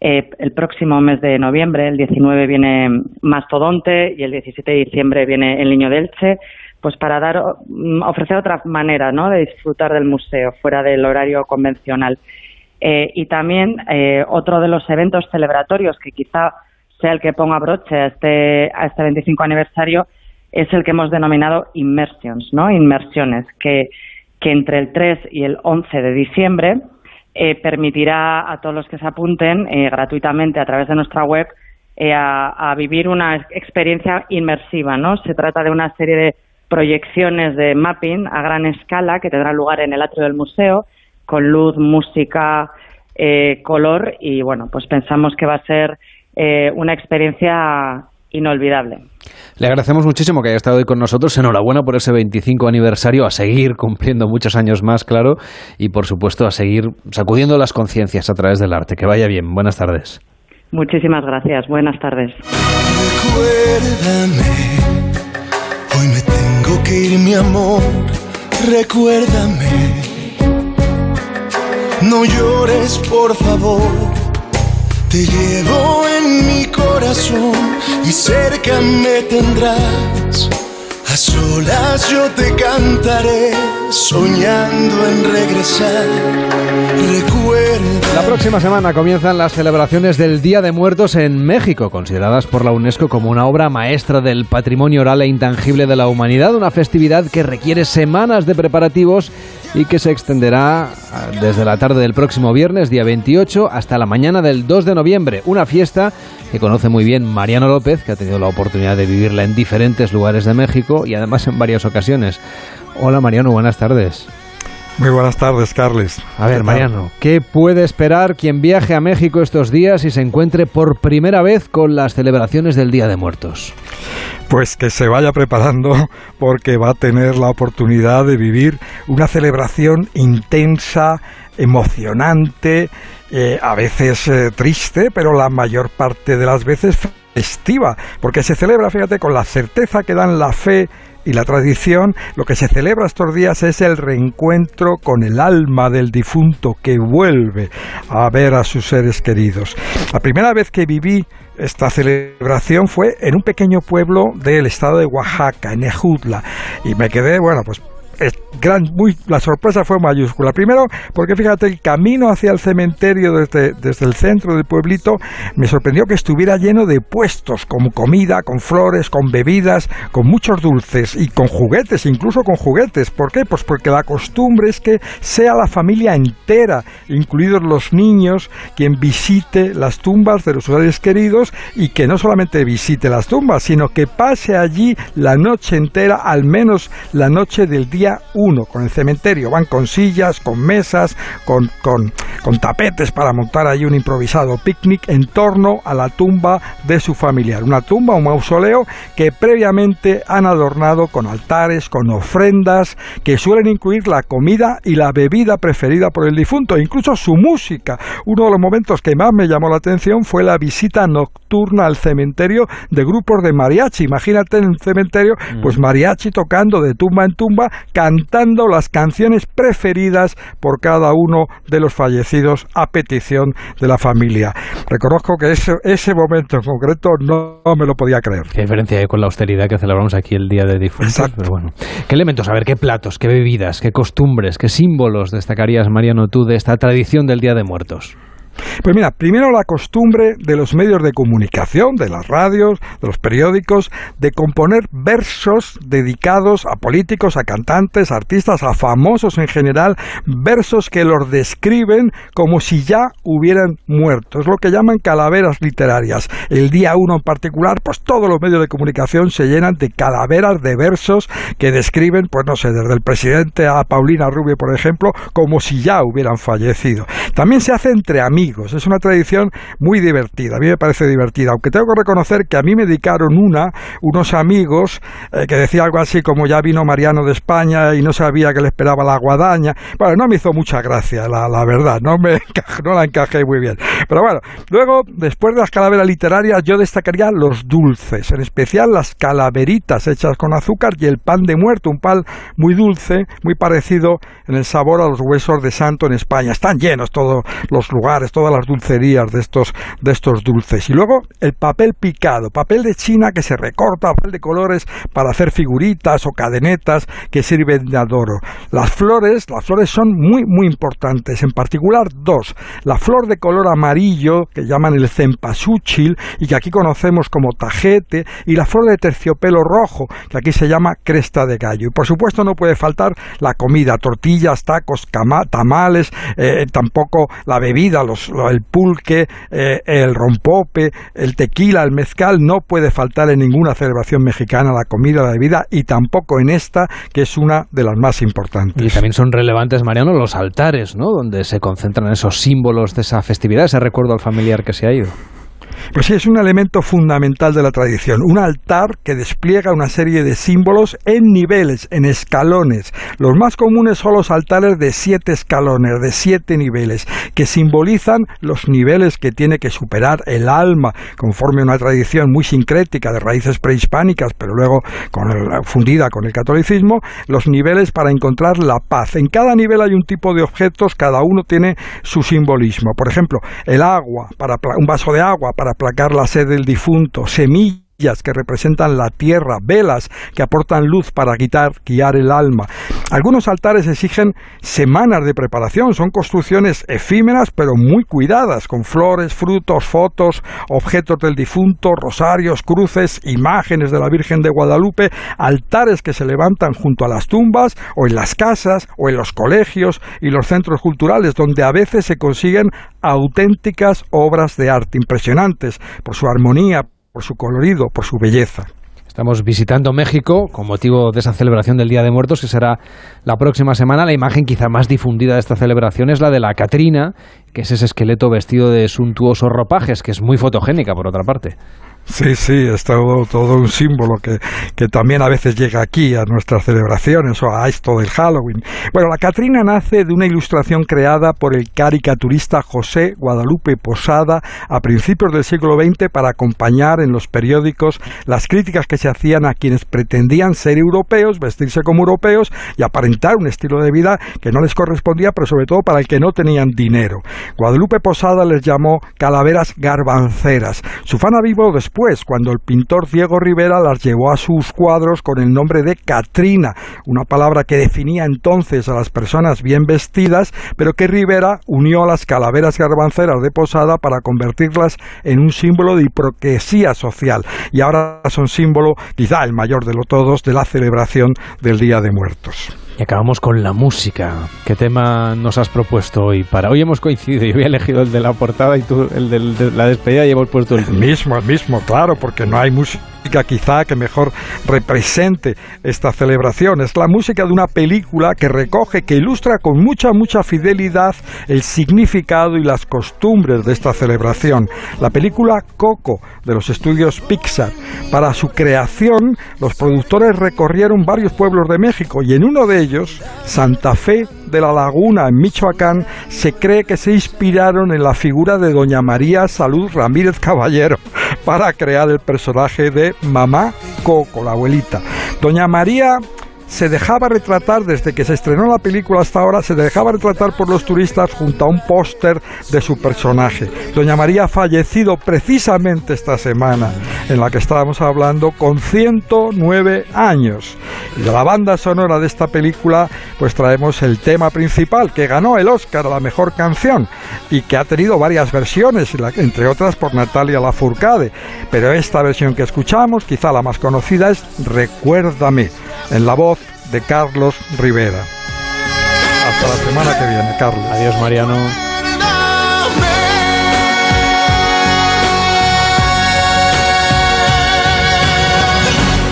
eh, el próximo mes de noviembre. El 19 viene Mastodonte y el 17 de diciembre viene El Niño del Elche pues para dar mm, ofrecer otra manera ¿no? de disfrutar del museo fuera del horario convencional. Eh, y también eh, otro de los eventos celebratorios que quizá sea el que ponga broche a este, a este 25 aniversario es el que hemos denominado Immersions, ¿no? Inmersiones, que, que entre el 3 y el 11 de diciembre eh, permitirá a todos los que se apunten gratuitamente a través de nuestra web a, a, vivir una experiencia inmersiva, ¿no? Se trata de una serie de proyecciones de mapping a gran escala que tendrán lugar en el atrio del museo con luz, música, eh, color y bueno, pues pensamos que va a ser eh, una experiencia inolvidable. Le agradecemos muchísimo que haya estado hoy con nosotros. Enhorabuena por ese 25 aniversario, a seguir cumpliendo muchos años más, claro, y por supuesto a seguir sacudiendo las conciencias a través del arte. Que vaya bien. Buenas tardes. Muchísimas gracias. Buenas tardes. Tengo que ir, mi amor, recuérdame. No llores, por favor. Te llevo en mi corazón y cerca me tendrás. A solas yo te cantaré, soñando en regresar. Recuerda. La próxima semana comienzan las celebraciones del Día de Muertos en México, consideradas por la UNESCO como una obra maestra del patrimonio oral e intangible de la humanidad, una festividad que requiere semanas de preparativos y que se extenderá ah, desde la tarde del próximo viernes, día 28, hasta la mañana del 2 de noviembre, una fiesta que conoce muy bien Mariano López, que ha tenido la oportunidad de vivirla en diferentes lugares de México y además en varias ocasiones. Hola Mariano, buenas tardes. Muy buenas tardes, Carles. A ver, Mariano, ¿qué puede esperar quien viaje a México estos días y se encuentre por primera vez con las celebraciones del Día de Muertos? Pues que se vaya preparando porque va a tener la oportunidad de vivir una celebración intensa, emocionante, eh, a veces eh, triste, pero la mayor parte de las veces festiva, porque se celebra, fíjate, con la certeza que dan la fe y la tradición, lo que se celebra estos días es el reencuentro con el alma del difunto que vuelve a ver a sus seres queridos. La primera vez que viví esta celebración fue en un pequeño pueblo del estado de Oaxaca, en Ejutla, y me quedé, bueno, pues gran, muy, la sorpresa fue mayúscula. Primero, porque fíjate, el camino hacia el cementerio desde, desde el centro del pueblito me sorprendió que estuviera lleno de puestos, con comida, con flores, con bebidas, con muchos dulces y con juguetes, incluso con juguetes. ¿Por qué? Pues porque la costumbre es que sea la familia entera, incluidos los niños, quien visite las tumbas de los seres queridos y que no solamente visite las tumbas, sino que pase allí la noche entera, al menos la noche del día uno con el cementerio. Van con sillas, con mesas, con, con, con tapetes para montar ahí un improvisado picnic en torno a la tumba de su familiar. Una tumba, un mausoleo que previamente han adornado con altares, con ofrendas, que suelen incluir la comida y la bebida preferida por el difunto, e incluso su música. Uno de los momentos que más me llamó la atención fue la visita nocturna al cementerio de grupos de mariachi. Imagínate en un cementerio, pues mm. mariachi tocando de tumba en tumba, cantando las canciones preferidas por cada uno de los fallecidos a petición de la familia. Reconozco que ese, ese momento en concreto no, me lo podía creer. Qué diferencia hay con la austeridad que celebramos aquí el Día de Difuntos. Pero bueno, ¿qué elementos, a ver, qué platos, qué bebidas, qué costumbres, qué símbolos destacarías, Mariano, tú de esta tradición del Día de Muertos? Pues mira, primero la costumbre de los medios de comunicación, de las radios, de los periódicos, de componer versos dedicados a políticos, a cantantes, a artistas, a famosos en general, versos que los describen como si ya hubieran muerto. Es lo que llaman calaveras literarias. El día uno en particular, pues todos los medios de comunicación se llenan de calaveras de versos que describen, pues no sé, desde el presidente a Paulina Rubio, por ejemplo, como si ya hubieran fallecido. También se hace entre amigos es una tradición muy divertida, a mí me parece divertida, aunque tengo que reconocer que a mí me dedicaron una, unos amigos, eh, que decía algo así como ya vino Mariano de España y no sabía que le esperaba la guadaña. Bueno, no me hizo mucha gracia, la, verdad, no, me no la encajé muy bien. Pero bueno, luego, después de las calaveras literarias, yo destacaría los dulces, en especial las calaveritas hechas con azúcar y el pan de muerto, un pan muy dulce, muy parecido en el sabor a los huesos de santo en España. Están llenos todos los lugares, todas las dulcerías de estos, de estos dulces. Y luego el papel picado, papel de China que se recorta, papel de colores para hacer figuritas o cadenetas que sirven de adoro. Las flores, las flores son muy, muy importantes, en particular dos. La flor de color amarillo, que llaman el cempasúchil, y que aquí conocemos como tajete, y la flor de terciopelo rojo, que aquí se llama cresta de gallo. Y por supuesto no puede faltar la comida, tortillas, tacos, tamales, eh, tampoco la bebida, los el pulque, eh, el rompope, el tequila, el mezcal, no puede faltar en ninguna celebración mexicana la comida, la bebida y tampoco en esta, que es una de las más importantes. Y también son relevantes, Mariano, los altares, ¿no? Donde se concentran esos símbolos de esa festividad, ese recuerdo al familiar que se ha ido. Pues sí, es un elemento fundamental de la tradición. Un altar que despliega una serie de símbolos en niveles, en escalones. Los más comunes son los altares de siete escalones, de siete niveles, que simbolizan los niveles que tiene que superar el alma, conforme a una tradición muy sincrética de raíces prehispánicas, pero luego con fundida con el catolicismo, los niveles para encontrar la paz. En cada nivel hay un tipo de objetos, cada uno tiene su simbolismo. Por ejemplo, el agua, para un vaso de agua para aplacar la sed del difunto, semillas que representan la tierra, velas que aportan luz para guiar, guiar el alma. Algunos altares exigen semanas de preparación, son construcciones efímeras pero muy cuidadas, con flores, frutos, fotos, objetos del difunto, rosarios, cruces, imágenes de la Virgen de Guadalupe, altares que se levantan junto a las tumbas o en las casas o en los colegios y los centros culturales, donde a veces se consiguen auténticas obras de arte impresionantes por su armonía, por su colorido, por su belleza. Estamos visitando México con motivo de esa celebración del Día de Muertos, que será la próxima semana. La imagen quizá más difundida de esta celebración es la de la Catrina, que es ese esqueleto vestido de suntuosos ropajes, que es muy fotogénica, por otra parte. Sí, sí, es todo, un símbolo que, que, también a veces llega aquí a nuestras celebraciones o a esto del Halloween. Bueno, la Catrina nace de una ilustración creada por el caricaturista José Guadalupe Posada a principios del siglo XX para acompañar en los periódicos las críticas que se hacían a quienes pretendían ser europeos, vestirse como europeos y aparentar un estilo de vida que no les correspondía, pero sobre todo para el que no tenían dinero. Guadalupe Posada les llamó calaveras garbanceras. Su fana vivo después cuando el pintor Diego Rivera las llevó a sus cuadros con el nombre de Catrina, una palabra que definía entonces a las personas bien vestidas, pero que Rivera unió a las calaveras garbanceras de Posada para convertirlas en un símbolo de hipocresía social, y ahora son símbolo, quizá el mayor de los todos, de la celebración del Día de Muertos. Y acabamos con la música. ¿Qué tema nos has propuesto hoy? Para hoy hemos coincidido. Yo había elegido el de la portada y tú el de la despedida y hemos puesto el, el mismo, el mismo, claro, porque no hay música quizá que mejor represente esta celebración. Es la música de una película que recoge, que ilustra con mucha, mucha fidelidad el significado y las costumbres de esta celebración. La película Coco de los estudios Pixar. Para su creación, los productores recorrieron varios pueblos de México y en uno de ellos, Santa Fe de la Laguna, en Michoacán, se cree que se inspiraron en la figura de Doña María Salud Ramírez Caballero para crear el personaje de Mamá Coco, la abuelita. Doña María se dejaba retratar, desde que se estrenó la película hasta ahora, se dejaba retratar por los turistas junto a un póster de su personaje. Doña María ha fallecido precisamente esta semana en la que estábamos hablando con 109 años. De la banda sonora de esta película, pues traemos el tema principal que ganó el Oscar a la mejor canción y que ha tenido varias versiones, entre otras por Natalia Lafourcade. Pero esta versión que escuchamos, quizá la más conocida, es Recuérdame, en la voz de Carlos Rivera. Hasta la semana que viene, Carlos. Adiós, Mariano.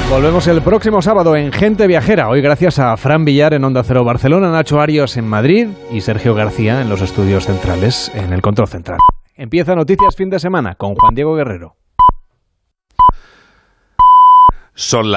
Volvemos el próximo sábado en Gente Viajera. Hoy gracias a Fran Villar en Onda Cero Barcelona, Nacho Arios en Madrid y Sergio García en los estudios centrales en el control central. Empieza Noticias Fin de Semana con Juan Diego Guerrero. Son